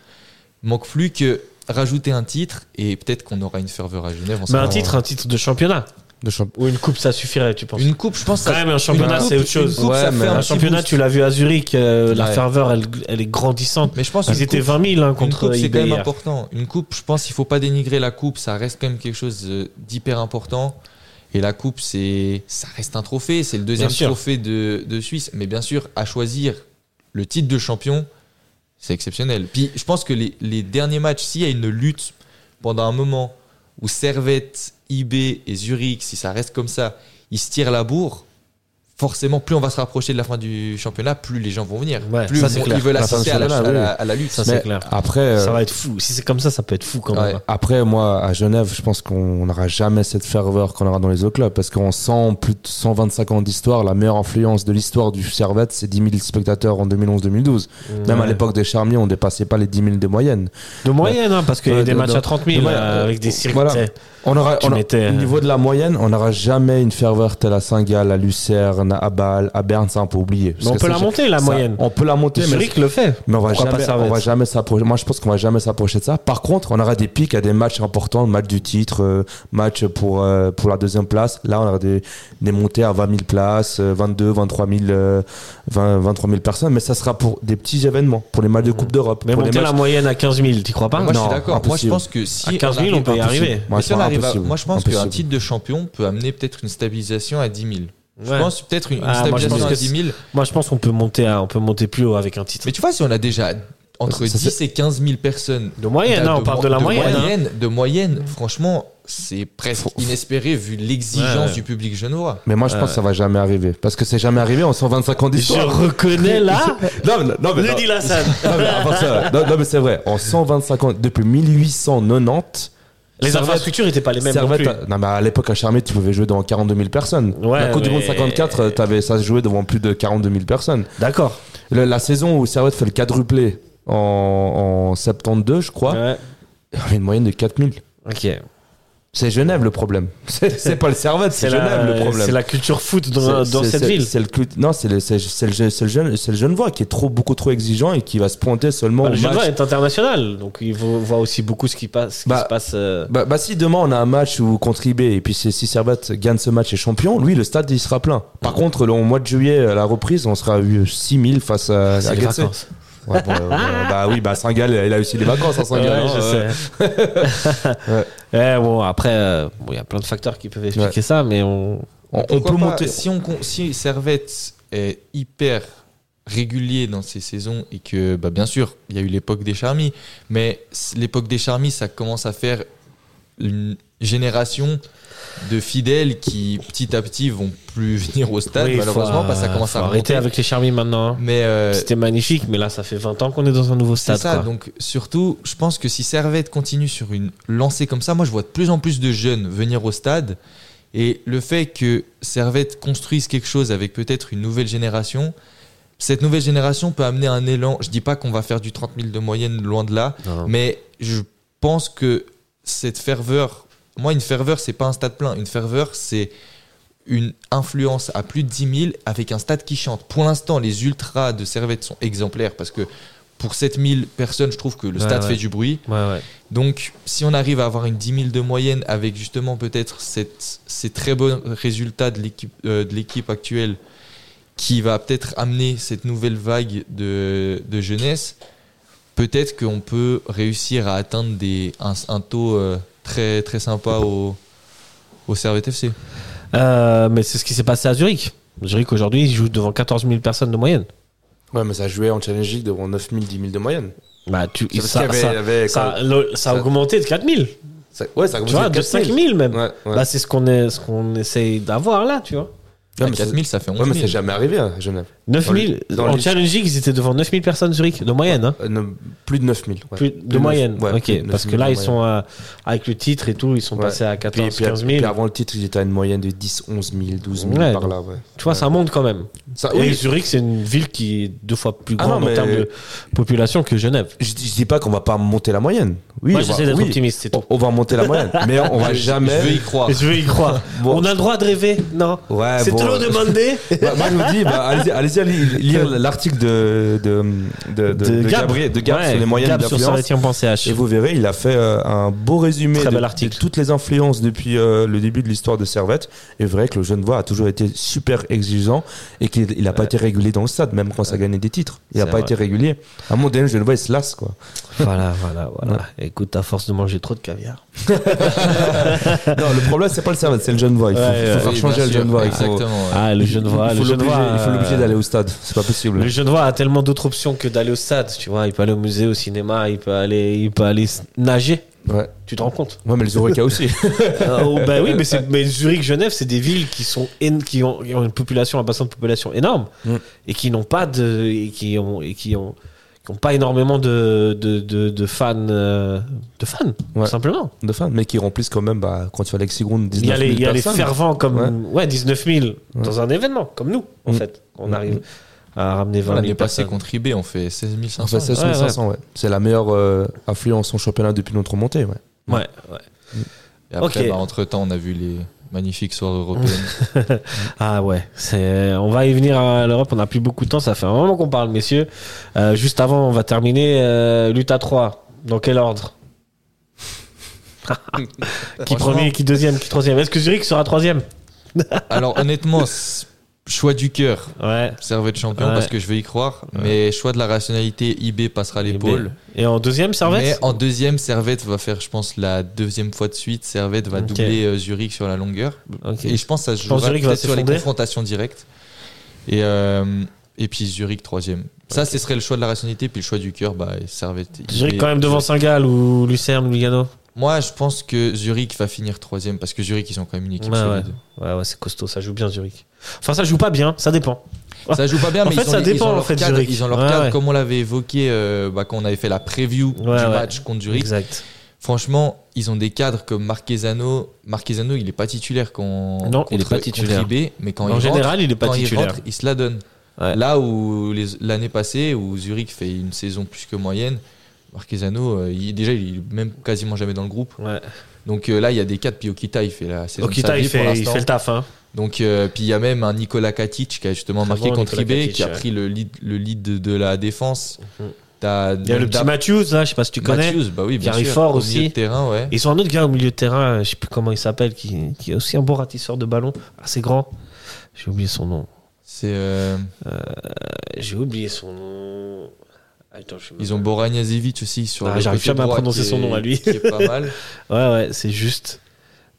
Manque plus que rajouter un titre et peut-être qu'on aura une ferveur à Genève. Mais un titre, un titre de championnat. de champ- Ou une coupe, ça suffirait, tu penses Une coupe, je pense. Quand même, un championnat, c'est autre chose. ça fait un championnat, boost. tu l'as vu à Zurich, euh, la Ouais. ferveur, elle, elle est grandissante. Mais je pense Ils étaient coupe- 20 000 hein, Une contre coupe, c'est quand même important. Une coupe, je pense qu'il faut pas dénigrer la coupe. Ça reste quand même quelque chose euh, d'hyper important. Et la coupe, c'est, ça reste un trophée. C'est le deuxième trophée de, de Suisse. Mais bien sûr, à choisir le titre de champion, c'est exceptionnel. Puis je pense que les, les derniers matchs, s'il y a une lutte pendant un moment où Servette, IB et Zurich, si ça reste comme ça, ils se tirent la bourre. Forcément, plus on va se rapprocher de la fin du championnat, plus les gens vont venir. Ouais, plus ça, clair. ils veulent assister à la, championnat, à la- oui. à la lutte. Ça, c'est clair. Après, euh, Ça va être fou. Si c'est comme ça, ça peut être fou quand Ouais. même. Après, moi, à Genève, je pense qu'on n'aura jamais cette ferveur qu'on aura dans les autres clubs parce qu'on sent plus de 125 ans d'histoire. La meilleure influence de l'histoire du Servette, c'est 10 000 spectateurs en 2011-2012. Même à l'époque des Charmiers, on dépassait pas les 10 000 de moyenne. De moyenne, hein, parce qu'il y a des de- matchs de- à 30 000 de moyenne. euh, avec des circuits. Voilà. On aura, on a- mettais, au euh, niveau de la moyenne, on n'aura jamais une ferveur telle à Saint-Gall, à Lucerne, à Bâle, à Berne, ça on peut oublier. On peut la monter, la ça- moyenne. On peut la monter, mais Zurich le fait. mais on va Pourquoi jamais, on va jamais s'approcher. Moi, je pense qu'on va jamais s'approcher de ça. Par contre, on aura des pics à des matchs importants, match du titre, euh, match pour euh, pour la deuxième place. Là, on aura des des montées à 20 000 places, euh, 22, 23 000, euh, 20, 23 000 personnes. Mais ça sera pour des petits événements, pour les matchs de Coupe d'Europe. Mais pour les monter la moyenne à 15 000, t'y crois pas Moi, je Non, suis d'accord. Moi, je pense que si À 15 000, arrive- on peut y arriver. Moi, Mais je si on pense arrive à- moi, je pense qu'un titre de champion peut amener peut-être une stabilisation à 10 000. Je pense peut-être une, une Ah, moi, je stabilisation pense à que 10 000. Moi, je pense qu'on peut monter à, on peut monter plus haut avec un titre. Mais tu vois, si on a déjà entre Ça, 10 et 15 000 personnes. De moyenne, hein, on parle de la moyenne. hein. moyenne, de moyenne, franchement, c'est presque inespéré vu l'exigence Ouais. du public genevois. Mais moi, je pense que ça va jamais arriver. Parce que c'est jamais arrivé en 125 ans Je d'histoire. reconnais là. Non, mais- *laughs* non, mais- non. Non, non, non, mais c'est vrai. En 125 ans, depuis 1890, Les infrastructures n'étaient pas les mêmes non Servette, plus. a- non, mais à l'époque à Charmé, tu pouvais jouer devant 42 000 personnes. Ouais, la Coupe du mais- Monde 54, t'avais, ça se jouait devant plus de 42 000 personnes. D'accord. Le- la saison où Servette fait le quadruplé en, en 72, je crois, Ouais. il y avait une moyenne de 4 000. Ok. C'est Genève le problème. *laughs* C'est, pas le Servette, c'est, Genève le problème. c'est la culture foot dans, cette ville. C'est le, non, c'est le, c'est, le, jeune, c'est le Genevois qui est trop, beaucoup trop exigeant et qui va se pointer seulement Bah, au le. Genevois est international, donc il vo- voit aussi beaucoup ce qui, passe, ce qui Bah, se passe. euh, Bah, bah, si demain on a un match où contre IB et puis si Servette gagne ce match et champion, lui le stade il sera plein. Par contre, le, au mois de juillet à la reprise, on sera eu 6000 face à, à Ouais, bon, euh, bah oui, bah Saint-Gall, il a aussi les vacances à Saint-Gall. Ouais, hein, je euh. sais. *laughs* Ouais, bon, après, euh, bon, il y a plein de facteurs qui peuvent expliquer ça, mais on. On, peut pas, monter. Si, on, si Servette est hyper régulier dans ses saisons et que, bah, bien sûr, il y a eu l'époque des Charmis, mais l'époque des Charmis, ça commence à faire une génération de fidèles qui, petit à petit, vont plus *laughs* venir au stade, Oui, malheureusement, faut, parce que ça commence à arrêter avec les charmis maintenant. hein. Mais euh, C'était magnifique, mais là, ça fait 20 ans qu'on est dans un nouveau C'est stade. ça, quoi. donc surtout, je pense que si Servette continue sur une lancée comme ça, moi je vois de plus en plus de jeunes venir au stade. Et le fait que Servette construise quelque chose avec peut-être une nouvelle génération, cette nouvelle génération peut amener un élan. Je dis pas qu'on va faire du 30 000 de moyenne, loin de là, Non. mais je pense que cette ferveur, moi une ferveur, c'est pas un stade plein, une ferveur, c'est une influence à plus de 10 000 avec un stade qui chante. Pour l'instant, les ultras de Servette sont exemplaires parce que pour 7000 personnes, je trouve que le stade ouais. fait du bruit. Ouais. Donc, si on arrive à avoir une 10 000 de moyenne avec justement peut-être ces très bons résultats de l'équipe euh, de l'équipe actuelle qui va peut-être amener cette nouvelle vague de, de jeunesse, peut-être qu'on peut réussir à atteindre des, un, un taux euh, très, très sympa au, au Servette FC. Euh, mais c'est ce qui s'est passé à Zurich. Zurich aujourd'hui, il joue devant 14 000 personnes de moyenne. Ouais, mais ça jouait en Challenge League devant 9 000, 10 000 de moyenne. Bah, tu, ça, y avait- ça- avait ça- ça a ça- augmenté de 4 000. Ça- ouais, ça a Tu vois, de 5 000 même. Ouais, ouais. Bah, c'est ce qu'on est, ce qu'on essaye d'avoir là, tu vois. Ouais, À mais c'est- 4000, ça fait 11 Ouais, 000. mais c'est jamais arrivé à Genève. 9 Dans 000. le- dans en le- Challenge League, ils étaient devant 9 000 personnes Zurich, de moyenne. Hein. Euh, plus de 9 000. ouais. Plus de neuf- moyenne. ouais, plus de ok. 9 Parce 000 que là, de ils sont à- avec le titre et tout, ils sont Ouais. passés à Puis, 14 puis- 15 000. puis avant le titre, ils étaient à une moyenne de 10, 11 000, 12 000 Ouais, par donc- là. Ouais. Tu vois, ça monte quand même. Ça, Et oui, Zurich, c'est une ville qui est deux fois plus Ah grande non, en mais- termes de population que Genève. je, dis- je dis pas qu'on va pas monter la moyenne. Oui, Moi, on va- j'essaie d'être oui, optimiste, c'est tout. On, on va monter la moyenne. mais on *laughs* va Je- jamais. Je veux y croire. Je veux y croire. Bon. On a le droit de rêver Non. Ouais, c'est bon, trop euh, demandé. *laughs* Bah, moi, je vous dis, bah, allez-y, li- lire l'article de, de, de, de, de Gab. Gabriel- de Gab Ouais, sur les moyennes Gab sur d'influence. Et vous verrez, il a fait euh, un beau résumé Très de, bel de article. toutes les influences depuis euh, le début de l'histoire de Servette. Et vrai que le Genevois a toujours été super exigeant et qu'il n'a pas été régulier dans le stade, même quand ça gagnait des titres. Il n'a pas vrai. été régulier. À un moment donné, le Genevois, il se lasse, quoi. Voilà, voilà, voilà. Écoute, à force de manger trop de caviar. Non, le problème, c'est pas le Servette, c'est le. Il faut, Ouais, il faut ouais, faire Oui, changer le sûr. Genevois. Il faut. Ah, le le l'obliger Genevois, il faut l'obliger euh, d'aller au stade. C'est pas possible. Le Genevois a tellement d'autres options que d'aller au stade. Tu vois, il peut aller au musée, au cinéma, il peut aller, il peut aller nager. Ouais. Tu te rends compte? Ouais, mais les Zurich *laughs* aussi. Euh, oh, Bah oui, mais, Zurich, Genève, c'est des villes qui sont en- qui, ont, qui ont une population, un bassin de population énorme Mm. et qui n'ont pas de et qui ont et qui ont qui ont pas énormément de de, de, de fans euh, de fans Ouais. tout simplement. de fans, mais qui remplissent quand même, bah, quand tu vas à Lexigrund, 19 Il y a 000 les, il y a les fervents comme Ouais. ouais, 19 000 dans un événement comme nous en Mm. fait. On Mm. arrive à ramener 20 000 L'année passée contre IB, on fait 16 500. On fait 16 Ouais, 500, ouais. C'est la meilleure euh, influence en championnat depuis notre montée, ouais. Ouais, ouais. Et après, Ok. bah, entre-temps, on a vu les magnifiques soirées européennes. *laughs* Ah ouais, c'est on va y venir à l'Europe, on n'a plus beaucoup de temps, ça fait un moment qu'on parle messieurs. Euh, juste avant, on va terminer euh, lutte à 3. Dans quel ordre? *laughs* Qui premier, qui deuxième, qui troisième? Est-ce que Zurich sera troisième? Alors, honnêtement, *laughs* choix du cœur, Ouais. Servette champion, Ouais. parce que je veux y croire. Mais choix de la rationalité, IB passera l'épaule. Et en deuxième, Servette Mais en deuxième, Servette va faire, je pense, la deuxième fois de suite. Servette va doubler euh, Zurich sur la longueur. Et je pense que ça se jouera peut-être sur les confrontations directes. Et, euh, et puis Zurich troisième. Ça, ce serait le choix de la rationalité. Puis le choix du cœur, bah, Servette. Zurich quand même devant Saint-Gall ou Lucerne ou Lugano Moi, je pense que Zurich va finir troisième parce que Zurich, ils ont quand même une équipe Ouais, solide. Ouais, ouais, c'est costaud, ça joue bien Zurich. Enfin, ça joue pas bien, ça dépend. Ça joue pas bien, *laughs* En mais fait, ils, ont ça les- ils dépend, ont en leur fait, cadre, Zurich. ils ont leur Ouais, cadre, ouais. comme on l'avait évoqué euh, bah, quand on avait fait la preview Ouais, du ouais. match contre Zurich. Exact. Franchement, ils ont des cadres comme Marquezano. Marquezano, il est pas titulaire quand Non, contre, il est pas titulaire. IB, mais quand En il général, rentre, il est pas quand titulaire. il rentre, il se la donne. Ouais. Là où l'année passée, où Zurich fait une saison plus que moyenne, Marquezano, euh, il, déjà, il est même quasiment jamais dans le groupe. Ouais. Donc euh, là, il y a des cadres. Puis Okita, il fait la saison. de sa Okita, il pour fait, il fait le taf. Hein. Donc, euh, puis il y a même un Nicolas Katic qui a justement marqué bon, contre Nicolas IB, Katic, qui a ouais. pris le lead, le lead de, de la défense. Mhm. Il y a le petit Matthews, là, je sais pas si tu connais. Matthews, bah oui, bien qui arrive sûr, fort au aussi. milieu de terrain, ouais. Ils ont un autre gars au milieu de terrain, je sais plus comment il s'appelle, qui, qui est aussi un bon ratisseur de ballon, assez grand. J'ai oublié son nom. C'est, euh, J'ai oublié son nom. Attends, je suis ils ont Boragnazevic aussi sur Ah, le j'arrive jamais à prononcer son est- nom à lui. qui est pas mal. *laughs* Ouais, ouais, c'est juste.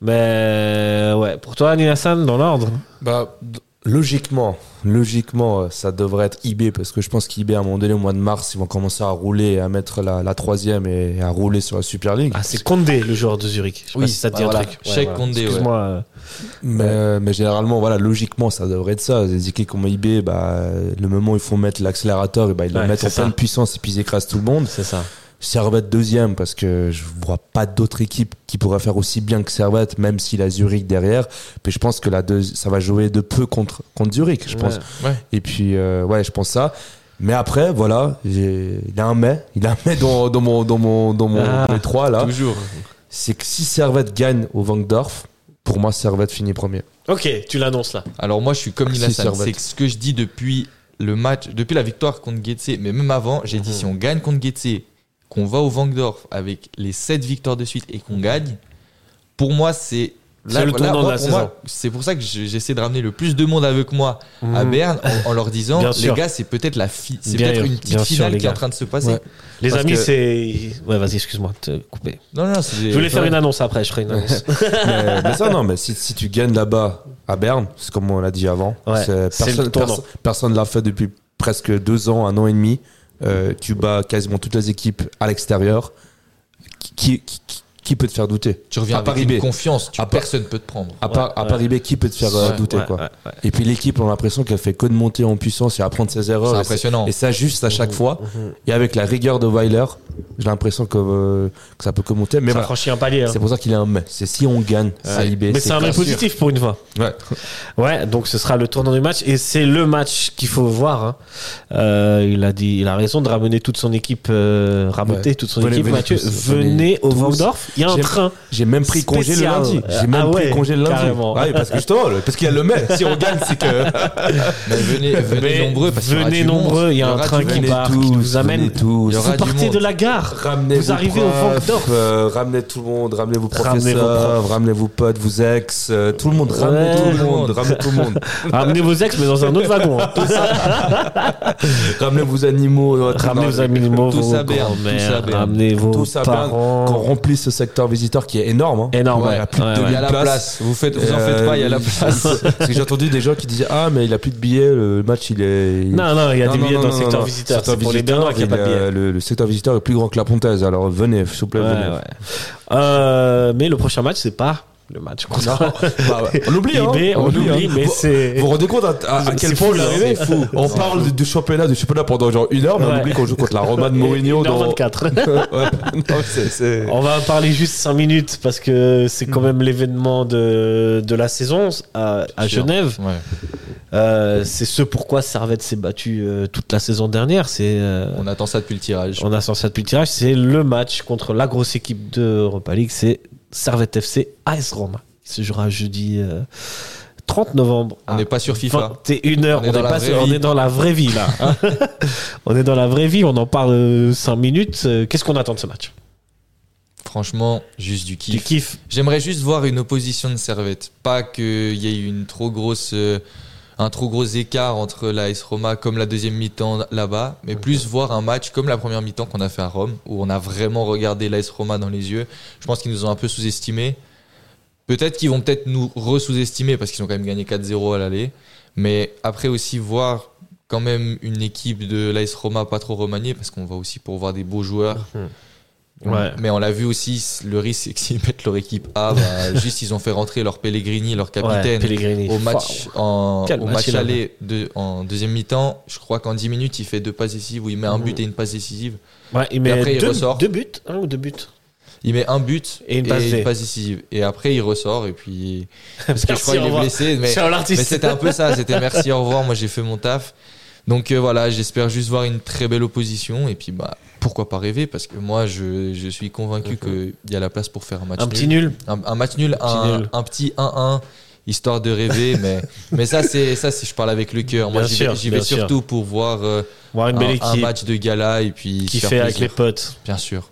Mais ouais, pour toi, Anil Hassan, dans l'ordre Bah, logiquement, logiquement, euh, ça devrait être IB parce que je pense qu'IB à un moment donné au mois de mars, ils vont commencer à rouler, à mettre la, la troisième et à rouler sur la Super League. Ah, c'est Condé, le joueur de Zurich. Je sais Oui, pas si ça te dit bah un voilà. truc. Cheikh Condé, ouais. Excuse-moi. euh, Mais, euh, mais généralement, voilà, logiquement, ça devrait être ça. Les équipes comme IB, bah, le moment où il faut mettre l'accélérateur, et bah, ils Ouais, le mettent en ça. pleine puissance et puis ils écrasent tout le monde. C'est ça. Servette deuxième parce que je vois pas d'autre équipe qui pourrait faire aussi bien que Servette, même s'il a Zurich derrière. Puis je pense que la deux, ça va jouer de peu contre, contre Zurich, je pense. Ouais. Ouais. Et puis, euh, ouais, je pense ça. Mais après, voilà, il a un mais. Il a un mais dans, dans mon, dans mon, dans mon, Ah, les trois là. Toujours. C'est que si Servette gagne au Vangdorf, pour moi, Servette finit premier. Ok, tu l'annonces là. Alors moi, je suis comme Si, Nilassan. Servette. C'est que ce que je dis depuis le match, depuis la victoire contre Getse, mais même avant, j'ai dit Mhm. si on gagne contre Getse, qu'on va au Vangdorf avec les 7 victoires de suite et qu'on gagne, pour moi, c'est C'est le tournant de la pour saison. moi, C'est pour ça que je- j'essaie de ramener le plus de monde avec moi à Mhm. Berne en, en leur disant Bien les sûr. gars, c'est peut-être la fi- c'est Bien- peut-être une petite sûr, finale qui est en train de se passer. Ouais. Les Parce amis, que- c'est. Ouais, vas-y, excuse-moi de te couper. Non, non, c'est Je voulais faire une annonce après, je ferai une *laughs* annonce. mais, mais ça, non, mais si, si tu gagnes là-bas à Berne, c'est comme on l'a dit avant, Ouais, c'est- c'est le personne tournant. perso- personne ne l'a fait depuis presque deux ans, un an et demi. Euh, tu bats quasiment toutes les équipes à l'extérieur. Qui- peut te faire douter Tu reviens À avec Paris une confiance, tu, À personne peut te prendre. À, part, à ouais. Paris B, qui peut te faire euh, Ouais, douter Ouais, quoi ouais, ouais. Et puis l'équipe, on a l'impression qu'elle fait que de monter en puissance et apprendre ses erreurs. C'est impressionnant. Et ça juste à chaque Mhm, fois. mhm. Et avec la rigueur de Weiler, j'ai l'impression que, euh, que ça peut que monter. Mais Ça voilà. franchit un palier. hein. c'est pour ça qu'il est un mais. C'est si on gagne à IB. Mais c'est un mais positif pour une fois. Ouais. *laughs* Ouais, donc ce sera le tournant du match et c'est le match qu'il faut voir. hein. Euh, il a dit, il a raison de ramener toute son équipe, euh, raboter Ouais. toute son Venez, équipe. venez Mathieu, tous, venez venez au tous. Il y a un train. J'ai même pris congé le Spécial. lundi. J'ai même Ah pris ouais, congé le lundi. carrément. Ah oui, parce que justement, parce qu'il y a le mais. Si on gagne, c'est que. *laughs* Mais venez, venez Mais nombreux parce venez nombreux, il y a un train qui part, qui nous amène. tous. Il y aura Vous partez de la gare. Ramenez Vous vos arrivez au profs, Waldorf. euh, ramenez tout le monde, ramenez vos Ramenez vos professeurs, profs. ramenez vos potes, vos ex, euh, tout le monde, ramenez Ouais. tout le monde, ramenez tout le monde. *laughs* Ramenez vos ex, mais dans un autre wagon. hein. *laughs* ramenez vos animaux. Ramenez vos animaux, Tout vos ça, ramenez vos parents. Qu'on remplisse ce secteur visiteur qui est énorme. hein. Énorme. Ouais, il y a plus de Ouais, 2000 Il y a la places. place. Vous faites, vous en Euh, faites pas, il y a la place. *laughs* Parce que j'ai entendu des gens qui disaient Ah, mais il a plus de billets, le match il est. il- Non, non, il y a Non, des billets non, dans le secteur non. visiteur. C'est pour les Bernois qu'il n'y a pas de billets. Le, le secteur visiteur est plus grand que la Pontaise, alors venez, s'il vous plaît, Ouais, venez. ouais. Euh, mais le prochain match, c'est pas le match contre *laughs* Bah, ouais. on oublie, hein. *laughs* On oublie, hein. mais c'est. Vous vous rendez compte à, à- à C'est quel fou, point est là, arrivé c'est fou. On parle de championnat, de championnat pendant genre une heure, mais Ouais. on oublie qu'on joue contre la Roma de *laughs* Mourinho dans. 1h24. Ouais. Non, c'est- c'est- On va parler juste 5 minutes parce que c'est quand même l'événement de, de la saison à, à. Genève. Euh, c'est ce pourquoi Servette s'est battu euh, toute la saison dernière. C'est euh, On attend ça depuis le tirage. on a sans ça depuis le tirage. C'est le match contre la grosse équipe de Europa League. C'est Servette FC AS Roma. Il se jouera jeudi euh, 30 novembre. On n'est pas sur FIFA. 21h. On est On, dans est la pas vraie sur- on vie. est dans la vraie vie là. hein. *laughs* on est dans la vraie vie. On en parle 5 minutes. Euh, Qu'est-ce qu'on attend de ce match? Franchement, juste du kiff. Du kiff. J'aimerais juste voir une opposition de Servette. Pas qu'il y ait une trop grosse, euh, un trop gros écart entre la AS Roma comme la deuxième mi-temps là-bas, mais plus voir un match comme la première mi-temps qu'on a fait à Rome, où on a vraiment regardé l'AS Roma dans les yeux. Je pense qu'ils nous ont un peu sous-estimés. Peut-être qu'ils vont peut-être nous re-sous-estimer parce qu'ils ont quand même gagné 4-0 à l'aller. Mais après aussi voir quand même une équipe de l'AS Roma pas trop remaniée parce qu'on va aussi pour voir des beaux joueurs. Ouais. Mais on l'a vu aussi, le risque c'est que s'ils mettent leur équipe A, bah, *laughs* juste ils ont fait rentrer leur Pellegrini, leur Ouais, capitaine. Pellegrini. au match, en, Quel au match match il aller de, en deuxième mi-temps, je crois qu'en 10 minutes il fait deux passes décisives où il met un but et une passe décisive. Ouais, il met après, il deux, ressort. deux buts, un ou deux buts. Il met un but Et une passe décisive. Et après il ressort et puis *laughs* parce que je crois qu'il est blessé. Mais c'était un peu ça. C'était *laughs* merci, au revoir. Moi j'ai fait mon taf. Donc euh, voilà, j'espère juste voir une très belle opposition et puis bah pourquoi pas rêver parce que moi je, je suis convaincu qu'il y a la place pour faire un match Un nul. petit nul. un, un match nul, petit un, nul. un petit 1-1 histoire de rêver *laughs* mais mais ça c'est ça c'est je parle avec le cœur moi j'y sûr, vais, j'y vais bien sûr. surtout pour voir euh, Voir une un, belle un équipe match de gala et puis qui fait avec les potes. bien sûr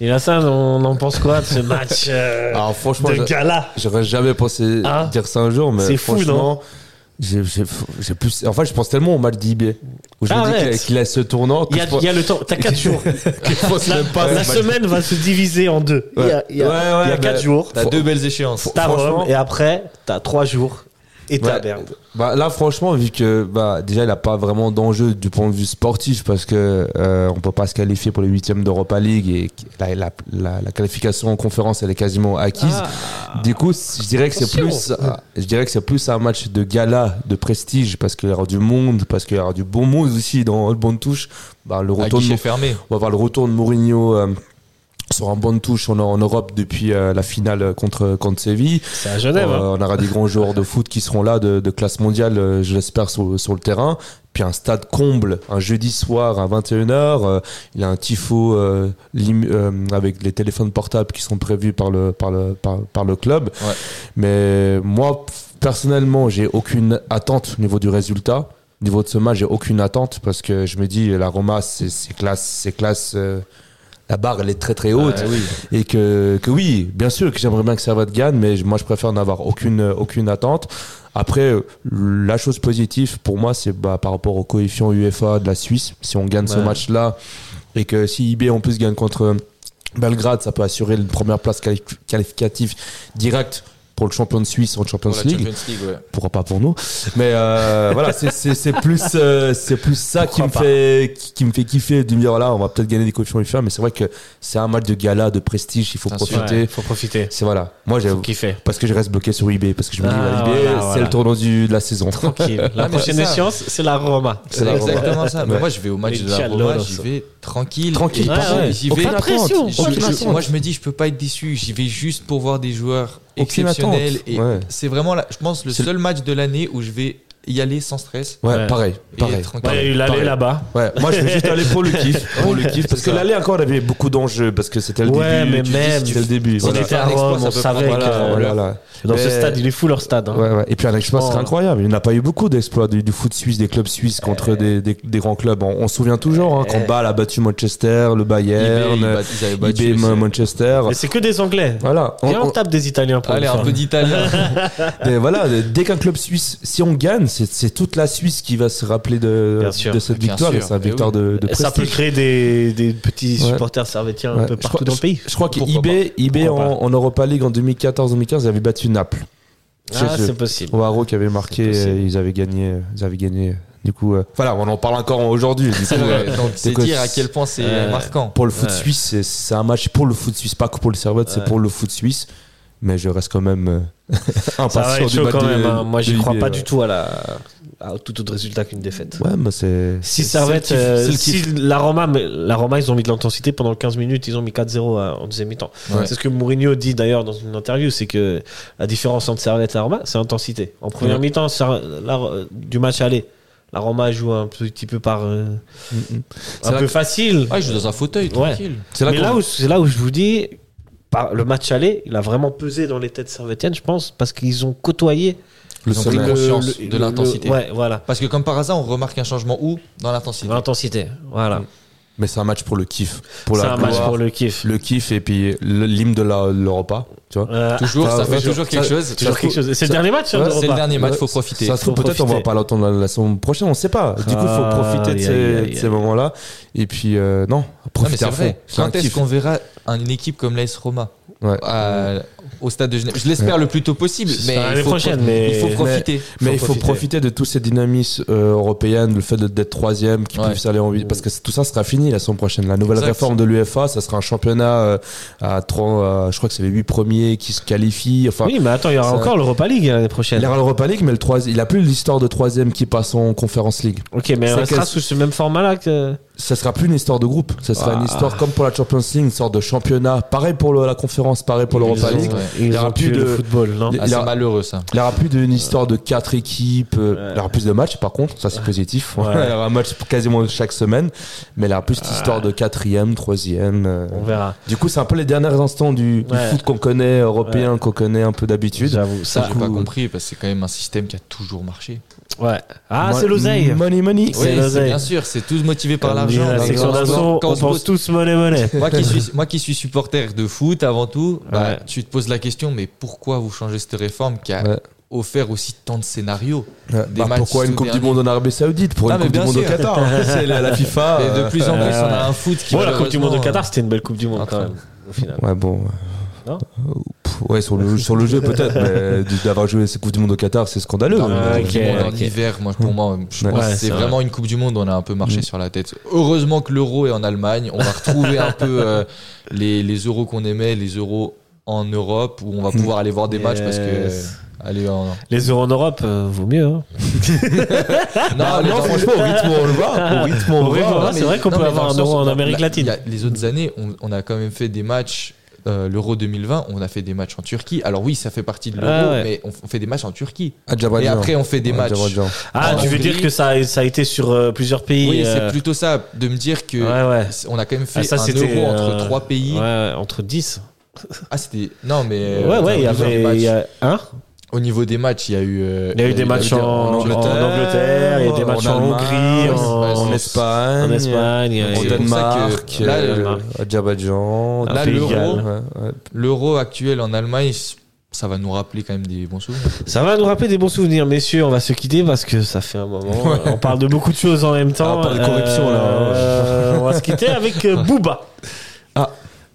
Et là, ça, on en pense quoi de ce match euh, Alors franchement, de gala? j'aurais jamais pensé Ah. dire ça un jour, mais C'est fou, franchement, j'ai j'ai- j'ai plus. En fait, je pense tellement au match d'IB où je me dis Arrête. qu'il a- ce tournant. il y, a, pense- il y a le temps, t'as 4 *laughs* jours. La, pas la semaine va se diviser en deux. Il y a, il y a- Ouais, ouais, il y a mais- 4 jours. t'as deux belles échéances T'as Rome et après, t'as 3 jours et. Berne. Bah, là, franchement, vu que bah, déjà, il n'a pas vraiment d'enjeu du point de vue sportif parce que euh, on peut pas se qualifier pour les huitièmes d'Europa League et la, la, la, la qualification en conférence, elle est quasiment acquise. Du coup, je dirais que c'est plus, je dirais que c'est plus un match de gala, de prestige parce qu'il y aura du monde, parce qu'il y aura du bon monde aussi dans le bon de touche. Bah, le retour de, fermé on va voir le retour de Mourinho euh, sur un bon de touche en, en Europe depuis euh, la finale contre contre Séville. C'est à Genève. Euh, hein. on aura des grands joueurs de foot qui seront là de, de classe mondiale, euh, je l'espère, sur, sur le terrain. Puis un stade comble, un jeudi soir à 21h. euh, il y a un tifo euh, lim- euh, avec les téléphones portables qui sont prévus par le, par le, par, par le club. Ouais. Mais moi, personnellement, j'ai aucune attente au niveau du résultat. Au niveau de ce match, j'ai aucune attente parce que je me dis, la Roma, c'est c'est classe, c'est classe. euh, la barre elle est très très haute Ouais, oui. et que, que oui, bien sûr que j'aimerais bien que Servette gagne, mais moi je préfère n'avoir aucune, aucune attente. Après, euh, la chose positive pour moi, c'est bah, par rapport au coefficient UEFA de la Suisse. Si on gagne ce match-là et que si IB en plus gagne contre Belgrade, ça peut assurer une première place qualif- qualificative directe pour le champion de Suisse en Champions Pour League Champions League, ouais. pourquoi pas pour nous mais euh, *laughs* voilà c'est- plus euh, c'est plus ça qui me fait qui, qui me fait kiffer de me dire là on va peut-être gagner des coefficients UEFA mais c'est vrai que c'est un match de gala de prestige il faut Bien profiter Ouais, faut profiter. c'est voilà moi j'ai parce que je reste bloqué sur eBay parce que je me dis Ah, eBay voilà, c'est voilà. le tournoi du, de la saison Tranquille. La Ah, mais *laughs* prochaine échéance, c'est la Roma. C'est exactement ça. Mais Ouais. moi, je vais au match Les de la Roma, j'y vais tranquille. Tranquille, j'y vais. Moi, je me dis, je peux pas être déçu. J'y vais juste pour voir des joueurs Attente. Et Ouais. c'est vraiment, la- je pense, le- seul match de l'année où je vais y aller sans stress. ouais, Ouais. pareil pareil tranquille. Ouais, il y a eu l'aller là-bas. Ouais, moi je vais juste aller pour le kiff, *laughs* pour le kiff, parce que l'aller encore on avait beaucoup d'enjeux parce que c'était le Ouais, début. mais tu- même, c'était le début. On Voilà. était à Un exploit, Rome, ça on savait prendre, que voilà, Voilà, voilà. dans ce Mais- stade, il est fou leur stade. hein. Ouais, ouais. Et puis un exploit serait Oh. incroyable. Il n'y en a pas eu beaucoup d'exploits du, du foot suisse, des clubs suisses contre des, des, des grands clubs. On, on se souvient toujours hein, quand. Bâle a battu Manchester, le Bayern, IB. Manchester. Mais c'est que des Anglais. Voilà. On- tape des Italiens pour Allez, le un peu d'italien. *laughs* *laughs* voilà, dès qu'un club suisse, si on gagne, c'est toute la Suisse qui va se rappeler de, cette victoire. sûr. Et c'est une victoire de, de Ça peut créer des, des petits supporters servétiens un peu Je partout crois- dans le pays. Je crois Pourquoi qu'IB IB en, en Europa League en 2014-2015, ils avaient battu Naples. Ah, Je- je- c'est possible. Oaro qui avait marqué, euh, ils avaient gagné, ils avaient gagné. Du coup, euh, voilà, on en parle encore aujourd'hui. *laughs* C'est euh, c'est que dire à quel point c'est marquant. pour le foot Ouais. suisse, c'est- un match pour le foot suisse, pas que pour le Servette, c'est pour le foot suisse. Mais je reste quand même euh, *laughs* Ça va impatient être du chaud match quand de- même. hein. Moi, j'y de crois pas ouais. du tout à la à tout autre résultat qu'une défaite. Ouais, bah c'est. Si euh, le si la Roma, mais la Roma, ils ont mis de l'intensité pendant 15 minutes, ils ont mis 4-0 à- en deuxième mi-temps. Ouais. C'est ce que Mourinho dit d'ailleurs dans une interview, c'est que la différence entre Servette et la Roma, c'est l'intensité. En première Ouais. mi-temps, du match aller, la Roma joue un petit peu par euh, Mm, mm. C'est un peu que- facile. Ah, je suis dans un fauteuil, Ouais. tranquille. C'est là Mais où c'est là où je vous dis, le match aller, il a vraiment pesé dans les têtes servétiennes, je pense, parce qu'ils ont côtoyé le Ils ont pris conscience le- de l'intensité. Ouais, voilà. Parce que comme par hasard, on remarque un changement où? Dans l'intensité. L'intensité, voilà. Mais c'est un match pour le kiff. Pour C'est la un match gloire, pour le kiff. le kiff et puis l'hymne de la- l'Europa. Tu vois. Euh, Toujours, Ah, ça fait ouais, toujours quelque ça- chose. toujours quelque chose. C'est le ça- dernier match, hein, ouais, C'est le dernier match, faut profiter. Ça se trouve, Faut peut-être on va pas l'entendre la, la semaine prochaine, on sait pas. Du coup, il faut Ah, profiter de ces, moments-là. Et puis, euh, non, Non, mais profiter c'est à fond. Quand est-ce qu'on verra une équipe comme l'AS Roma Ouais. à- au stade de Genève Je l'espère le plus tôt possible, mais sera il l'année faut, mais- il faut profiter. Mais il faut profiter. profiter de tous ces dynamismes euh, européennes, le fait d'être troisième, qui Ouais. puisse aller en parce que tout ça sera fini la saison prochaine. La nouvelle Exact. réforme de l'UEFA, ça sera un championnat euh, à trois, euh, je crois que c'est les huit premiers qui se qualifient. Enfin, Oui, mais attends, il y aura Ça- encore l'Europa League l'année prochaine. il aura l'Europa League, mais le troisième, il a plus l'histoire de troisième qui passe en Conference League. Ok, mais restera que- sous ce même format-là que. Ça sera plus une histoire de groupe, ça sera une Ah. histoire comme pour la Champions League, une sorte de championnat. Pareil pour le- la conférence, pareil pour l'Europa League. Il y aura plus de- football, non Ah, Il y c'est a- malheureux ça. Il n'y aura plus d'une histoire de quatre équipes. euh, Il y aura plus de matchs, par contre, ça c'est positif. Ouais. *laughs* il y aura un match quasiment chaque semaine, mais il y aura plus cette histoire de quatrième, troisième. euh. On verra. Du coup, c'est un peu les derniers instants du, foot qu'on connaît, européen, qu'on connaît un peu d'habitude. J'avoue. Ça, Ça, j'ai pas compris parce que c'est quand même un système qui a toujours marché. Ouais. Ah, Mo- c'est l'oseille. Money, money. C'est Oui, l'oseille. bien sûr, c'est tous motivés par l'argent. La section d'assaut, on on se pense tous monnaie monnaie. *laughs* moi qui suis *laughs* moi qui suis supporter de foot avant tout, bah, Ouais. tu te poses la question mais pourquoi vous changez cette réforme qui a Ouais. offert aussi tant de scénarios Ouais. Des Bah, matchs pourquoi une Coupe du. Monde en Arabie Saoudite Pour une Coupe du Monde au. Qatar hein. *laughs* C'est la, la FIFA. Et de euh, plus en plus, ouais, on a un foot qui Bon, la Coupe du Monde au Qatar, c'était une belle Coupe du Monde en quand train- même, au final. Ouais, bon. Euh, pff, Ouais, sur le, sur le jeu peut-être, mais *laughs* d'avoir joué cette Coupe du Monde au Qatar, c'est scandaleux. Non, mais Ah, la Coupe ok, du Monde en ok. hiver, moi, pour moi, je Ouais, pense que c'est c'est vrai. vraiment une Coupe du Monde. On a un peu marché Mm. sur la tête. Heureusement que l'euro est en Allemagne. On va retrouver un peu euh, les, les euros qu'on aimait, les euros en Europe, où on va pouvoir aller voir des matchs parce que. Yes. Allez, en... Les euros en Europe, euh, vaut mieux. Hein. *laughs* Non, non, franchement, au rythme, on le voit. Au rythme, on Au le voit. ouais, c'est vrai qu'on peut avoir un euro en Amérique la- latine. il y a- les autres années, on, on a quand même fait des matchs. Euh, L'Euro 2020, on a fait des matchs en Turquie. Alors oui, ça fait partie de l'Euro, Ah ouais. mais on, on fait des matchs en Turquie. Et après, on fait des matchs. Adjabadjan. Ah, en tu veux Hongrie. dire que ça a, ça a été sur euh, plusieurs pays Oui, euh, c'est plutôt ça, de me dire que Ouais, ouais. on a quand même fait Ah, ça, un euro entre euh, trois pays. Entre 10. Ah, c'était. Non, mais. ouais, euh, ouais, il y avait. y a- Hein Au niveau des matchs, il y a eu. euh, Il y a eu des matchs en, Angleterre, il y a eu des matchs en, Hongrie, en, en en Espagne, Espagne, au Danemark, que là, l'euro, actuel en Allemagne, ça va nous rappeler quand même des bons souvenirs. Ça va nous rappeler des bons souvenirs, messieurs. On va se quitter parce que ça fait un moment. Ouais. On parle de beaucoup de choses en même temps. Ah, on parle de corruption, là. Euh, on va se quitter avec euh, *laughs* Booba. Ah.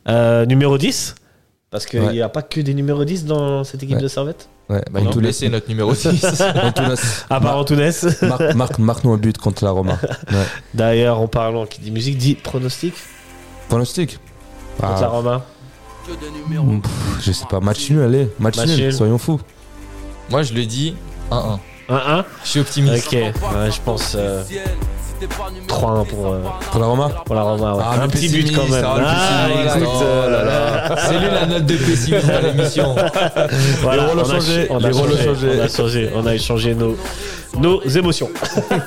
Euh, numéro 10. Parce qu'il Ouais. n'y a pas que des numéros 10 dans cette équipe Ouais. de Servette? Ouais, Bah, laisse. laissait notre numéro 6. *laughs* Antunes, *laughs* À part Antunes. *laughs* marque, marque, marque-nous un but contre la Roma. Ouais. D'ailleurs, en parlant qui dit musique, dit pronostic Pronostic contre la Ah, Roma. pff, Je sais pas, match nul, allez. Match, Match nul, nul. soyons fous. Moi, je le dis 1-1. 1-1 Je suis optimiste. Ok, ouais, je pense euh, 3-1 pour, euh, Pour la Roma pour la Roma. ouais. Ah, un petit but quand même. ah, le Ah, écoute, euh, là. C'est lui la note de pessimiste à l'émission. Voilà, Les rôles ont changé. On a changé, on a échangé nos, nos émotions.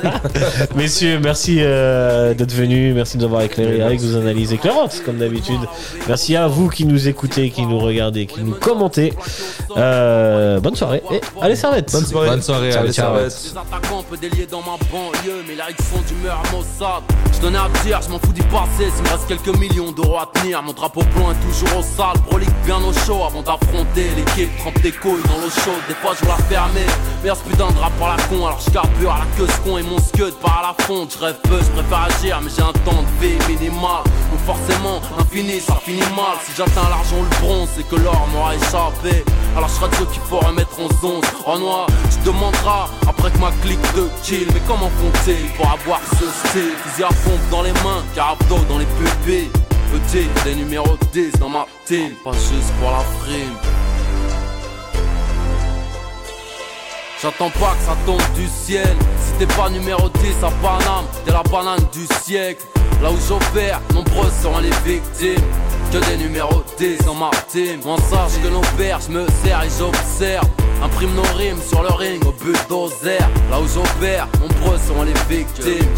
*laughs* Messieurs, merci euh, d'être venus, merci de nous avoir éclairé avec vos analyses éclairantes, comme d'habitude. Merci à vous qui nous écoutez, qui nous regardez, qui nous commentez. Euh, bonne soirée et allez servette. Bonne soirée. Bonne soirée, allez. Servette. Des attaquants peu déliés dans ma banlieue, mais là ils font d'humeur maussade. Je tenais à dire, je m'en fous d'y passer, s'il me reste quelques millions d'euros à tenir. Mon drapeau blanc est toujours au sale, brolique bien au chaud avant d'affronter l'équipe. Trempe tes couilles dans l'eau chaude, des fois je veux la fermer. Ce putain de drap par la con, alors je carbure à la queue ce con et mon scud par la fonte. Je rêve peu, je préfère agir, mais j'ai un temps de vie minimal. Donc forcément, infini, ça finit mal. Si j'atteins l'argent le bronze, c'est que l'or m'aura échappé. Alors je serai ceux qu'il faut remettre en zone. En noir, tu demanderas après que ma clique de kill. Mais comment compter pour avoir ce style? Fusil à dans les mains, carabdo dans les pupilles. Petit, des numéros 10 dans ma team, pas juste pour la frime. J'attends pas que ça tombe du ciel. Si t'es pas numéro 10 à Paname, t'es la banane du siècle. Là où j'opère, nombreuses seront les victimes. Que des numéros 10 dans ma team. On sache que nos pères, je me sers et j'observe. Imprime nos rimes sur le ring au but d'oser. Là où j'opère, nombreuses seront les victimes.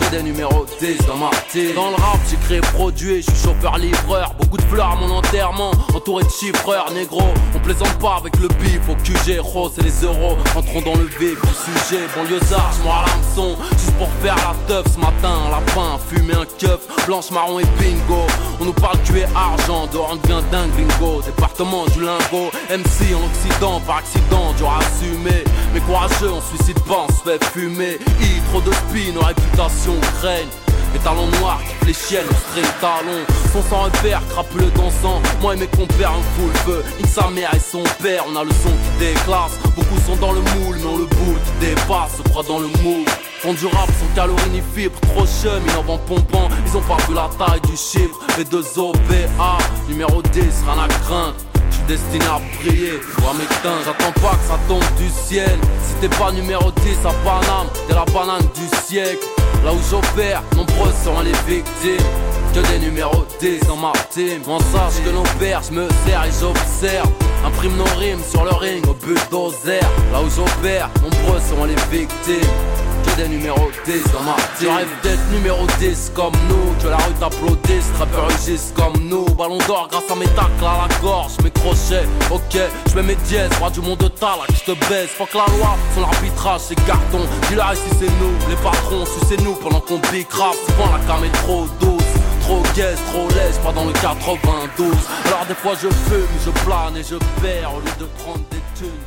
Que, des numéros 10 dans ma team. Dans le rap, j'ai créé produit, je suis chauffeur-livreur. Beaucoup de fleurs à mon enterrement, entouré de chiffreurs, négro. On plaisante pas avec le bif au QG, rose et les euros. Entrons dans le vif du sujet. Banlieusard, je à l'hameçon. Juste pour faire la teuf ce matin. Lapin, fumer un keuf, blanche, marron et bingo. On nous parle tuer argent, on devient dingue, gringo. Département du lingot, MC en Occident, par accident, dur à assumer. Mais courageux, on suicide pas, on se fait fumer. I, trop de spin, nos réputations craignent. Les talons noirs fléchiennent, nos straight talons Sont sans repère, crapuleux dansant Moi et mes compères, on fout le feu Nique sa mère et son père, on a le son qui déclasse Beaucoup sont dans le moule, mais on le boule qui dépasse Se croit dans le moule Font du rap sans calories ni fibres Trop chum, ils en pompant Ils ont pas vu la taille du chiffre Les deux OPA, numéro 10, rien à craindre destiné à briller, voir mes teints, j'attends pas que ça tombe du ciel. Si t'es pas numéro 10 à Paname, t'es la banane du siècle. Là où j'opère, nombreuses seront les victimes. Que des numéros 10 dans ma team. On sache que nos pères, je me sers et j'observe. Imprime nos rimes sur le ring au but d'oser. Là où j'opère, nombreuses seront les victimes. Que des numéros 10 dans ma team. Je rêve d'être numéro 10 comme nous. Que la rue t'applaudisse, rappeurs rugissent comme nous. Ballon d'or grâce à mes tacles à la gorge, mes crochets. Ok, je mets mes dièses, roi du monde de talak, je te baisse. Faut que la loi, son arbitrage, c'est carton. Dis-leur ici c'est nous, les patrons, sucez-nous pendant qu'on bicrave. Souvent la cam est trop douce. Trop gaze, trop lèche, pas dans le 92 Alors des fois je fume, je plane et je perds Au lieu de prendre des thunes